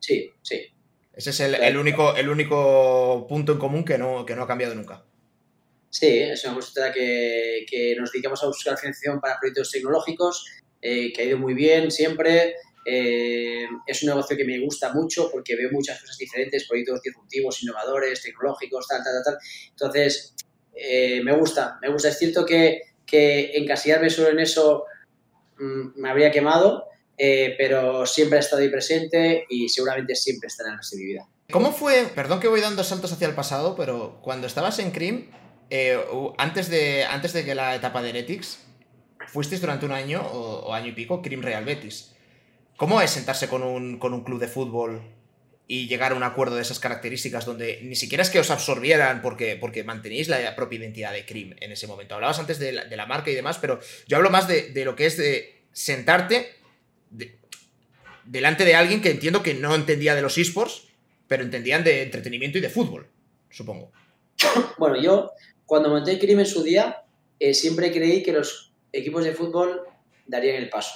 Sí, sí. Ese es el, único, el único punto en común que no, que no ha cambiado nunca. Sí, es una consultora que, que nos dedicamos a buscar financiación para proyectos tecnológicos, eh, que ha ido muy bien siempre. Eh, es un negocio que me gusta mucho porque veo muchas cosas diferentes, proyectos disruptivos, innovadores, tecnológicos, tal, tal, tal. Entonces, eh, me gusta, me gusta. Es cierto que, que encasillarme solo en eso mm, me habría quemado, pero siempre ha estado ahí presente y seguramente siempre estará en la de mi vida. ¿Cómo fue? Perdón que voy dando saltos hacia el pasado, pero cuando estabas en CRIM, eh, antes, de, antes de que la etapa de Heretics, fuisteis durante un año o, año y pico Crim Real Betis. ¿Cómo es sentarse con un, club de fútbol y llegar a un acuerdo de esas características donde ni siquiera es que os absorbieran porque, porque mantenéis la propia identidad de Crim en ese momento? Hablabas antes de la, marca y demás, pero yo hablo más de, lo que es de sentarte delante de alguien que entiendo que no entendía de los esports, pero entendían de entretenimiento y de fútbol, supongo. Bueno, yo cuando monté el crimen en su día, eh, siempre creí que los equipos de fútbol darían el paso.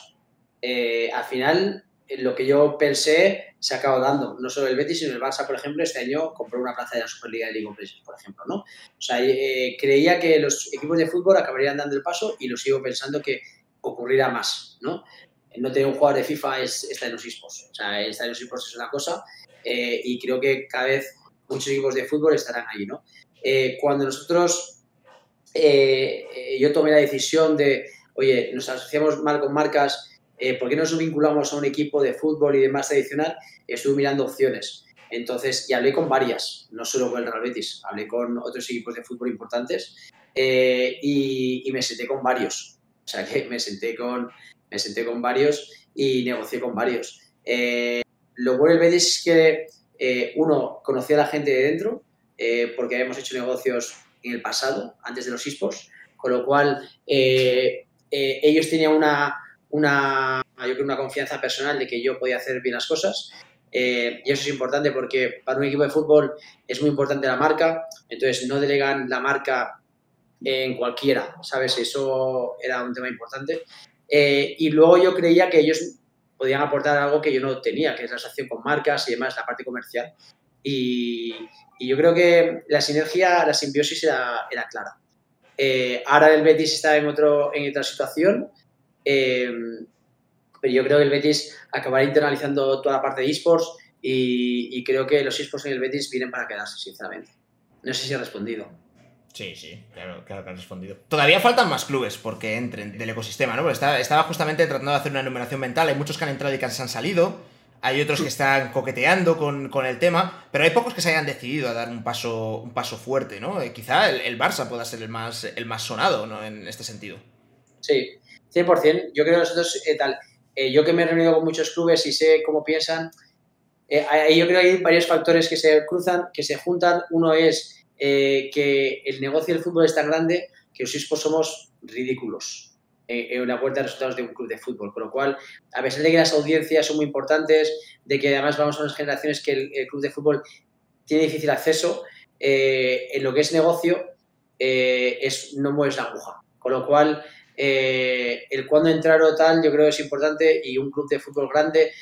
Eh, al final, lo que yo pensé se acabó dando. No solo el Betis, sino el Barça, por ejemplo, este año compró una plaza de la Superliga de League of por ejemplo, ¿no? O sea, eh, creía que los equipos de fútbol acabarían dando el paso y lo sigo pensando que ocurrirá más, ¿no? No tener un jugador de FIFA es, está en los esports. O sea, estar en los esports es una cosa y creo que cada vez muchos equipos de fútbol estarán allí, ¿no? Eh, cuando nosotros, eh, eh, yo tomé la decisión de, oye, nos asociamos mal con marcas, ¿por qué no nos vinculamos a un equipo de fútbol y demás tradicional? Estuve mirando opciones. Entonces, y hablé con varias, no solo con el Real Betis, hablé con otros equipos de fútbol importantes y, me senté con varios. O sea que me senté con, me senté con varios y negocié con varios. lo bueno del Betis es que, uno, conocía a la gente de dentro, eh, porque habíamos hecho negocios en el pasado, antes de los esports, con lo cual eh, eh, ellos tenían una, una, yo creo una confianza personal de que yo podía hacer bien las cosas. y eso es importante porque para un equipo de fútbol es muy importante la marca, entonces no delegan la marca en cualquiera, ¿sabes? Eso era un tema importante. Y luego yo creía que ellos podían aportar algo que yo no tenía, que es la asociación con marcas y demás, la parte comercial. Y, yo creo que la sinergia, la simbiosis era, clara. Eh, ahora el Betis está en, otro, en otra situación. Eh, pero yo creo que el Betis acabará internalizando toda la parte de esports y, creo que los esports en el Betis vienen para quedarse, sinceramente. No sé si he respondido. Sí, sí, claro, claro que han respondido. Todavía faltan más clubes porque entren del ecosistema, ¿no? estaba, estaba, justamente tratando de hacer una enumeración mental. Hay muchos que han entrado y que se han salido. Hay otros que están coqueteando con, el tema, pero hay pocos que se hayan decidido a dar un paso, un paso fuerte, ¿no? Eh, quizá el, Barça pueda ser el más, el más sonado, ¿no? En este sentido. Sí, 100%. Yo creo que nosotros, eh, tal, eh, yo que me he reunido con muchos clubes y sé cómo piensan, yo creo que hay varios factores que se cruzan, que se juntan. Uno es que el negocio del fútbol es tan grande que los ISPO somos ridículos en una vuelta de resultados de un club de fútbol. Con lo cual, a pesar de que las audiencias son muy importantes, de que además vamos a unas generaciones que el, club de fútbol tiene difícil acceso, eh, en lo que es negocio, eh, es, no mueves la aguja. Con lo cual, eh, el cuándo entrar o tal, yo creo que es importante y un club de fútbol grande,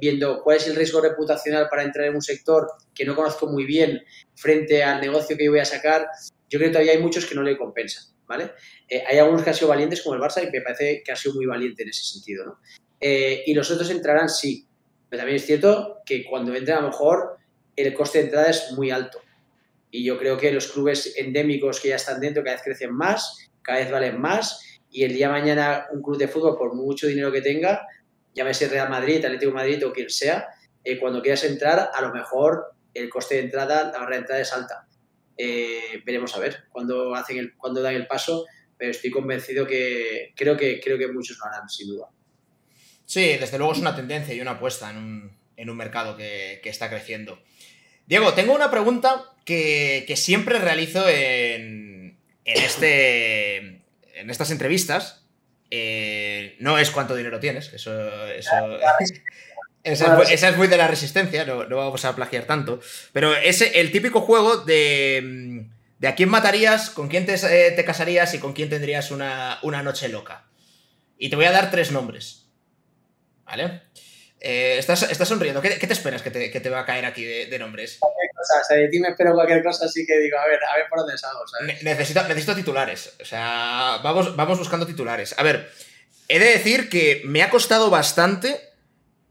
viendo cuál es el riesgo reputacional para entrar en un sector que no conozco muy bien frente al negocio que yo voy a sacar, yo creo que todavía hay muchos que no le compensan. ¿vale? Eh, hay algunos que han sido valientes como el Barça y me parece que ha sido muy valiente en ese sentido, ¿no? Eh, y los otros entrarán sí, pero también es cierto que cuando entren a lo mejor el coste de entrada es muy alto. Y yo creo que los clubes endémicos que ya están dentro cada vez crecen más, cada vez valen más y el día de mañana un club de fútbol, por mucho dinero que tenga, llámese Real Madrid, Atlético Madrid o quien sea, eh, cuando quieras entrar, a lo mejor el coste de entrada, la barra de entrada es alta. Eh, veremos a ver cuándo hacen el, cuando dan el paso, pero estoy convencido que creo que creo que muchos lo harán, sin duda. Sí, desde luego es una tendencia y una apuesta en un, mercado que, está creciendo. Diego, tengo una pregunta que, siempre realizo en, en, este, en estas entrevistas. Eh, no es cuánto dinero tienes, eso, eso, [laughs] [laughs] esa, es, muy de la resistencia, no, vamos a plagiar tanto. Pero es el típico juego de, mm, de a quién matarías, con quién eh, te, casarías y con quién tendrías una, noche loca. Y te voy a dar tres nombres. ¿Vale? Eh, estás, sonriendo. ¿Qué, te esperas que te, va a caer aquí de, nombres? Cualquier cosa. O sea, de ti me espero cualquier cosa, así que digo, a ver, a ver por dónde salgo. necesito, necesito titulares. O sea, vamos, vamos buscando titulares. A ver, he de decir que me ha costado bastante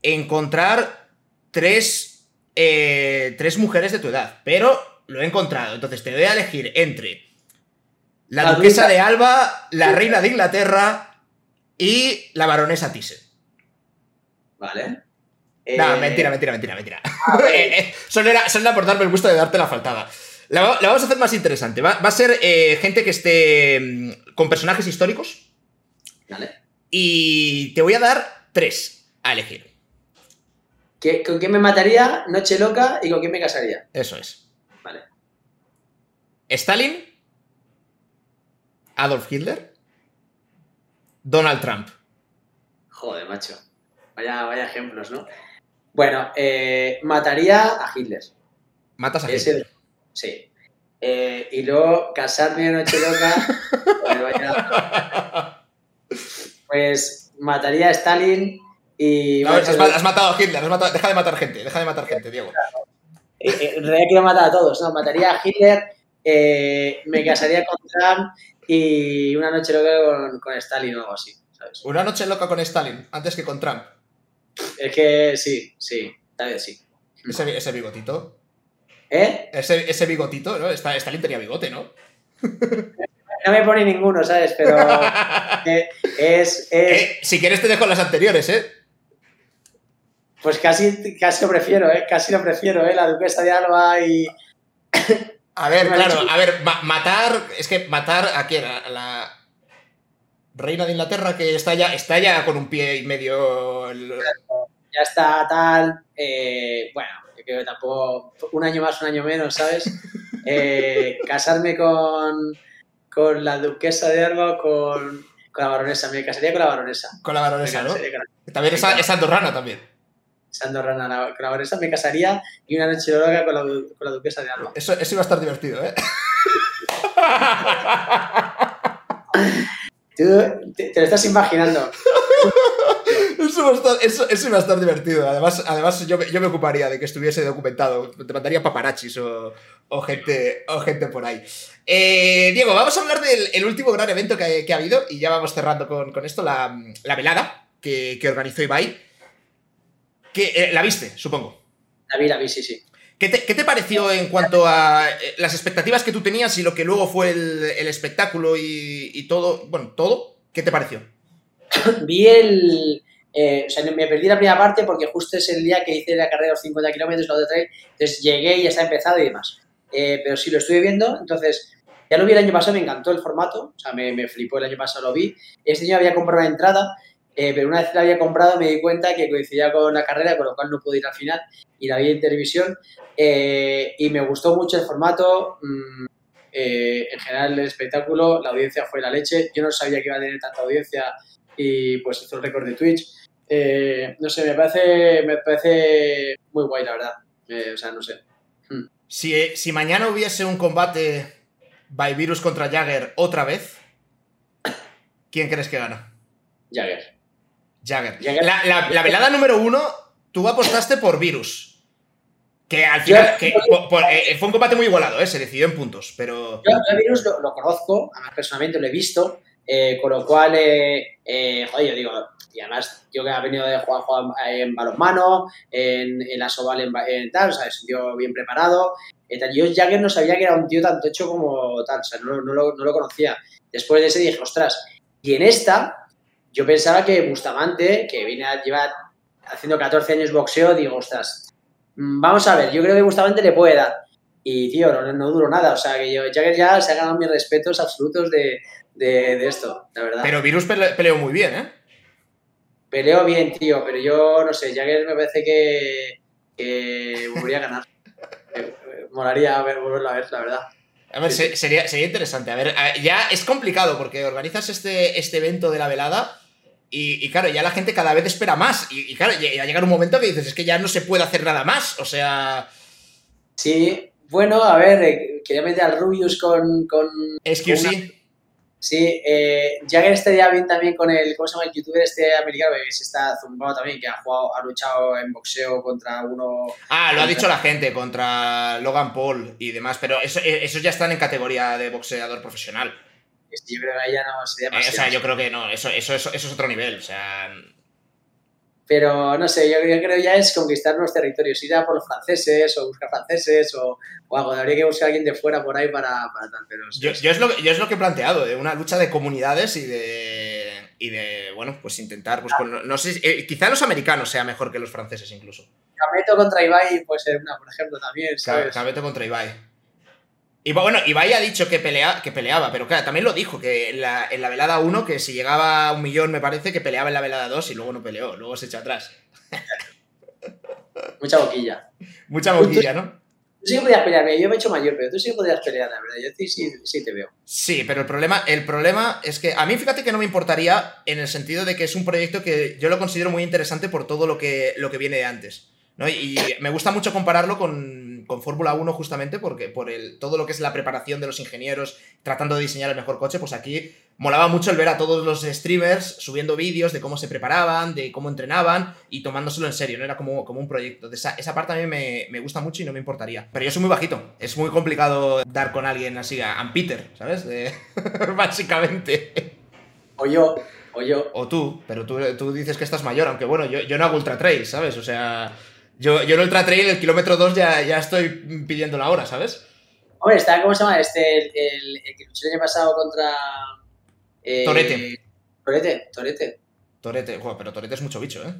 encontrar tres, eh, tres mujeres de tu edad, pero lo he encontrado. Entonces te voy a elegir entre la, duquesa de Alba, la reina de Inglaterra y la baronesa Thyssen. Vale. No, eh, mentira, mentira, mentira, mentira. [laughs] Eh, solo, era, por darme el gusto de darte la faltada. La, vamos a hacer más interesante. Va, a ser gente que esté mm, con personajes históricos. Vale. Y te voy a dar tres a elegir. ¿Con quién me mataría? Noche loca y con quién me casaría. Eso es. Vale. Stalin, Adolf Hitler, Donald Trump. Joder, macho. Vaya, vaya ejemplos, ¿no? Bueno, eh, mataría a Hitler. ¿Matas a Hitler? Sí. Eh, y luego casarme a Noche Loca. [laughs] pues mataría a Stalin y has, matado a Hitler, deja de matar gente, deja de matar gente, Diego. Eh, en realidad quiero matar a todos, ¿no? Mataría a Hitler, eh, me casaría con Trump y una noche loca con, Stalin o algo así, ¿sabes? Una noche loca con Stalin, antes que con Trump. Es que sí, sí, tal vez sí. Ese, bigotito. ¿Eh? Ese, bigotito, ¿no? Stalin tenía bigote, ¿no? No me pone ninguno, ¿sabes? Pero [laughs] es... si quieres te dejo las anteriores, ¿eh? Pues casi, casi lo prefiero, ¿eh? Casi lo prefiero, ¿eh? La duquesa de Alba y... A ver, [laughs] claro, a ver, matar, es que matar a quién, a la reina de Inglaterra que está ya, está ya con un pie y medio... Ya está tal, eh, bueno, yo creo que tampoco, un año más, un año menos, ¿sabes? [laughs] Eh, casarme con, con la duquesa de Alba o con, con la baronesa. Me casaría con la baronesa. Con la baronesa, ¿no? También es, es andorrana también andorrana la colaboresa, me casaría y una noche loca con la, con la duquesa de Alba. Eso, eso iba a estar divertido, ¿eh? [laughs] Tú te, lo estás imaginando. [laughs] Eso, iba a estar divertido. Además, además yo, yo, me ocuparía de que estuviese documentado. Te mandaría paparachis o, o, gente, o gente por ahí. Eh, Diego, vamos a hablar del último gran evento que, que, ha habido y ya vamos cerrando con, con esto, la, la velada que, organizó Ibai. Que, eh, la viste, supongo. La vi, la vi, sí, sí. ¿Qué te, pareció en cuanto a eh, las expectativas que tú tenías y lo que luego fue el, espectáculo y, todo? Bueno, todo. ¿Qué te pareció? [coughs] Vi el. Eh, o sea, me perdí la primera parte porque justo es el día que hice la carrera de los 50 kilómetros, la de trail. Entonces llegué y ya está empezado y demás. Eh, pero sí lo estuve viendo, entonces ya lo vi el año pasado, me encantó el formato, o sea, me, me flipó el año pasado, lo vi. Este año había comprado una entrada eh, pero una vez la había comprado me di cuenta que coincidía con la carrera, con lo cual no pude ir al final y la vi en televisión. Eh, y me gustó mucho el formato. Mm, eh, en general el espectáculo, la audiencia fue la leche. Yo no sabía que iba a tener tanta audiencia y pues hizo el récord de Twitch. no sé, me parece, me parece muy guay, la verdad. o sea, no sé. Hmm. Si, si mañana hubiese un combate by Virus contra Jagger otra vez, ¿quién crees que gana? Jagger. Jagger. La, velada número uno, tú apostaste por Virus. Que al final eh, fue un combate muy igualado, ¿eh? se decidió en puntos, pero... Yo a Virus lo, conozco, además personalmente lo he visto, eh, con lo cual, joder, yo digo, y además yo que ha venido de jugar, en balonmano, en, en la Soval en, tal, o sea, es un tío bien preparado. Yo Jagger no sabía que era un tío tan tocho como tal, o sea, no, no, lo, no lo conocía. Después de ese dije, ostras, y en esta yo pensaba que Bustamante, que viene a llevar haciendo 14 años boxeo, digo, ostras, mm, vamos a ver, yo creo que Bustamante le puede dar. Y, tío, no, no duro nada. O sea, que yo, Jagger ya se ha ganado mis respetos absolutos de, esto, la verdad. Pero Virus peleó muy bien, ¿eh? Peleó bien, tío, pero yo, no sé, Jagger me parece que, que volvería a ganar. [laughs] Molaría ver, volverlo a ver, la verdad. A ver, sería, sería interesante. A ver, ya es complicado porque organizas este, este evento de la velada y, claro, ya la gente cada vez espera más. Y, claro, ya, a llegar un momento que dices, es que ya no se puede hacer nada más. O sea. Sí, bueno, a ver, eh, quería meter al Rubius con. con SQC. Sí, eh, Jagger estaría bien también con el, ¿cómo se llama? El youtuber este americano que se está zumbado también, que ha jugado, ha luchado en boxeo contra uno... Ah, lo ha dicho la gente, contra Logan Paul y demás, pero eso, eh, esos ya están en categoría de boxeador profesional. Yo creo que ahí ya no sería más. Eh, o sea, yo creo que no, eso, eso, eso, eso es otro nivel. O sea, pero no sé, yo, creo ya es conquistar los territorios, ir a por los franceses o buscar franceses o, algo. Habría que buscar a alguien de fuera por ahí para, tal. Pero, yo, es lo, yo es lo que he planteado, de una lucha de comunidades y de, y de bueno, pues intentar, pues no sé, eh, quizá los americanos sea mejor que los franceses incluso. Cameto contra Ibai puede ser una, por ejemplo, también. ¿sabes? Cameto contra Ibai. Y bueno, Ibai ha dicho que, pelea, que peleaba, pero claro, también lo dijo, que en la, en la velada 1, que si llegaba a un millón, me parece, que peleaba en la velada 2 y luego no peleó, luego se echó atrás. [laughs] Mucha boquilla. Mucha boquilla, ¿no? Tú sí que podías pelear, yo me he hecho mayor, pero tú sí que podías pelear, la verdad. Yo sí, sí, sí, te veo. Sí, pero el problema, el problema es que a mí fíjate que no me importaría en el sentido de que es un proyecto que yo lo considero muy interesante por todo lo que, lo que viene de antes. ¿no? Y me gusta mucho compararlo con, con Fórmula 1 justamente porque por el, todo lo que es la preparación de los ingenieros tratando de diseñar el mejor coche, pues aquí molaba mucho el ver a todos los streamers subiendo vídeos de cómo se preparaban, de cómo entrenaban y tomándoselo en serio, ¿no? Era como, como un proyecto. De esa, esa parte a mí me, me, gusta mucho y no me importaría. Pero yo soy muy bajito. Es muy complicado dar con alguien así, a Peter, ¿sabes? [laughs] Básicamente. O yo. O yo. O tú, pero tú, tú dices que estás mayor, aunque bueno, yo, yo no hago ultra trail, ¿sabes? O sea, yo, yo en Ultra Trail, el kilómetro 2 ya, ya estoy pidiendo la hora, ¿sabes? Hombre, está, ¿cómo se llama? Este, el, el, que luchó el año pasado contra. Eh, Torete. Torete, Torete. Torete, pero Torete es mucho bicho, ¿eh?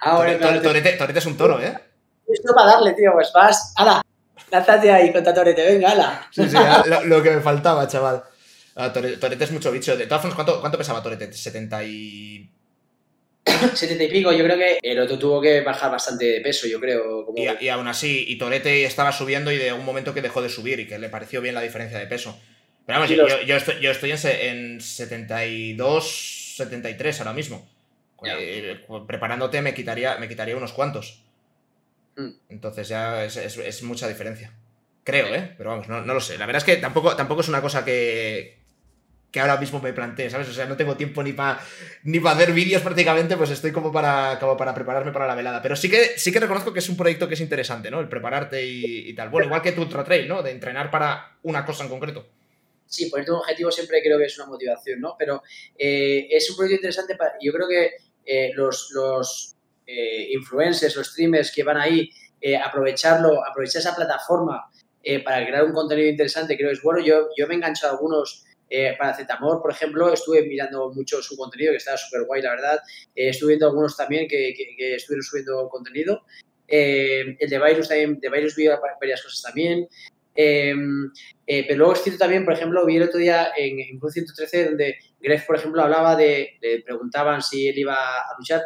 Ahora, Torete, Torete, es un toro, ¿eh? Esto para darle, tío, pues vas. ¡Hala! Lánzate ahí contra Torete, venga, hala. Sí, sí, lo, que me faltaba, chaval. Ah, Torete, es mucho bicho. De todas formas, ¿cuánto, cuánto pesaba Torete? 70 y [coughs] 70 y pico, yo creo que el otro tuvo que bajar bastante de peso, yo creo. Y, aún así, y Torete estaba subiendo y de un momento que dejó de subir y que le pareció bien la diferencia de peso. Pero vamos, yo, estoy, yo estoy en, 72, 73 ahora mismo. Eh, preparándote me quitaría, me quitaría unos cuantos. Hmm. Entonces ya es, mucha diferencia. Creo, ¿eh? Pero vamos, no, no, lo sé. La verdad es que tampoco, tampoco es una cosa que, que ahora mismo me planteé, ¿sabes? O sea, no tengo tiempo ni para ni para hacer vídeos prácticamente, pues estoy como para, como para prepararme para la velada. Pero sí que, sí que reconozco que es un proyecto que es interesante, ¿no? El prepararte y, tal. Bueno, igual que tu Ultra Trail, ¿no? De entrenar para una cosa en concreto. Sí, ponerte un objetivo siempre creo que es una motivación, ¿no? Pero eh, es un proyecto interesante para... Yo creo que los, los influencers, los streamers que van ahí, aprovecharlo, aprovechar esa plataforma para crear un contenido interesante, creo que es bueno. Yo, yo me he enganchado a algunos eh, para Zetamor, por ejemplo, estuve mirando mucho su contenido, que estaba súper guay, la verdad. Eh, estuve viendo algunos también que, estuvieron subiendo contenido. Eh, el de Virus también, de Virus vi varias cosas también. pero luego es cierto también, por ejemplo, vi el otro día en, en 113 donde Greg, por ejemplo, hablaba de, le preguntaban si él iba a luchar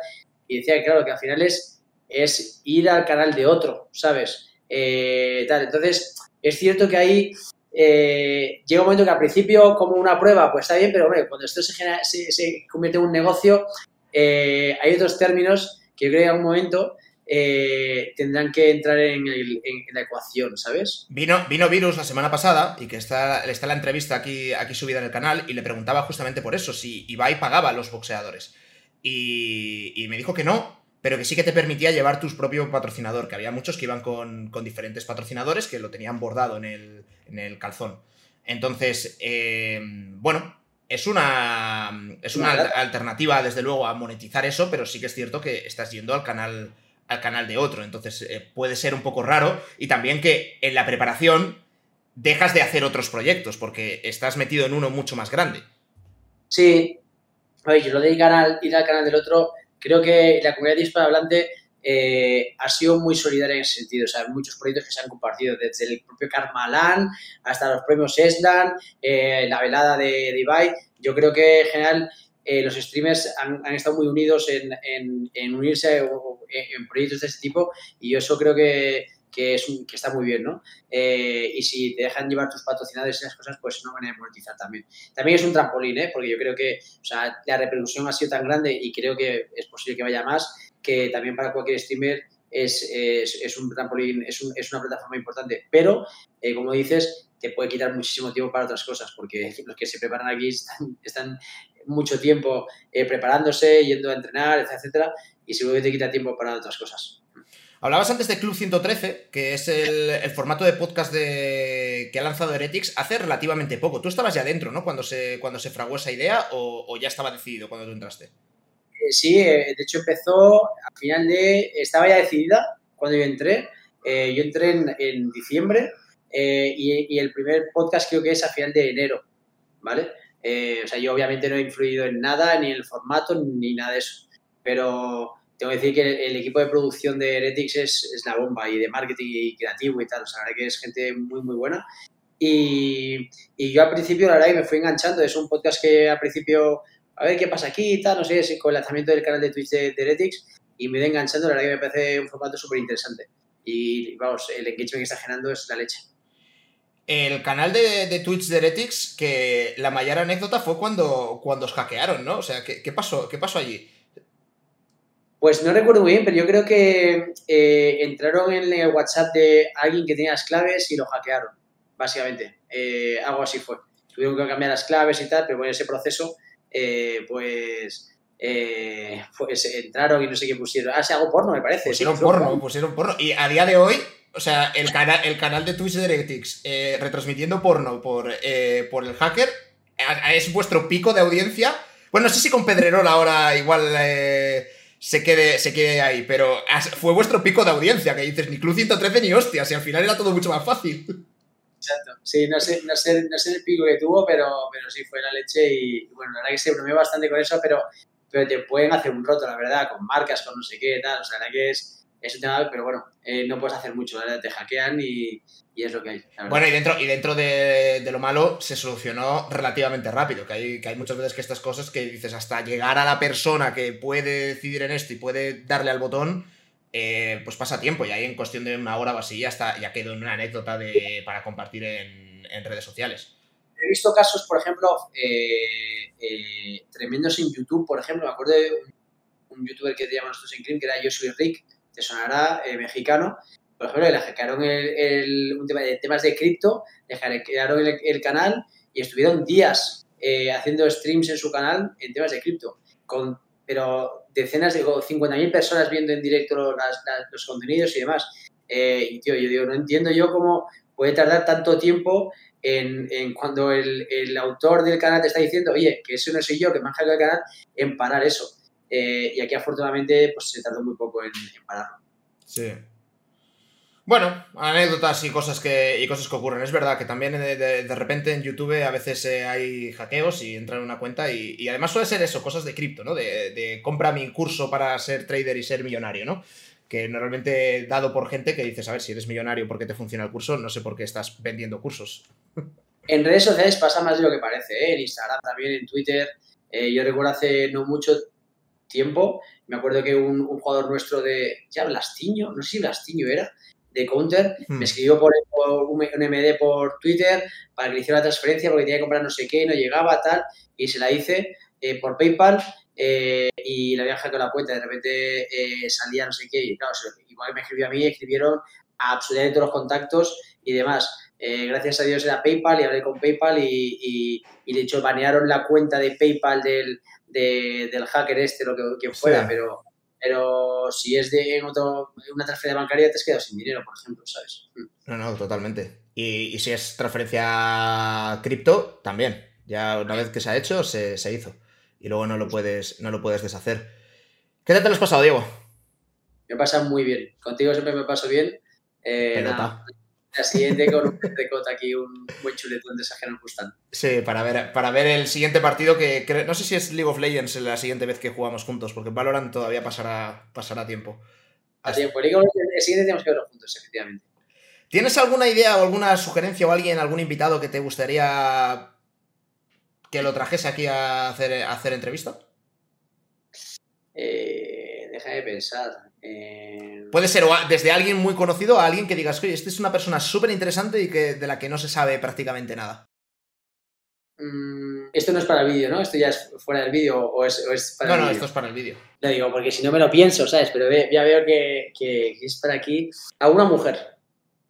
y decía que, claro, que al final es, es ir al canal de otro, ¿sabes? tal. Entonces, es cierto que ahí eh, llega un momento que al principio, como una prueba, pues está bien, pero cuando esto se, convierte en un negocio, eh, hay otros términos que creo que en un momento eh, tendrán que entrar en, la ecuación, ¿sabes? Vino, vino Virus la semana pasada y que está, está la entrevista aquí, aquí subida en el canal y le preguntaba justamente por eso, si Ibai pagaba a los boxeadores. y me dijo que no, pero que sí que te permitía llevar tu propio patrocinador, que había muchos que iban con, diferentes patrocinadores que lo tenían bordado en el, calzón. Entonces, eh, bueno, es una, es una alternativa, desde luego, a monetizar eso, pero sí que es cierto que estás yendo al canal, al canal de otro. Entonces, eh, puede ser un poco raro. Y también que en la preparación dejas de hacer otros proyectos, porque estás metido en uno mucho más grande. Sí. Oye, yo lo de canal, ir al canal del otro creo que la comunidad hispanohablante eh, ha sido muy solidaria en ese sentido. O sea, muchos proyectos que se han compartido, desde el propio Karmalan hasta los premios Eslan, eh, la velada de, de, Yo creo que en general eh, los streamers han, estado muy unidos en, unirse en, proyectos de este tipo y yo eso creo que, que, es está muy bien, ¿no? Eh, y si te dejan llevar tus patrocinadores y esas cosas, pues no van a monetizar también. También es un trampolín, ¿eh? Porque yo creo que, o sea, la repercusión ha sido tan grande y creo que es posible que vaya más, que también para cualquier streamer es, es, un trampolín, es, es, una plataforma importante. Pero, eh, como dices, te puede quitar muchísimo tiempo para otras cosas, porque [laughs] los que se preparan aquí están, están mucho tiempo eh, preparándose, yendo a entrenar, etcétera, y seguro que te quita tiempo para otras cosas. Hablabas antes de Club 113, que es el, formato de podcast que ha lanzado Heretics hace relativamente poco. Tú estabas ya dentro, ¿no? Cuando se, cuando se fraguó esa idea o, ya estaba decidido cuando tú entraste. Eh, sí, eh, de hecho empezó al final de... Estaba ya decidida cuando yo entré. Eh, yo entré en, diciembre y, y, el primer podcast creo que es a final de enero, ¿vale? o sea, yo obviamente no he influido en nada, ni en el formato, ni nada de eso. Pero tengo que decir que el, equipo de producción de Heretics es, es, la bomba y de marketing y creativo y tal. O sea, la verdad que es gente muy, muy buena. Y, y, yo al principio, la verdad que me fui enganchando. Es un podcast que al principio, a ver qué pasa aquí y tal, no sé, con el lanzamiento del canal de Twitch de, Heretics. Y me voy enganchando, la verdad que me parece un formato súper interesante. Y vamos, el engagement que está generando es la leche. El canal de, de, Twitch de Heretics, que la mayor anécdota fue cuando, cuando os hackearon, ¿no? O sea, ¿qué, qué pasó, ¿qué pasó allí? Pues no recuerdo muy bien, pero yo creo que eh, entraron en el WhatsApp de alguien que tenía las claves y lo hackearon, básicamente. Eh, algo así fue. Tuvieron que cambiar las claves y tal, pero en ese proceso, eh, pues, pues entraron y no sé qué pusieron. Ah, sí, hago porno, me parece. Pusieron porno, pusieron porno. Y a día de hoy, o sea, el, canal el canal de Twitch de Heretics retransmitiendo porno por, por el hacker es vuestro pico de audiencia. Bueno, no sé si con Pedrerol ahora igual se quede, se quede ahí. Pero fue vuestro pico de audiencia, que dices, ni Club 113 ni hostias, y al final era todo mucho más fácil. Exacto. Sí, no sé, no sé, no sé el pico que tuvo, pero, pero sí fue la leche y, bueno, la verdad que se bromeó bastante con eso, pero, pero te pueden hacer un roto, la verdad, con marcas, con no sé qué, tal. O sea, la verdad que es, es un tema, pero bueno, eh, no puedes hacer mucho, ¿verdad? Te hackean y, es lo que hay. Bueno, y dentro, y dentro de, lo malo se solucionó relativamente rápido, que hay, que hay muchas veces que estas cosas que dices hasta llegar a la persona que puede decidir en esto y puede darle al botón, eh, pues pasa tiempo y ahí en cuestión de una hora o así ya, está, ya quedó en una anécdota de, para compartir en, en, redes sociales. He visto casos, por ejemplo, eh, tremendos en YouTube, por ejemplo, me acuerdo de un youtuber que teníamos nosotros en Crim, que era Yo Soy Rick, te sonará eh, mexicano. Por ejemplo, le hackearon el, un tema de temas de cripto, le hackearon el, canal y estuvieron días eh, haciendo streams en su canal en temas de cripto. Con, pero decenas de 50.000 personas viendo en directo los contenidos y demás. Eh, y tío, yo digo, no entiendo yo cómo puede tardar tanto tiempo en, en cuando el, autor del canal te está diciendo, oye, que eso no soy yo, que me han hackeado el canal, en parar eso. y aquí afortunadamente pues se tardó muy poco en, en pararlo. Sí. Bueno, anécdotas y cosas que, y cosas que ocurren. Es verdad que también de, de, repente en YouTube a veces eh, hay hackeos y entran en una cuenta y, y, además suele ser eso, cosas de cripto, ¿no? De, de, compra mi curso para ser trader y ser millonario, ¿no? Que normalmente dado por gente que dices, a ver, si eres millonario porque te funciona el curso, no sé por qué estás vendiendo cursos. En redes sociales pasa más de lo que parece, ¿eh? En Instagram también, en Twitter. Eh, yo recuerdo hace no mucho tiempo, me acuerdo que un, un jugador nuestro de, ya Blastiño, no sé si Blastiño era, de Counter, me hmm. escribió por, un, MD por Twitter para que le hiciera la transferencia porque tenía que comprar no sé qué, no llegaba, tal, y se la hice eh, por PayPal eh, y le habían hackeado la cuenta, de repente eh, salía no sé qué, y claro, igual me escribió a mí, escribieron a absolutamente todos los contactos y demás. gracias a Dios era PayPal y hablé con PayPal y, de hecho banearon la cuenta de PayPal del, del hacker este, lo que, que fuera, pero pero si es de una transferencia bancaria, te has quedado sin dinero, por ejemplo, ¿sabes? Mm. No, no, totalmente. Y, si es transferencia cripto, también. Ya una vez que se ha hecho, se, hizo. Y luego no lo puedes, no lo puedes deshacer. ¿Qué tal te lo has pasado, Diego? Me pasa muy bien. Contigo siempre me paso bien. Eh, la siguiente con un cota aquí, un buen chuletón de esa que nos gustan. Sí, para ver, para ver el siguiente partido que, no sé si es League of Legends la siguiente vez que jugamos juntos, porque Valorant todavía pasará, pasará tiempo. A tiempo. Legends, el siguiente tenemos que verlo juntos, efectivamente. ¿Tienes alguna idea o alguna sugerencia o alguien, algún invitado que te gustaría que lo trajese aquí a hacer, a hacer entrevista? Eh, deja de pensar. Eh, Puede ser desde alguien muy conocido a alguien que digas, oye, esta es una persona súper interesante y que, de la que no se sabe prácticamente nada. Mm, esto no es para el vídeo, ¿no? Esto ya es fuera del vídeo o es, para No, no, esto es para el vídeo. Lo digo, porque si no me lo pienso, ¿sabes? Pero ya veo que, es para aquí. Alguna mujer.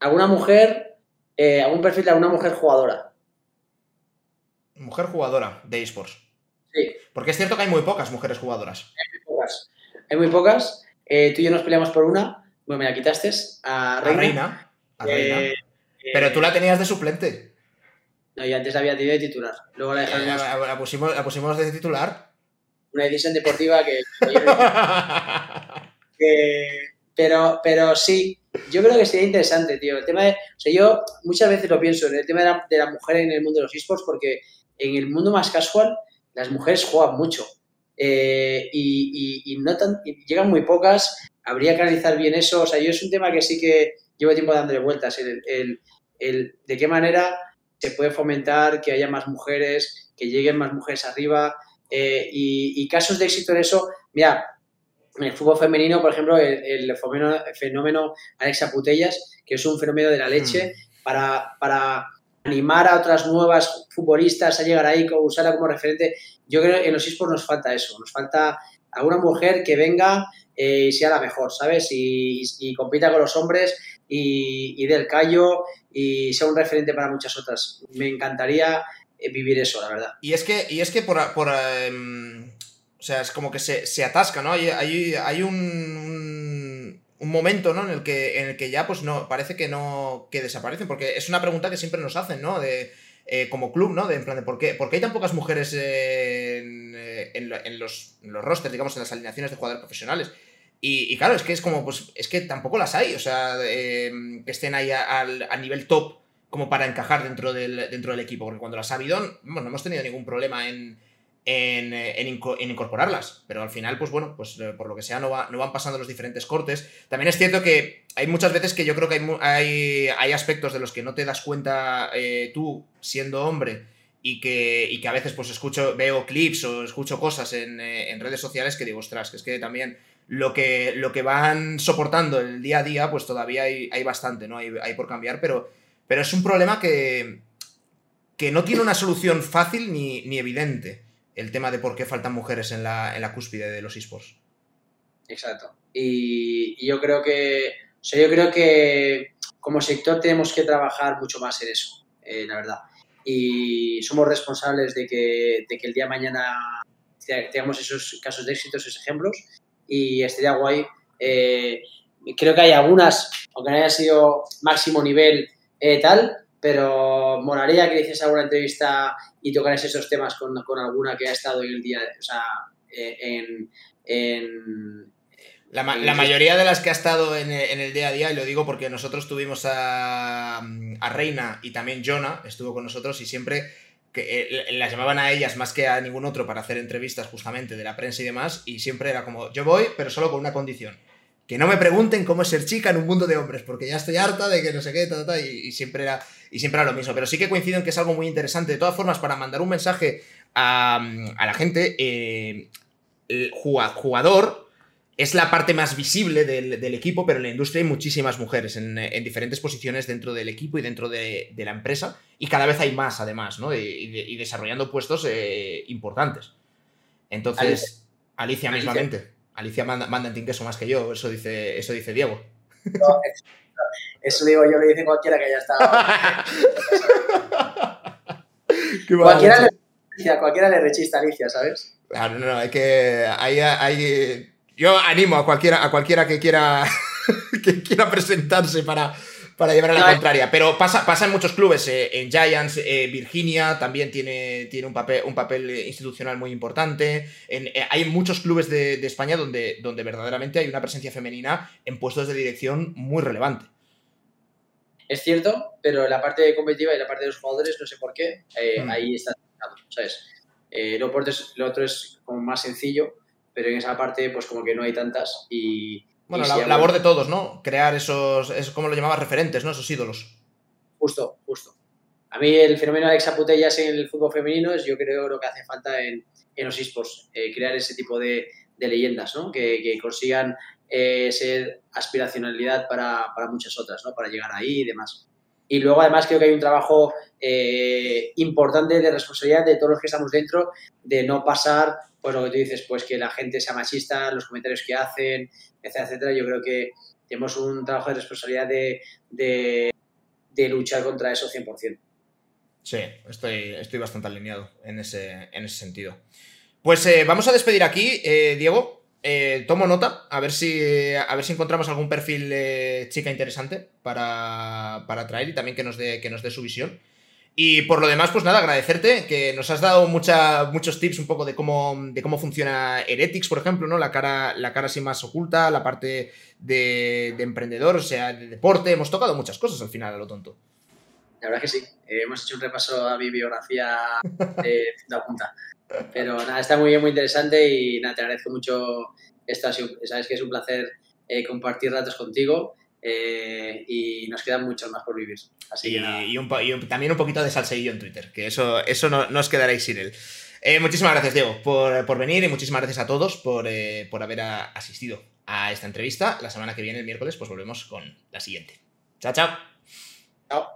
Alguna mujer. Eh, algún perfil de alguna mujer jugadora. Mujer jugadora de esports. Sí. Porque es cierto que hay muy pocas mujeres jugadoras. Hay muy pocas. Hay muy pocas. Eh, tú y yo nos peleamos por una. Bueno, me la quitaste a Reina. A Reina. Eh, Pero tú la tenías de suplente. No, yo antes la había tenido de titular. Luego la dejamos. La, pusimos, la pusimos de titular. Una edición deportiva [laughs] que. pero, pero sí, yo creo que sería interesante, tío. El tema de. O sea, yo muchas veces lo pienso en el tema de la, de la mujer en el mundo de los esports, porque en el mundo más casual, las mujeres juegan mucho. Eh, y, no tan, llegan muy pocas, habría que analizar bien eso. O sea, yo es un tema que sí que llevo tiempo dándole vueltas, el, el, de qué manera se puede fomentar que haya más mujeres, que lleguen más mujeres arriba eh, y, casos de éxito en eso. Mira, en el fútbol femenino, por ejemplo, el, fenómeno, fenómeno, Alexa Putellas, que es un fenómeno de la leche hmm. para, para animar a otras nuevas futbolistas a llegar ahí, usarla como referente. Yo creo que en los esports nos falta eso, nos falta alguna mujer que venga eh, y sea la mejor, ¿sabes? Y, compita con los hombres y, del callo y sea un referente para muchas otras. Me encantaría eh, vivir eso, la verdad. Y es que, y es que por... em, o sea, es como que se, se atasca, ¿no? Hay, hay, un un momento, ¿no? En el que, en el que ya, pues no, parece que no, que desaparecen, porque es una pregunta que siempre nos hacen, ¿no? De, eh, como club, ¿no? De, en plan de ¿por qué, hay tan pocas mujeres en, eh, en, los, los, rosters, digamos, en las alineaciones de jugadores profesionales. Y, claro, es que es como, pues, es que tampoco las hay, o sea, eh, que estén ahí al a, nivel top como para encajar dentro del, dentro del equipo, porque cuando las ha habido, no hemos tenido ningún problema en, eh, en, incorporarlas. Pero al final, pues bueno, pues eh, por lo que sea, no, van pasando los diferentes cortes. También es cierto que hay muchas veces que yo creo que hay, hay, aspectos de los que no te das cuenta eh, tú siendo hombre y que, y que a veces pues escucho, veo clips o escucho cosas en, redes sociales que digo, ostras, que es que también lo que, lo que van soportando el día a día, pues todavía hay, hay bastante, ¿no? Hay, hay, por cambiar, pero, pero es un problema que, que no tiene una solución fácil ni, ni evidente el tema de por qué faltan mujeres en la, en la cúspide de los esports. Exacto. Y, yo creo que, yo creo que como sector tenemos que trabajar mucho más en eso, eh, la verdad. Y somos responsables de que, de que el día de mañana tengamos esos casos de éxito, esos ejemplos. Y estaría guay. Eh, creo que hay algunas, aunque no haya sido máximo nivel eh, tal, pero moraría que hiciese alguna entrevista y tocaras esos temas con, con, alguna que ha estado en el día, o sea, en, en, la, mayoría de las que ha estado en, el día a día, y lo digo porque nosotros tuvimos a, Reina y también Jonah estuvo con nosotros y siempre que, eh, las llamaban a ellas más que a ningún otro para hacer entrevistas justamente de la prensa y demás, y siempre era como, yo voy, pero solo con una condición. Que no me pregunten cómo es ser chica en un mundo de hombres, porque ya estoy harta de que no sé qué, y, siempre era, y siempre era lo mismo. Pero sí que coincido en que es algo muy interesante. De todas formas, para mandar un mensaje a, la gente, eh, el jugador es la parte más visible del, equipo, pero en la industria hay muchísimas mujeres en, diferentes posiciones dentro del equipo y dentro de, la empresa, y cada vez hay más además, ¿no? Y, desarrollando puestos eh, importantes. Entonces, Alicia, mismamente. Alicia manda, manda en queso más que yo, eso dice, eso dice Diego. Eso digo yo, le dice cualquiera que ya está. [laughs] cualquiera, le, cualquiera le rechista Alicia, ¿sabes? Claro, no, no, hay que. Hay, hay, yo animo a cualquiera, a cualquiera que quiera, [laughs] que quiera presentarse para, para llevar a la contraria. Pero pasa, pasa en muchos clubes. Eh, en Giants, eh, Virginia también tiene, tiene un, papel, un papel institucional muy importante. En, eh, hay muchos clubes de, España donde, donde verdaderamente hay una presencia femenina en puestos de dirección muy relevante. Es cierto, pero la parte competitiva y la parte de los jugadores, no sé por qué, mm. ahí está. ¿sabes? lo, lo otro es como más sencillo pero en esa parte pues como que no hay tantas y... Bueno, la labor de todos, ¿no? Crear esos, es como lo llamabas, referentes, ¿no? Esos ídolos. Justo, justo. A mí el fenómeno de Alexa Putellas en el fútbol femenino es yo creo lo que hace falta en, los esports, eh, crear ese tipo de, leyendas, ¿no? Que, consigan eh, ser aspiracionalidad para, para, muchas otras, ¿no? Para llegar ahí y demás. Y luego además creo que hay un trabajo eh, importante de responsabilidad de todos los que estamos dentro, de no pasar pues lo que tú dices, pues que la gente sea machista, los comentarios que hacen, etcétera. Yo creo que tenemos un trabajo de responsabilidad de, luchar contra eso 100%. Sí, estoy, estoy bastante alineado en ese, en ese sentido. Pues eh, vamos a despedir aquí, eh, Diego. Eh, tomo nota, a ver si, a ver si encontramos algún perfil chica interesante para, para traer y también que nos dé, que nos dé su visión. Y por lo demás, pues nada, agradecerte que nos has dado mucha, muchos tips un poco de cómo, de cómo funciona Heretics, por ejemplo, ¿no? La cara, la cara así más oculta, la parte de, emprendedor, o sea, de deporte. Hemos tocado muchas cosas al final, a lo tonto. La verdad que sí. Eh, hemos hecho un repaso a mi biografía de la punta. Pero nada, está muy bien, muy interesante y nada, te agradezco mucho esto. Sabes que es un placer eh, compartir datos contigo eh, y nos quedan muchos más por vivir. Así y, también un poquito de salseillo en Twitter, que eso, eso no, os quedaréis sin él. Eh, muchísimas gracias, Diego, por, venir y muchísimas gracias a todos por, eh, por haber asistido a esta entrevista. La semana que viene, el miércoles, pues volvemos con la siguiente. Chao, chao. Chao.